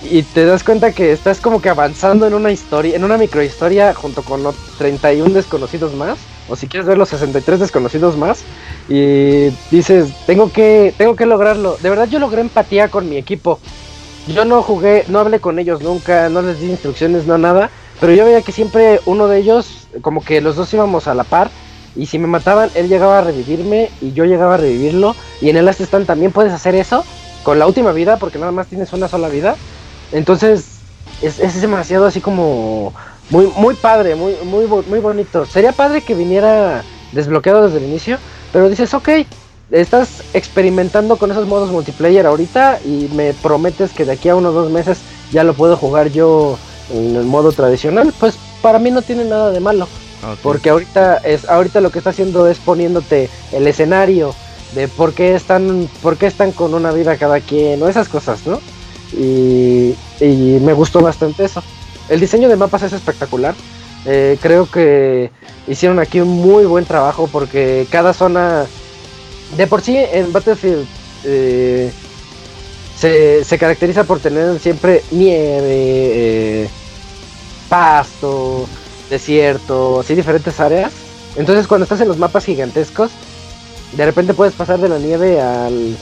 y te das cuenta que estás como que avanzando en una historia, en una microhistoria junto con los 31 desconocidos más, o si quieres ver los 63 desconocidos más y dices, tengo que tengo que lograrlo. De verdad yo logré empatía con mi equipo. Yo no jugué, no hablé con ellos nunca, no les di instrucciones, no nada, pero yo veía que siempre uno de ellos, como que los dos íbamos a la par, y si me mataban, él llegaba a revivirme y yo llegaba a revivirlo. Y en el Last Stand también puedes hacer eso con la última vida, porque nada más tienes una sola vida. Entonces, es, es demasiado así como muy, muy padre, muy, muy, muy bonito. Sería padre que viniera desbloqueado desde el inicio, pero dices, ok, estás experimentando con esos modos multiplayer ahorita y me prometes que de aquí a unos dos meses ya lo puedo jugar yo en el modo tradicional, pues para mí no tiene nada de malo. Porque ahorita es ahorita lo que está haciendo es poniéndote el escenario de por qué están por qué están con una vida cada quien o esas cosas, ¿no? Y, y me gustó bastante eso. El diseño de mapas es espectacular. Eh, creo que hicieron aquí un muy buen trabajo porque cada zona de por sí en Battlefield eh, se, se caracteriza por tener siempre nieve, eh, pasto, desierto, así diferentes áreas. Entonces cuando estás en los mapas gigantescos, de repente puedes pasar de la nieve al,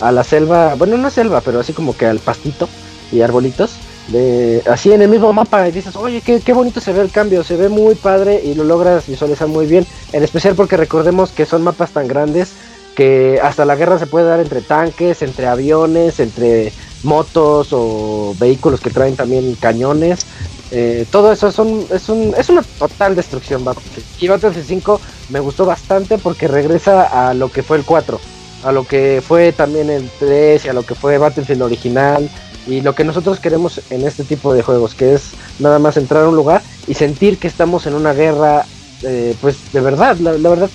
a la selva, bueno no selva, pero así como que al pastito y arbolitos. De, así en el mismo mapa y dices, oye, qué, qué bonito se ve el cambio, se ve muy padre y lo logras visualizar muy bien. En especial porque recordemos que son mapas tan grandes que hasta la guerra se puede dar entre tanques, entre aviones, entre motos o vehículos que traen también cañones. Eh, todo eso es, un, es, un, es una total destrucción Battlefield. Y Battlefield 5 me gustó bastante porque regresa a lo que fue el 4, a lo que fue también el 3 y a lo que fue Battlefield original y lo que nosotros queremos en este tipo de juegos, que es nada más entrar a un lugar y sentir que estamos en una guerra, eh, pues de verdad, la, la verdad.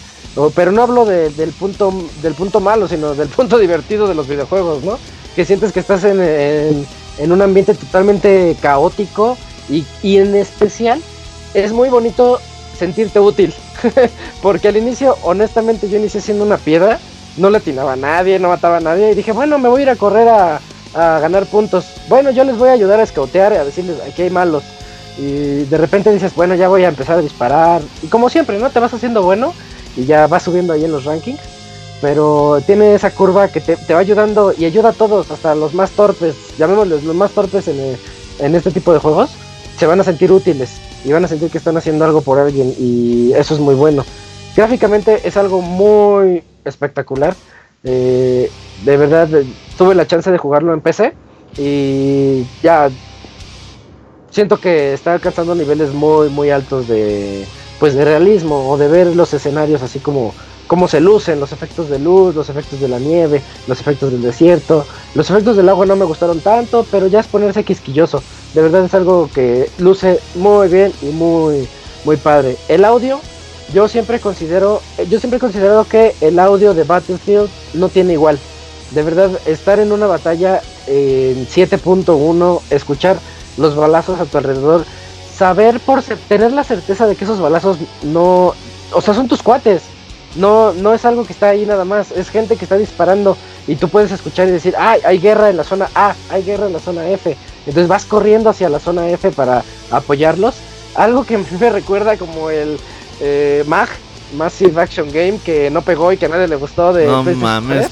Pero no hablo de- del punto del punto malo, sino del punto (laughs) divertido de los videojuegos, ¿no? Que sientes que estás en, en- en un ambiente totalmente caótico y, y en especial es muy bonito sentirte útil. (laughs) Porque al inicio, honestamente, yo inicié siendo una piedra, no le atinaba a nadie, no mataba a nadie y dije, bueno, me voy a ir a correr a, a ganar puntos. Bueno, yo les voy a ayudar a escautear, a decirles, aquí hay malos. Y de repente dices, bueno, ya voy a empezar a disparar. Y como siempre, ¿no? Te vas haciendo bueno y ya vas subiendo ahí en los rankings. Pero tiene esa curva que te, va ayudando y ayuda a todos, hasta los más torpes, llamémosles los más torpes en, en este tipo de juegos, se van a sentir útiles y van a sentir que están haciendo algo por alguien y eso es muy bueno. Gráficamente es algo muy espectacular. eh, de verdad, eh, tuve la chance de jugarlo en PC y ya siento que está alcanzando niveles muy muy altos de pues de realismo o de ver los escenarios así como cómo se lucen los efectos de luz, los efectos de la nieve, los efectos del desierto, los efectos del agua no me gustaron tanto, pero ya es ponerse quisquilloso. De verdad es algo que luce muy bien y muy muy padre. El audio yo siempre considero yo siempre he considerado que el audio de Battlefield no tiene igual. De verdad estar en una batalla en 7.1, escuchar los balazos a tu alrededor, saber por tener la certeza de que esos balazos no, o sea, son tus cuates. No, no es algo que está ahí nada más, es gente que está disparando y tú puedes escuchar y decir, ah, hay guerra en la zona A, hay guerra en la zona F. Entonces vas corriendo hacia la zona F para apoyarlos. Algo que me recuerda como el eh, MAG, Massive Action Game, que no pegó y que a nadie le gustó de No mames, 3.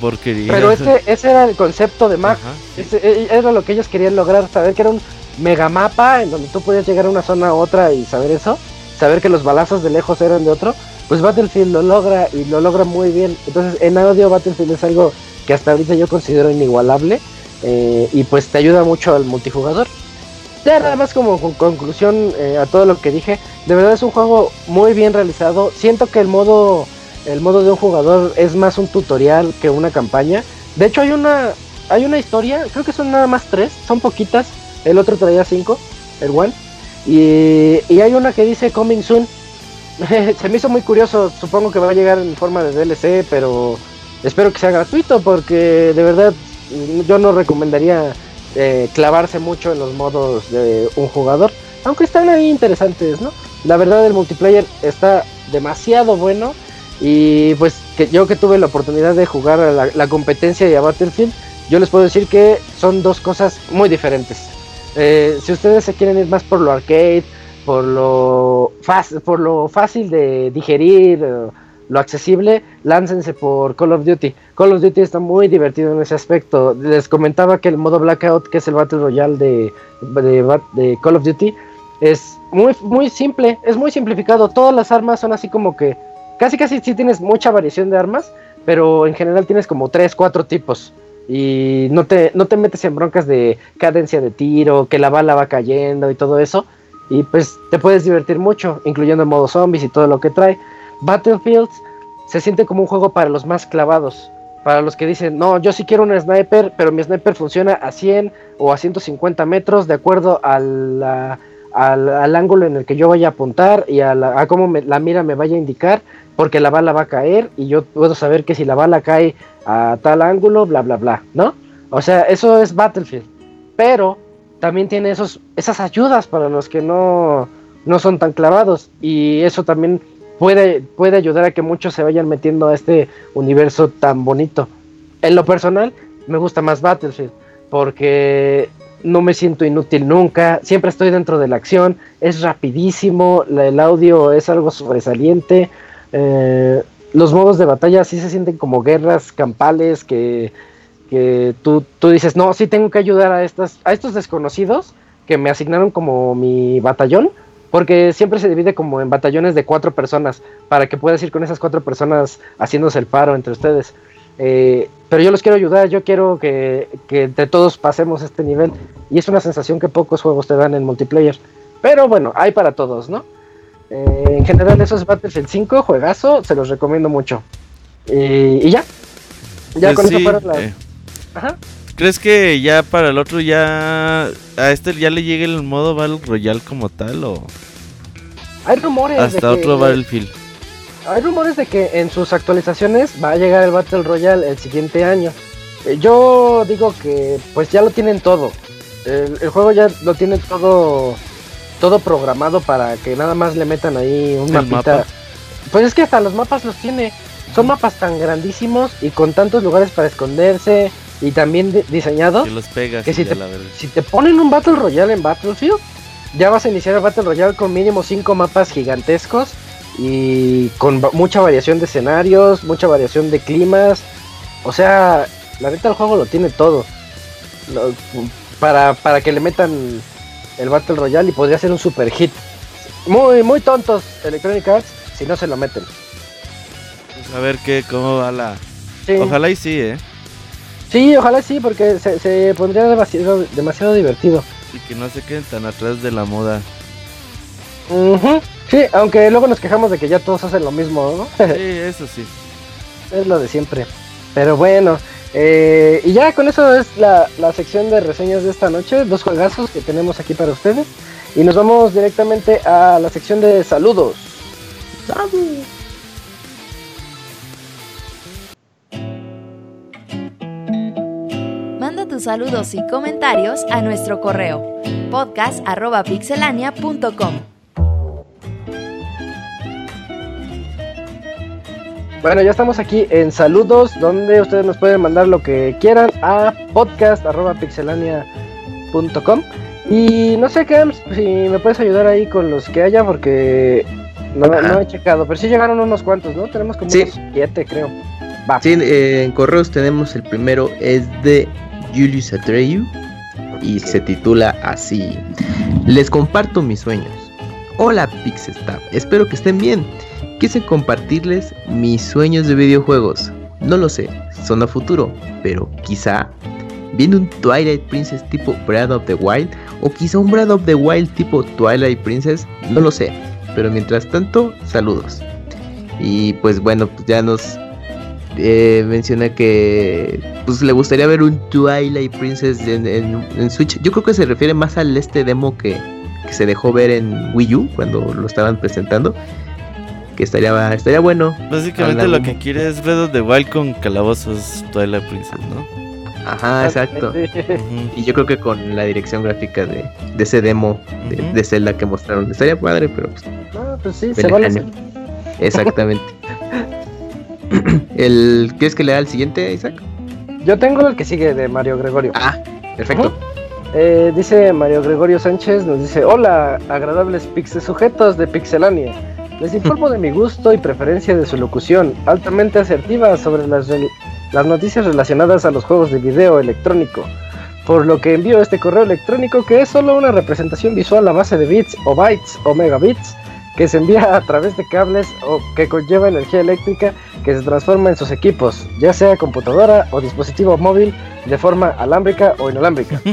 porquería. Pero ese, ese era el concepto de MAG. Ese- e- era lo que ellos querían lograr, saber que era un megamapa en donde tú podías llegar a una zona a otra y saber eso, saber que los balazos de lejos eran de otro, pues Battlefield lo logra y lo logra muy bien. Entonces en audio Battlefield es algo que hasta ahorita yo considero inigualable eh, y pues te ayuda mucho al multijugador. Ya nada más como con conclusión eh, a todo lo que dije, de verdad es un juego muy bien realizado. Siento que el modo el modo de un jugador es más un tutorial que una campaña. De hecho hay una hay una historia, creo que son nada más tres, son poquitas. El otro traía cinco, el one. Y, hay una que dice Coming Soon. (laughs) Se me hizo muy curioso, supongo que va a llegar en forma de DLC, pero espero que sea gratuito porque de verdad yo no recomendaría eh, clavarse mucho en los modos de un jugador, aunque están ahí interesantes, ¿no? La verdad el multiplayer está demasiado bueno y pues que yo que tuve la oportunidad de jugar a la, la competencia y a Battlefield, yo les puedo decir que son dos cosas muy diferentes. Eh, si ustedes se quieren ir más por lo arcade, por lo, fácil, por lo fácil de digerir, eh, lo accesible, láncense por Call of Duty. Call of Duty está muy divertido en ese aspecto. Les comentaba que el modo Blackout, que es el Battle Royale de, de, Call of Duty, es muy, muy simple, es muy simplificado. Todas las armas son así como que, casi casi sí tienes mucha variación de armas, pero en general tienes como 3, 4 tipos. Y no te, no te metes en broncas de cadencia de tiro, que la bala va cayendo y todo eso. Y pues te puedes divertir mucho, incluyendo el modo zombies y todo lo que trae. Battlefields se siente como un juego para los más clavados. Para los que dicen, no, yo sí quiero un sniper, pero mi sniper funciona a 100 o a 150 metros de acuerdo a la, al, al, ángulo en el que yo vaya a apuntar y a, la, a cómo la mira me vaya a indicar, porque la bala va a caer y yo puedo saber que si la bala cae a tal ángulo, bla, bla, bla, ¿no? O sea, eso es Battlefield. Pero también tiene esos, esas ayudas para los que no, no son tan clavados y eso también puede, puede ayudar a que muchos se vayan metiendo a este universo tan bonito. En lo personal, me gusta más Battlefield porque no me siento inútil nunca, siempre estoy dentro de la acción, es rapidísimo, la, el audio es algo sobresaliente, eh, los modos de batalla sí se sienten como guerras campales que, que tú, tú, dices, no, sí tengo que ayudar a, estas, a estos desconocidos que me asignaron como mi batallón, porque siempre se divide como en batallones de cuatro personas, para que puedas ir con esas cuatro personas haciéndose el paro entre ustedes. Eh, pero yo los quiero ayudar, yo quiero que, que, entre todos pasemos este nivel. Y es una sensación que pocos juegos te dan en multiplayer. Pero bueno, hay para todos, ¿no? Eh, en general, eso es Battlefield 5, juegazo, se los recomiendo mucho. Y ya. Ya Pues con sí, eso fueron las. eh. Ajá. ¿Crees que ya para el otro ya a este ya le llegue el modo Battle Royale como tal o Hay rumores. de hasta que- otro Battlefield? Hay rumores de que en sus actualizaciones va a llegar el Battle Royale el siguiente año. Eh, Yo digo que pues ya lo tienen todo. El, el juego ya lo tiene todo todo programado para que nada más le metan ahí un mapita. mapa. Pues es que hasta los mapas los tiene. Son mapas tan grandísimos y con tantos lugares para esconderse y también de- diseñados. Que los pegas Que si te-. Si te ponen un Battle Royale en Battlefield, ya vas a iniciar el Battle Royale con mínimo 5 mapas gigantescos y con mucha variación de escenarios, mucha variación de climas. O sea, la neta el juego lo tiene todo. Para, para que le metan el Battle Royale y podría ser un super hit. Muy, muy tontos Electronic Arts si no se lo meten. Pues a ver qué cómo va la. Sí, Ojalá y sí, eh. sí ojalá sí, porque se, se pondría demasiado, demasiado divertido. Y que no se queden tan atrás de la moda. Ujú. Sí, aunque luego nos quejamos de que ya todos hacen lo mismo, ¿no? (laughs) Sí, eso sí. es lo de siempre. Pero bueno, eh, y ya con eso es la, la sección de reseñas de esta noche, dos juegazos que tenemos aquí para ustedes. Y nos vamos directamente a la sección de saludos. Manda tus saludos y comentarios a nuestro correo podcast.pixelania.com. Bueno, ya estamos aquí en saludos, donde ustedes nos pueden mandar lo que quieran a podcast.pixelania.com. Y no sé, Camps, si me puedes ayudar ahí con los que haya, porque no, no he checado. Pero sí llegaron unos cuantos, ¿no? Tenemos como Sí. unos siete, creo. Va. Sí, eh, en correos tenemos el primero, es de Julius Atreyu y se titula así. Les comparto mis sueños. Hola Pixestab, espero que estén bien. Quise compartirles mis sueños de videojuegos. No lo sé, son a futuro, pero quizá viene un Twilight Princess tipo Breath of the Wild o quizá un Breath of the Wild tipo Twilight Princess, no lo sé. Pero mientras tanto, saludos. Y pues bueno, pues ya nos eh, menciona que pues le gustaría ver un Twilight Princess en, Switch. Yo creo que se refiere más al este demo que se dejó ver en Wii U cuando lo estaban presentando. Que estaría, estaría bueno. Básicamente lo que quiere es Breath of the Wild con calabozos Twilight Princess, ¿no? Ajá, exacto. Y yo creo que con la dirección gráfica de, de ese demo de, Zelda que mostraron, estaría padre, pero pues, No, pues sí, se vale. exactamente. (laughs) el, ¿Quieres que lea el siguiente, Isaac? Yo tengo el que sigue de Mario Gregorio. Ah, perfecto. Eh, dice Mario Gregorio Sánchez, nos dice, hola, agradables pixel sujetos de Pixelania. Les informo de mi gusto y preferencia de su locución, altamente asertiva sobre las, las noticias relacionadas a los juegos de video electrónico. Por lo que envío este correo electrónico que es solo una representación visual a base de bits o bytes o megabits que se envía a través de cables o que conlleva energía eléctrica que se transforma en sus equipos, ya sea computadora o dispositivo móvil de forma alámbrica o inalámbrica. (laughs)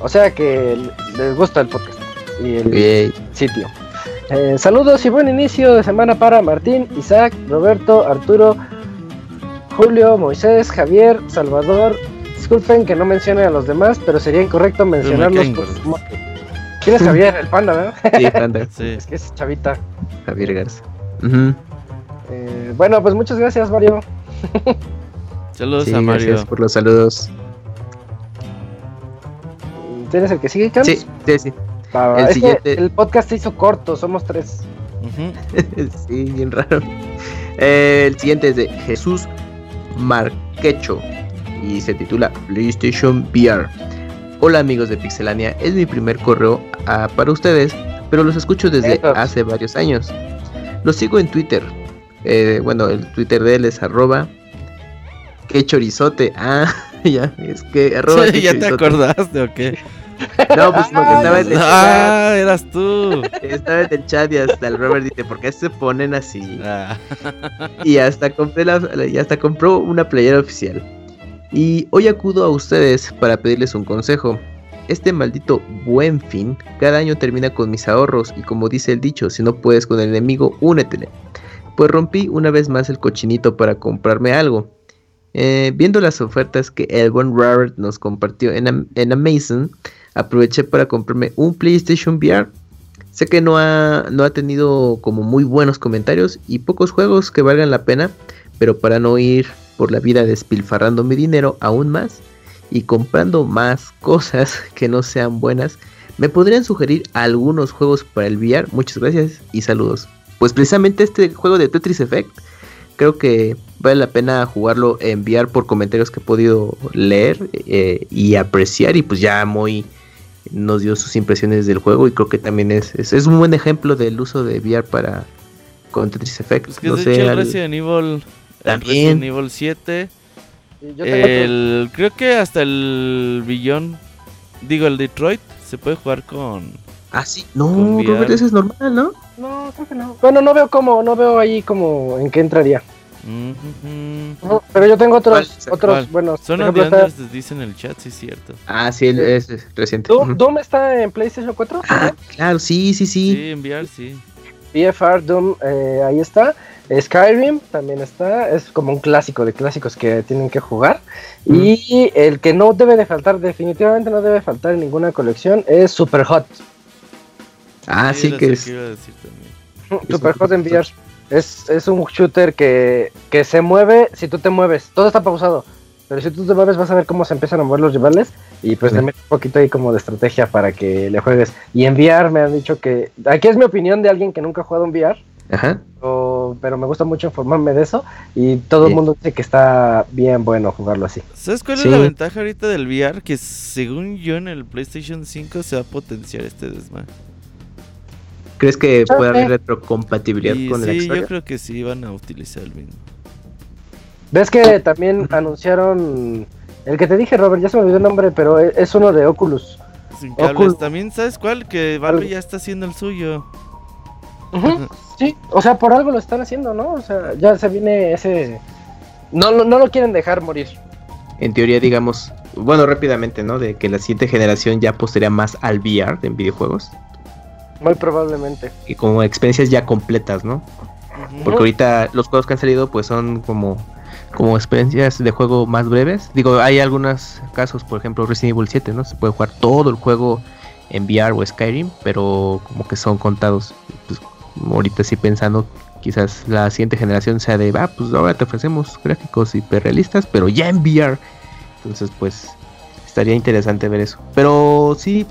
O sea que les gusta el podcast y el Yay. sitio. Eh, saludos y buen inicio de semana para Martín, Isaac, Roberto, Arturo, Julio, Moisés, Javier, Salvador. Disculpen que no mencione a los demás, pero sería incorrecto mencionarlos por. ¿Quién es Javier? El panda, ¿verdad? Sí, anda, (laughs) Sí. Es que es chavita. Javier Garza. Eh, bueno, pues muchas gracias, Mario. (laughs) Saludos Sí, a Mario. gracias por los saludos. ¿Tienes el que sigue, Carlos? Sí, sí, sí. Va, va. el Es siguiente- el podcast se hizo corto, somos tres. (laughs) Sí, bien raro. Eh, el siguiente es de Jesús Marquecho y se titula PlayStation VR. Hola amigos de Pixelania, es mi primer correo ah, para ustedes, pero los escucho desde Esos. hace varios años. Los sigo en Twitter. Eh, bueno, el Twitter de él es arroba que chorizote. Ah, (laughs) ya, es que arroba Sí, (laughs) que ¿Ya te acordaste o qué? No, pues porque estaba en el chat. Ah, eras tú. Estaba en el chat y hasta el Robert dice, ¿por qué se ponen así? Ah, Y hasta compré la, y hasta compró una playera oficial. Y hoy acudo a ustedes para pedirles un consejo. Este maldito buen fin cada año termina con mis ahorros y como dice el dicho, si no puedes con el enemigo, únetele. Pues rompí una vez más el cochinito para comprarme algo. Eh, viendo las ofertas que el buen Robert nos compartió en, Am- en Amazon, aproveché para comprarme un PlayStation VR. Sé que no ha, no ha tenido como muy buenos comentarios y pocos juegos que valgan la pena, pero para no ir por la vida despilfarrando mi dinero aún más y comprando más (laughs) cosas que no sean buenas, ¿me podrían sugerir algunos juegos para el VR? Muchas gracias y saludos. Pues precisamente este juego de Tetris Effect creo que vale la pena jugarlo en VR por comentarios que he podido leer eh, y apreciar y pues ya muy nos dio sus impresiones del juego y creo que también es, es, es un buen ejemplo del uso de VR para con Tetris Effect. pues que no de sé, hecho el al- Resident Evil. El También. Resident Evil 7. Y yo tengo otro- El, creo que hasta el Billón. Digo, el Detroit. Se puede jugar con. Ah, sí. No. Robert, ese es normal, ¿no? No, creo que no. Bueno, no veo cómo, no veo ahí como en qué entraría. No, pero yo tengo ¿Cuál? otros, otros ¿Cuál? buenos. Son Unders, les dicen en el chat, sí es cierto. Ah, sí, es, es reciente. Doom, está en PlayStation 4. Ah, claro, sí, sí, sí. Sí, enviar, sí. BFR Doom, eh, ahí está. Skyrim también está. Es como un clásico de clásicos que tienen que jugar. Y el que no debe de faltar, definitivamente no debe faltar en ninguna colección, es Super Hot. Ah, sí, que es. iba a decir también. (laughs) Super Hot en VR. Es, es un shooter que, que se mueve si tú te mueves. Todo está pausado. Pero si tú te mueves vas a ver cómo se empiezan a mover los rivales. Y pues le meto un poquito ahí como de estrategia para que le juegues. Y en VR me han dicho que... Aquí es mi opinión de alguien que nunca ha jugado en VR. Ajá. o- pero me gusta mucho informarme de eso. Y todo el Sí. mundo dice que está bien bueno jugarlo así. ¿Sabes cuál Sí. es la ventaja ahorita del VR? Que según yo en el PlayStation 5 se va a potenciar este desmadre. ¿Crees que puede haber retrocompatibilidad Y con el sí, yo creo que sí van a utilizar el mismo. ¿Ves que también anunciaron... El que te dije, Robert, ya se me olvidó el nombre, pero e- es uno de Oculus. Sin cables. Oculus. También, ¿sabes cuál? Que Valve ya está haciendo el suyo. Sí, o sea, por algo lo están haciendo, ¿no? O sea, ya se viene ese... No, lo- no lo quieren dejar morir. En teoría, digamos, bueno, rápidamente, ¿no? De que la siguiente generación ya apostaría más al VR en videojuegos. Muy probablemente. Y como experiencias ya completas, ¿no? Porque ahorita los juegos que han salido pues son como, como experiencias de juego más breves. Digo, hay algunos casos, por ejemplo Resident Evil 7, ¿no? Se puede jugar todo el juego en VR o Skyrim, pero como que son contados. Pues, ahorita sí pensando, quizás la siguiente generación sea de, ah, pues ahora te ofrecemos gráficos hiperrealistas, pero ya en VR. Entonces, pues, estaría interesante ver eso. Pero sí,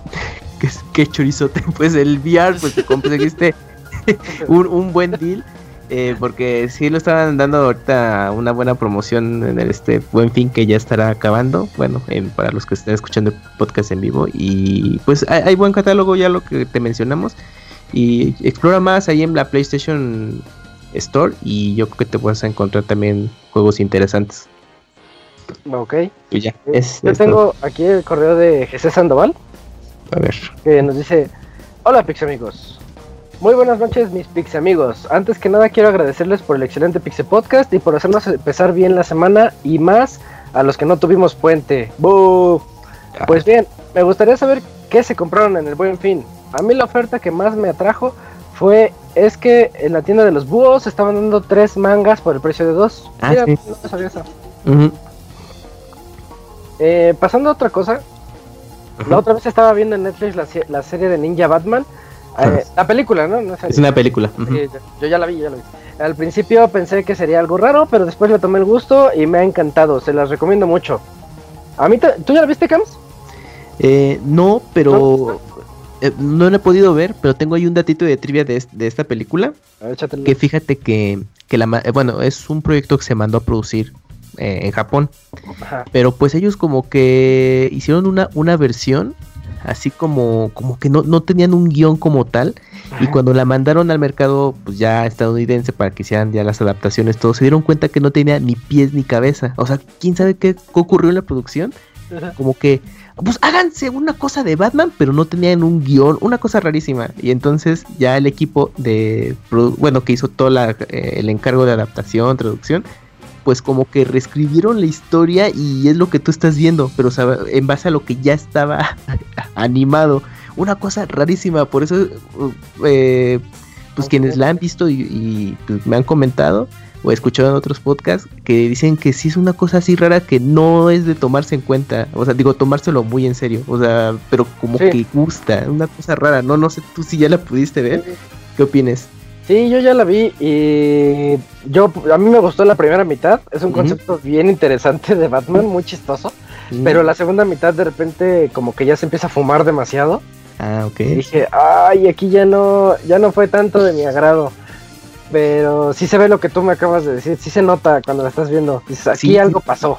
que, que chorizote, (laughs) pues el VR, pues te conseguiste (laughs) un, un buen deal. eh, porque sí lo estaban dando ahorita una buena promoción en el este buen fin que ya estará acabando. Bueno, en- para los que estén escuchando el podcast en vivo. Y pues hay, hay buen catálogo ya lo que te mencionamos. Y explora más ahí en la PlayStation Store. Y yo creo que te vas a encontrar también juegos interesantes. Ok. Y ya, es, Yo es tengo aquí el correo de Jesús Sandoval. A ver. que nos dice, hola Pix amigos. Muy buenas noches mis Pix amigos. Antes que nada quiero agradecerles por el excelente Pixel Podcast y por hacernos empezar bien la semana y más a los que no tuvimos puente. ¡Bú! Pues bien, me gustaría saber qué se compraron en el Buen Fin. A mí la oferta que más me atrajo fue es que en la tienda de los búhos estaban dando tres mangas por el precio de dos. Ah, Mira, sí. no sabía eso. Eh, pasando a otra cosa, la otra vez estaba viendo en Netflix la, la serie de Ninja Batman. Eh, la película, ¿no? Es una película. Sí, yo- ya la vi, ya la vi. Al principio pensé que sería algo raro, pero después le tomé el gusto y me ha encantado. Se las recomiendo mucho. A mí, ¿tú ya la viste, Cams? Eh, no, pero eh, no lo he podido ver, pero tengo ahí un datito de trivia de, es- de esta película. Ver. Que fíjate que, que la, eh, bueno, es un proyecto que se mandó a producir eh, en Japón, Ajá. pero pues ellos como que hicieron una, una versión, así como, como que no, no tenían un guion como tal, y cuando la mandaron al mercado pues ya estadounidense para que hicieran ya las adaptaciones, todo, se dieron cuenta que no tenía ni pies ni cabeza. O sea, ¿quién sabe qué, ocurrió en la producción? Ajá. como que, pues háganse una cosa de Batman, pero no tenían un guion, una cosa rarísima. Y entonces ya el equipo de, bueno, que hizo todo la, eh, el encargo de adaptación, traducción, pues como que reescribieron la historia y es lo que tú estás viendo, pero o sea, en base a lo que ya estaba (laughs) animado. Una cosa rarísima, por eso, uh, eh, pues quienes la han visto y, y, pues, me han comentado o escuchado en otros podcasts que dicen que sí es una cosa así rara que no es de tomarse en cuenta, o sea, digo, tomárselo muy en serio, o sea, pero como Sí. que gusta, una cosa rara, no, no sé tú si ya la pudiste ver, ¿qué opinas? Sí, yo ya la vi y yo a mí me gustó la primera mitad. Es un concepto bien interesante de Batman, muy chistoso. Pero la segunda mitad de repente como que ya se empieza a fumar demasiado. Ah, ok. Y dije, ay, aquí ya no, ya no fue tanto de mi agrado. Pero sí se ve lo que tú me acabas de decir, sí se nota cuando la estás viendo. Dices, aquí Sí, algo sí. pasó.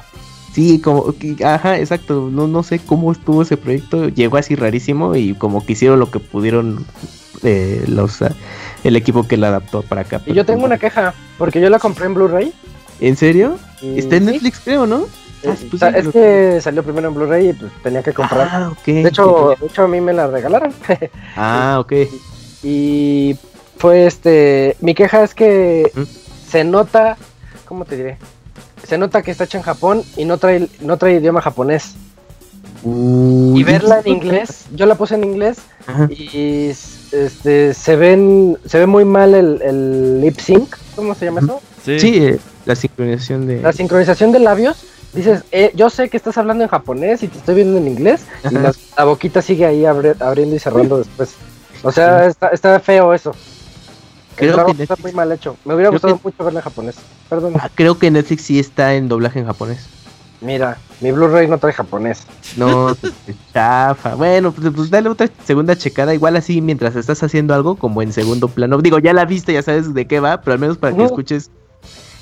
Sí, como, ajá, exacto, no, no sé cómo estuvo ese proyecto, llegó así rarísimo y como que hicieron lo que pudieron eh, los, el equipo que la adaptó para acá. Y yo tengo una queja, porque yo la compré en Blu-ray. ¿En serio? y Está en sí, Netflix, creo, ¿no? Ah, pues es que salió primero en Blu-ray y pues tenía que comprar. Ah, ok. de hecho, de hecho a mí me la regalaron. (laughs) Ah, ok. y fue este, mi queja es que se nota, ¿cómo te diré? Se nota que está hecha en Japón y no trae, no trae idioma japonés. Uy, Y verla en inglés, yo la puse en inglés Ajá. y este se ven se ve muy mal el, el lip sync, ¿cómo se llama eso? Sí. Sí, eh, la sincronización de... La sincronización de labios. Dices, eh, yo sé que estás hablando en japonés y te estoy viendo en inglés y la, la boquita sigue ahí abri- abriendo y cerrando después. O sea, está, está feo eso. Creo que está Netflix- muy mal hecho. Me hubiera creo gustado que- mucho verla en japonés. Perdón. Ah, creo que Netflix sí está en doblaje en japonés. Mira, mi Blu-ray no trae japonés. No, pues, chafa. Bueno, pues, pues dale otra segunda checada, igual así mientras estás haciendo algo como en segundo plano. Digo, ya la viste, ya sabes de qué va, pero al menos para que escuches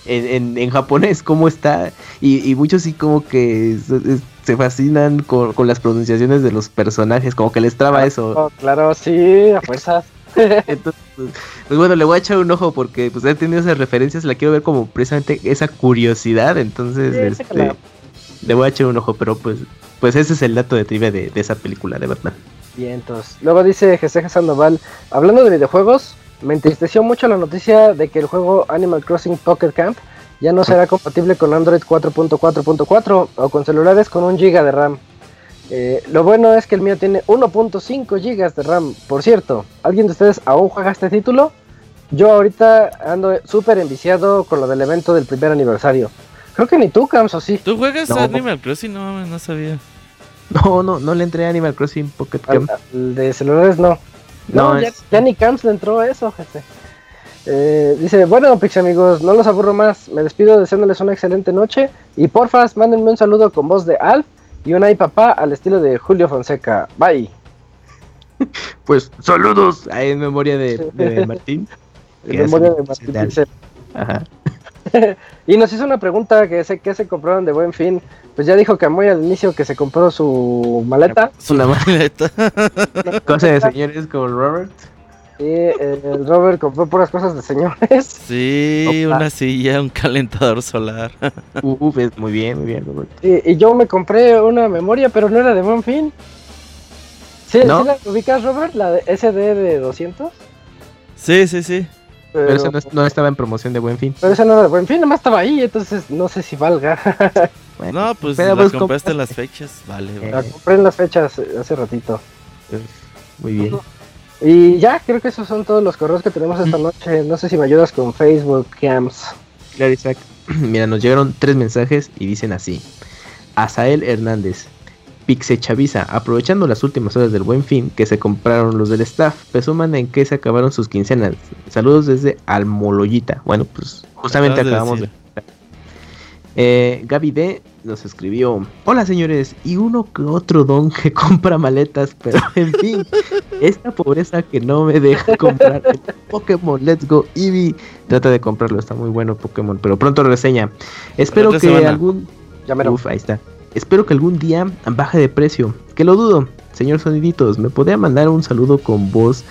en, en, en japonés cómo está. Y, y muchos sí como que se, se fascinan con, con las pronunciaciones de los personajes, como que les traba eso. Oh, claro, sí, a fuerzas. (laughs) Entonces, pues, pues bueno, le voy a echar un ojo porque pues he tenido esas referencias, la quiero ver como precisamente esa curiosidad, entonces Sí, este. Le voy a echar un ojo, pero pues pues ese es el dato de trivia de, esa película de Batman. Vientos. Luego dice Jesse Sandoval, hablando de videojuegos, me entristeció mucho la noticia de que el juego Animal Crossing Pocket Camp ya no será compatible con Android 4.4.4 o con celulares con 1 GB de RAM. Eh, lo bueno es que el mío tiene 1.5 GB de RAM. Por cierto, ¿alguien de ustedes aún juega este título? Yo ahorita ando súper enviciado con lo del evento del primer aniversario. Creo que ni tú, Cams, o sí. ¿Tú juegas No. a Animal Crossing? No, no sabía. No, no, no le entré a Animal Crossing Pocket Camp. al de celulares no. No, No, ya, es- ya ni Camps le entró a eso, jefe. Eh, dice, bueno, Pix amigos, no los aburro más. Me despido deseándoles una excelente noche. Y porfas, mándenme un saludo con voz de Alf y un ay papá al estilo de Julio Fonseca. Bye. (laughs) Pues saludos ahí en memoria de, de Martín. (laughs) En memoria de Martín. Ajá. (laughs) Y nos hizo una pregunta que sé que se compraron de buen fin. Pues ya dijo Camoy al inicio que se compró su maleta. Es una Maleta. (laughs) cosa de señores como Robert. El Robert compró puras cosas de señores. (laughs) Sí, Opa. una silla, un calentador solar. Uf, es muy bien, muy bien, Robert. Y, y yo me compré una memoria, pero no era de buen fin. ¿Sí, ¿No? ¿sí la ubicas, Robert? La de SD de 200. Sí, sí, sí. Pero eso no, es- no estaba en promoción de buen fin. Pero esa no era de buen fin, nomás estaba ahí, entonces no sé si valga. (laughs) Bueno, No, pues Pero, la pues, compraste en las fechas. Vale, Eh, vale. La compré en las fechas eh, hace ratito. pues, muy bien. Y ya, creo que esos son todos los correos que tenemos esta noche. No sé si me ayudas con Facebook, Cams. Claro, Isaac. (clears throat) Mira, nos llegaron tres mensajes y dicen así. Asael Hernández. Pixe Chavisa, aprovechando las últimas horas del buen fin que se compraron los del staff, presuman en que se acabaron sus quincenas. Saludos desde Almoloyita. Bueno, pues justamente Acabas acabamos de... decir. Eh, Gaby D nos escribió: Hola señores, y uno que otro don que (laughs) compra maletas, pero en fin, esta pobreza que no me deja comprar el Pokémon Let's Go Eevee. Trata de comprarlo, está muy bueno Pokémon, pero pronto reseña. Espero que semana. algún. Ya me lo. Uf, ahí está. Espero que algún día baje de precio. Que lo dudo. Señor Soniditos, ¿me podría mandar un saludo con voz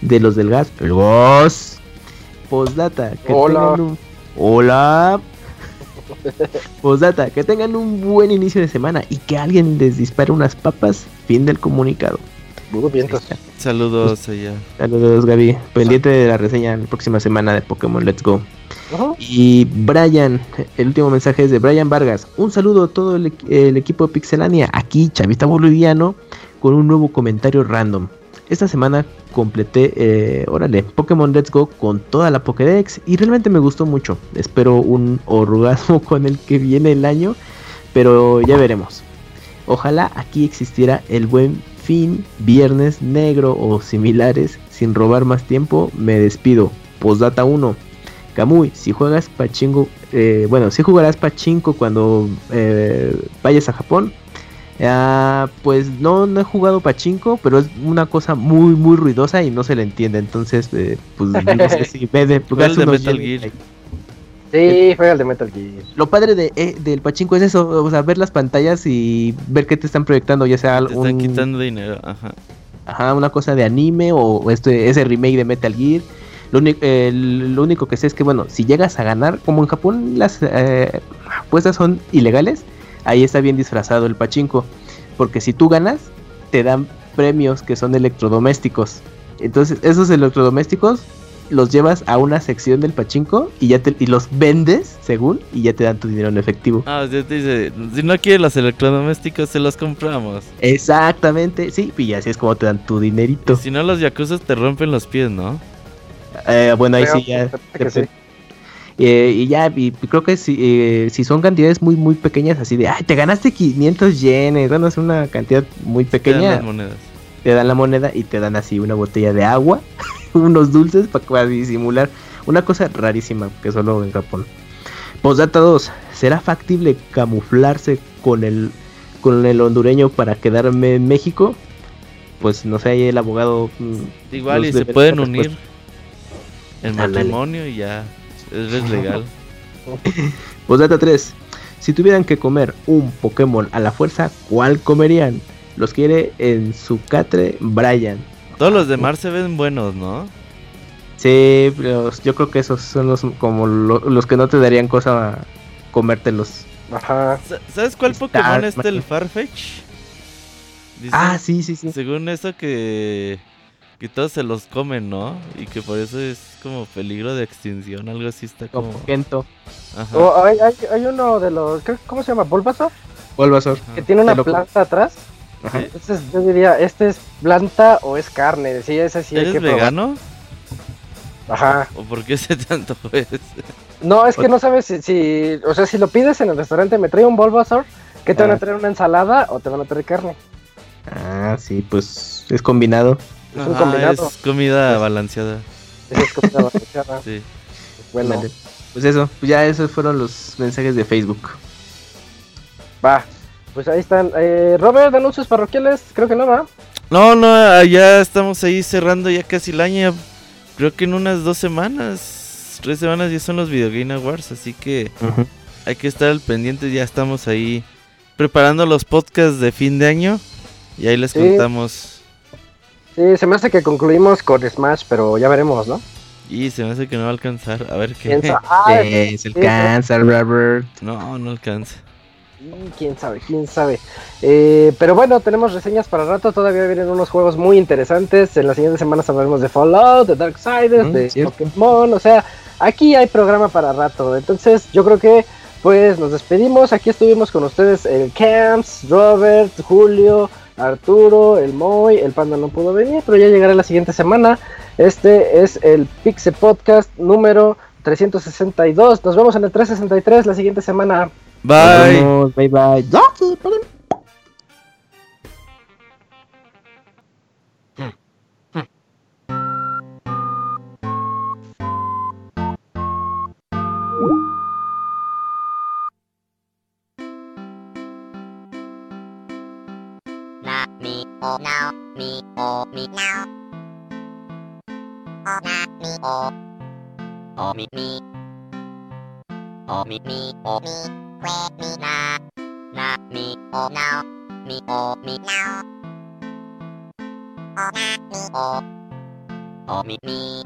de los del gas? El. Postdata. Que Hola. tengan un- Hola. Postdata. Que tengan un buen inicio de semana y que alguien les dispare unas papas. Fin del comunicado. Hugo Vientos. Saludos allá. Saludos, Gaby. Pendiente de la reseña la próxima semana de Pokémon Let's Go. Y Brian, el último mensaje es de Brian Vargas. Un saludo a todo el, equ- el equipo de Pixelania, aquí Chavista Boliviano, con un nuevo comentario random. Esta semana completé, eh, órale, Pokémon Let's Go con toda la Pokédex y realmente me gustó mucho. Espero un orgasmo (laughs) con el que viene el año, pero ya veremos. Ojalá aquí existiera el buen fin, viernes negro o similares. Sin robar más tiempo, me despido. Postdata 1. Kamui, si juegas pachinko, eh, bueno, si jugarás pachinko cuando eh, vayas a Japón. Ah, pues no, no he jugado pachinko, pero es una cosa muy, muy ruidosa y no se le entiende. Entonces, eh, pues no sé si me de, (laughs) el de unos Metal Gear. Sí, juega el de Metal Gear. Lo padre de, eh, del pachinko es eso, o sea, ver las pantallas y ver qué te están proyectando, ya sea Te están un- quitando dinero. Ajá. Ajá, una cosa de anime o, este, ese remake de Metal Gear. Eh, lo único que sé es que, bueno, si llegas a ganar, como en Japón las eh, apuestas son ilegales, ahí está bien disfrazado el pachinko. Porque si tú ganas, te dan premios que son electrodomésticos. Entonces, esos electrodomésticos los llevas a una sección del pachinko y ya te, y los vendes, según, y ya te dan tu dinero en efectivo. Ah, ya te dice, si no quieres los electrodomésticos, se los compramos. Exactamente, sí, y así es como te dan tu dinerito. Y si no, los yakuzas te rompen los pies, ¿no? Eh, bueno, ahí Creo sí ya. que sí. Eh, y ya, y creo que si, eh, si son cantidades muy, muy pequeñas, así de, ay, te ganaste 500 yenes, bueno, es una cantidad muy Te dan pequeña, las monedas. te dan la moneda y te dan así una botella de agua, (laughs) unos dulces para disimular. Una cosa rarísima que solo en Japón. Postdata 2, ¿será factible camuflarse con el, con el hondureño para quedarme en México? Pues no sé, ahí el abogado... mm, Igual y se pueden unir Ándale. matrimonio y ya es legal. (laughs) Postdata 3. Si tuvieran que comer un Pokémon a la fuerza, ¿cuál comerían? Los quiere en su catre Brian. Todos los de Mar se ven buenos, ¿no? Sí, pero yo creo que esos son los como lo- los que no te darían cosa comértelos. Ajá. Sa- ¿Sabes cuál Pokémon es el Farfetch? Dicen, Ah, sí, sí, sí. Según eso que que todos se los comen, ¿no? Y que por eso es como peligro de extinción, algo así está como. Como Kento. Ajá. O hay, hay, hay uno de los. ¿Cómo se llama? Bulbasaur. Bulbasaur. Que tiene una planta atrás. Ajá. Entonces yo diría, ¿este es planta o es carne? Sí, ese sí hay ¿Eres que probar. vegano? Ajá. ¿O por qué se tanto pues? No, es que no sabes si, si. O sea, si lo pides en el restaurante, me trae un Bulbasaur. ¿Qué te van Ah. a traer? ¿Una ensalada o te van a traer carne? Ah, sí, pues es combinado. Es un combinado. es comida balanceada. Esa es como una (laughs) barbacoa. Sí. Bueno. Pues eso, pues ya esos fueron los mensajes de Facebook. va. Pues ahí están. Eh, Robert, anuncios parroquiales, creo que no, ¿va? No, no, ya estamos ahí cerrando ya casi el año. Creo que en unas dos semanas, tres semanas ya son los Video Game Awards, así que hay que estar al pendiente. Ya estamos ahí preparando los podcasts de fin de año y ahí les Sí. contamos. Sí, se me hace que concluimos con Smash, pero ya veremos, ¿no? Y se me hace que no va a alcanzar. A ver qué. ¿Quién sabe? (laughs) Ah, Eh, se sí, alcanza, Robert. No, no alcanza. Sí, quién sabe, quién sabe. Eh, pero bueno, tenemos reseñas para rato. Todavía vienen unos juegos muy interesantes. En las siguientes semanas hablaremos de Fallout, de Darksiders, Mm, de cierto. Pokémon. O sea, aquí hay programa para rato. Entonces, yo creo que pues nos despedimos. Aquí estuvimos con ustedes el Camps, Robert, Julio, Arturo, el Moy. El Panda no pudo venir, pero ya llegará la siguiente semana. Este es el Pixel Podcast número 362. Nos vemos en el 363 la siguiente semana. Bye. Vemos, bye bye. me oh now me oh me now. Oh na me oh. Oh me me. Oh me me oh me. O now mi o mi now o na mi o o mi mi o mi mi o mi que mi na na mi o now mi o mi now o na mi o o mi mi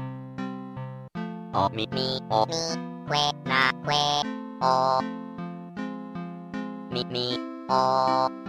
o mi mi o mi que na que o mi mi o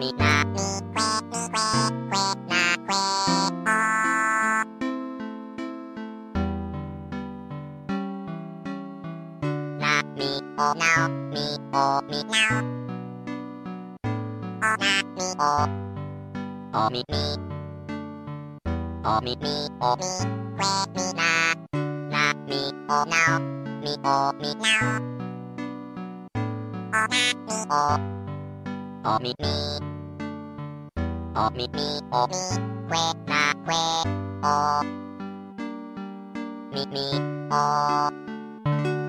Mi na mi que que mi que now que. O mi na mi que mi que que na que o. Na mi o now, mi o mi now. O na mi o, o mi mi. O mi mi o mi que mi na na mi o now mi o mi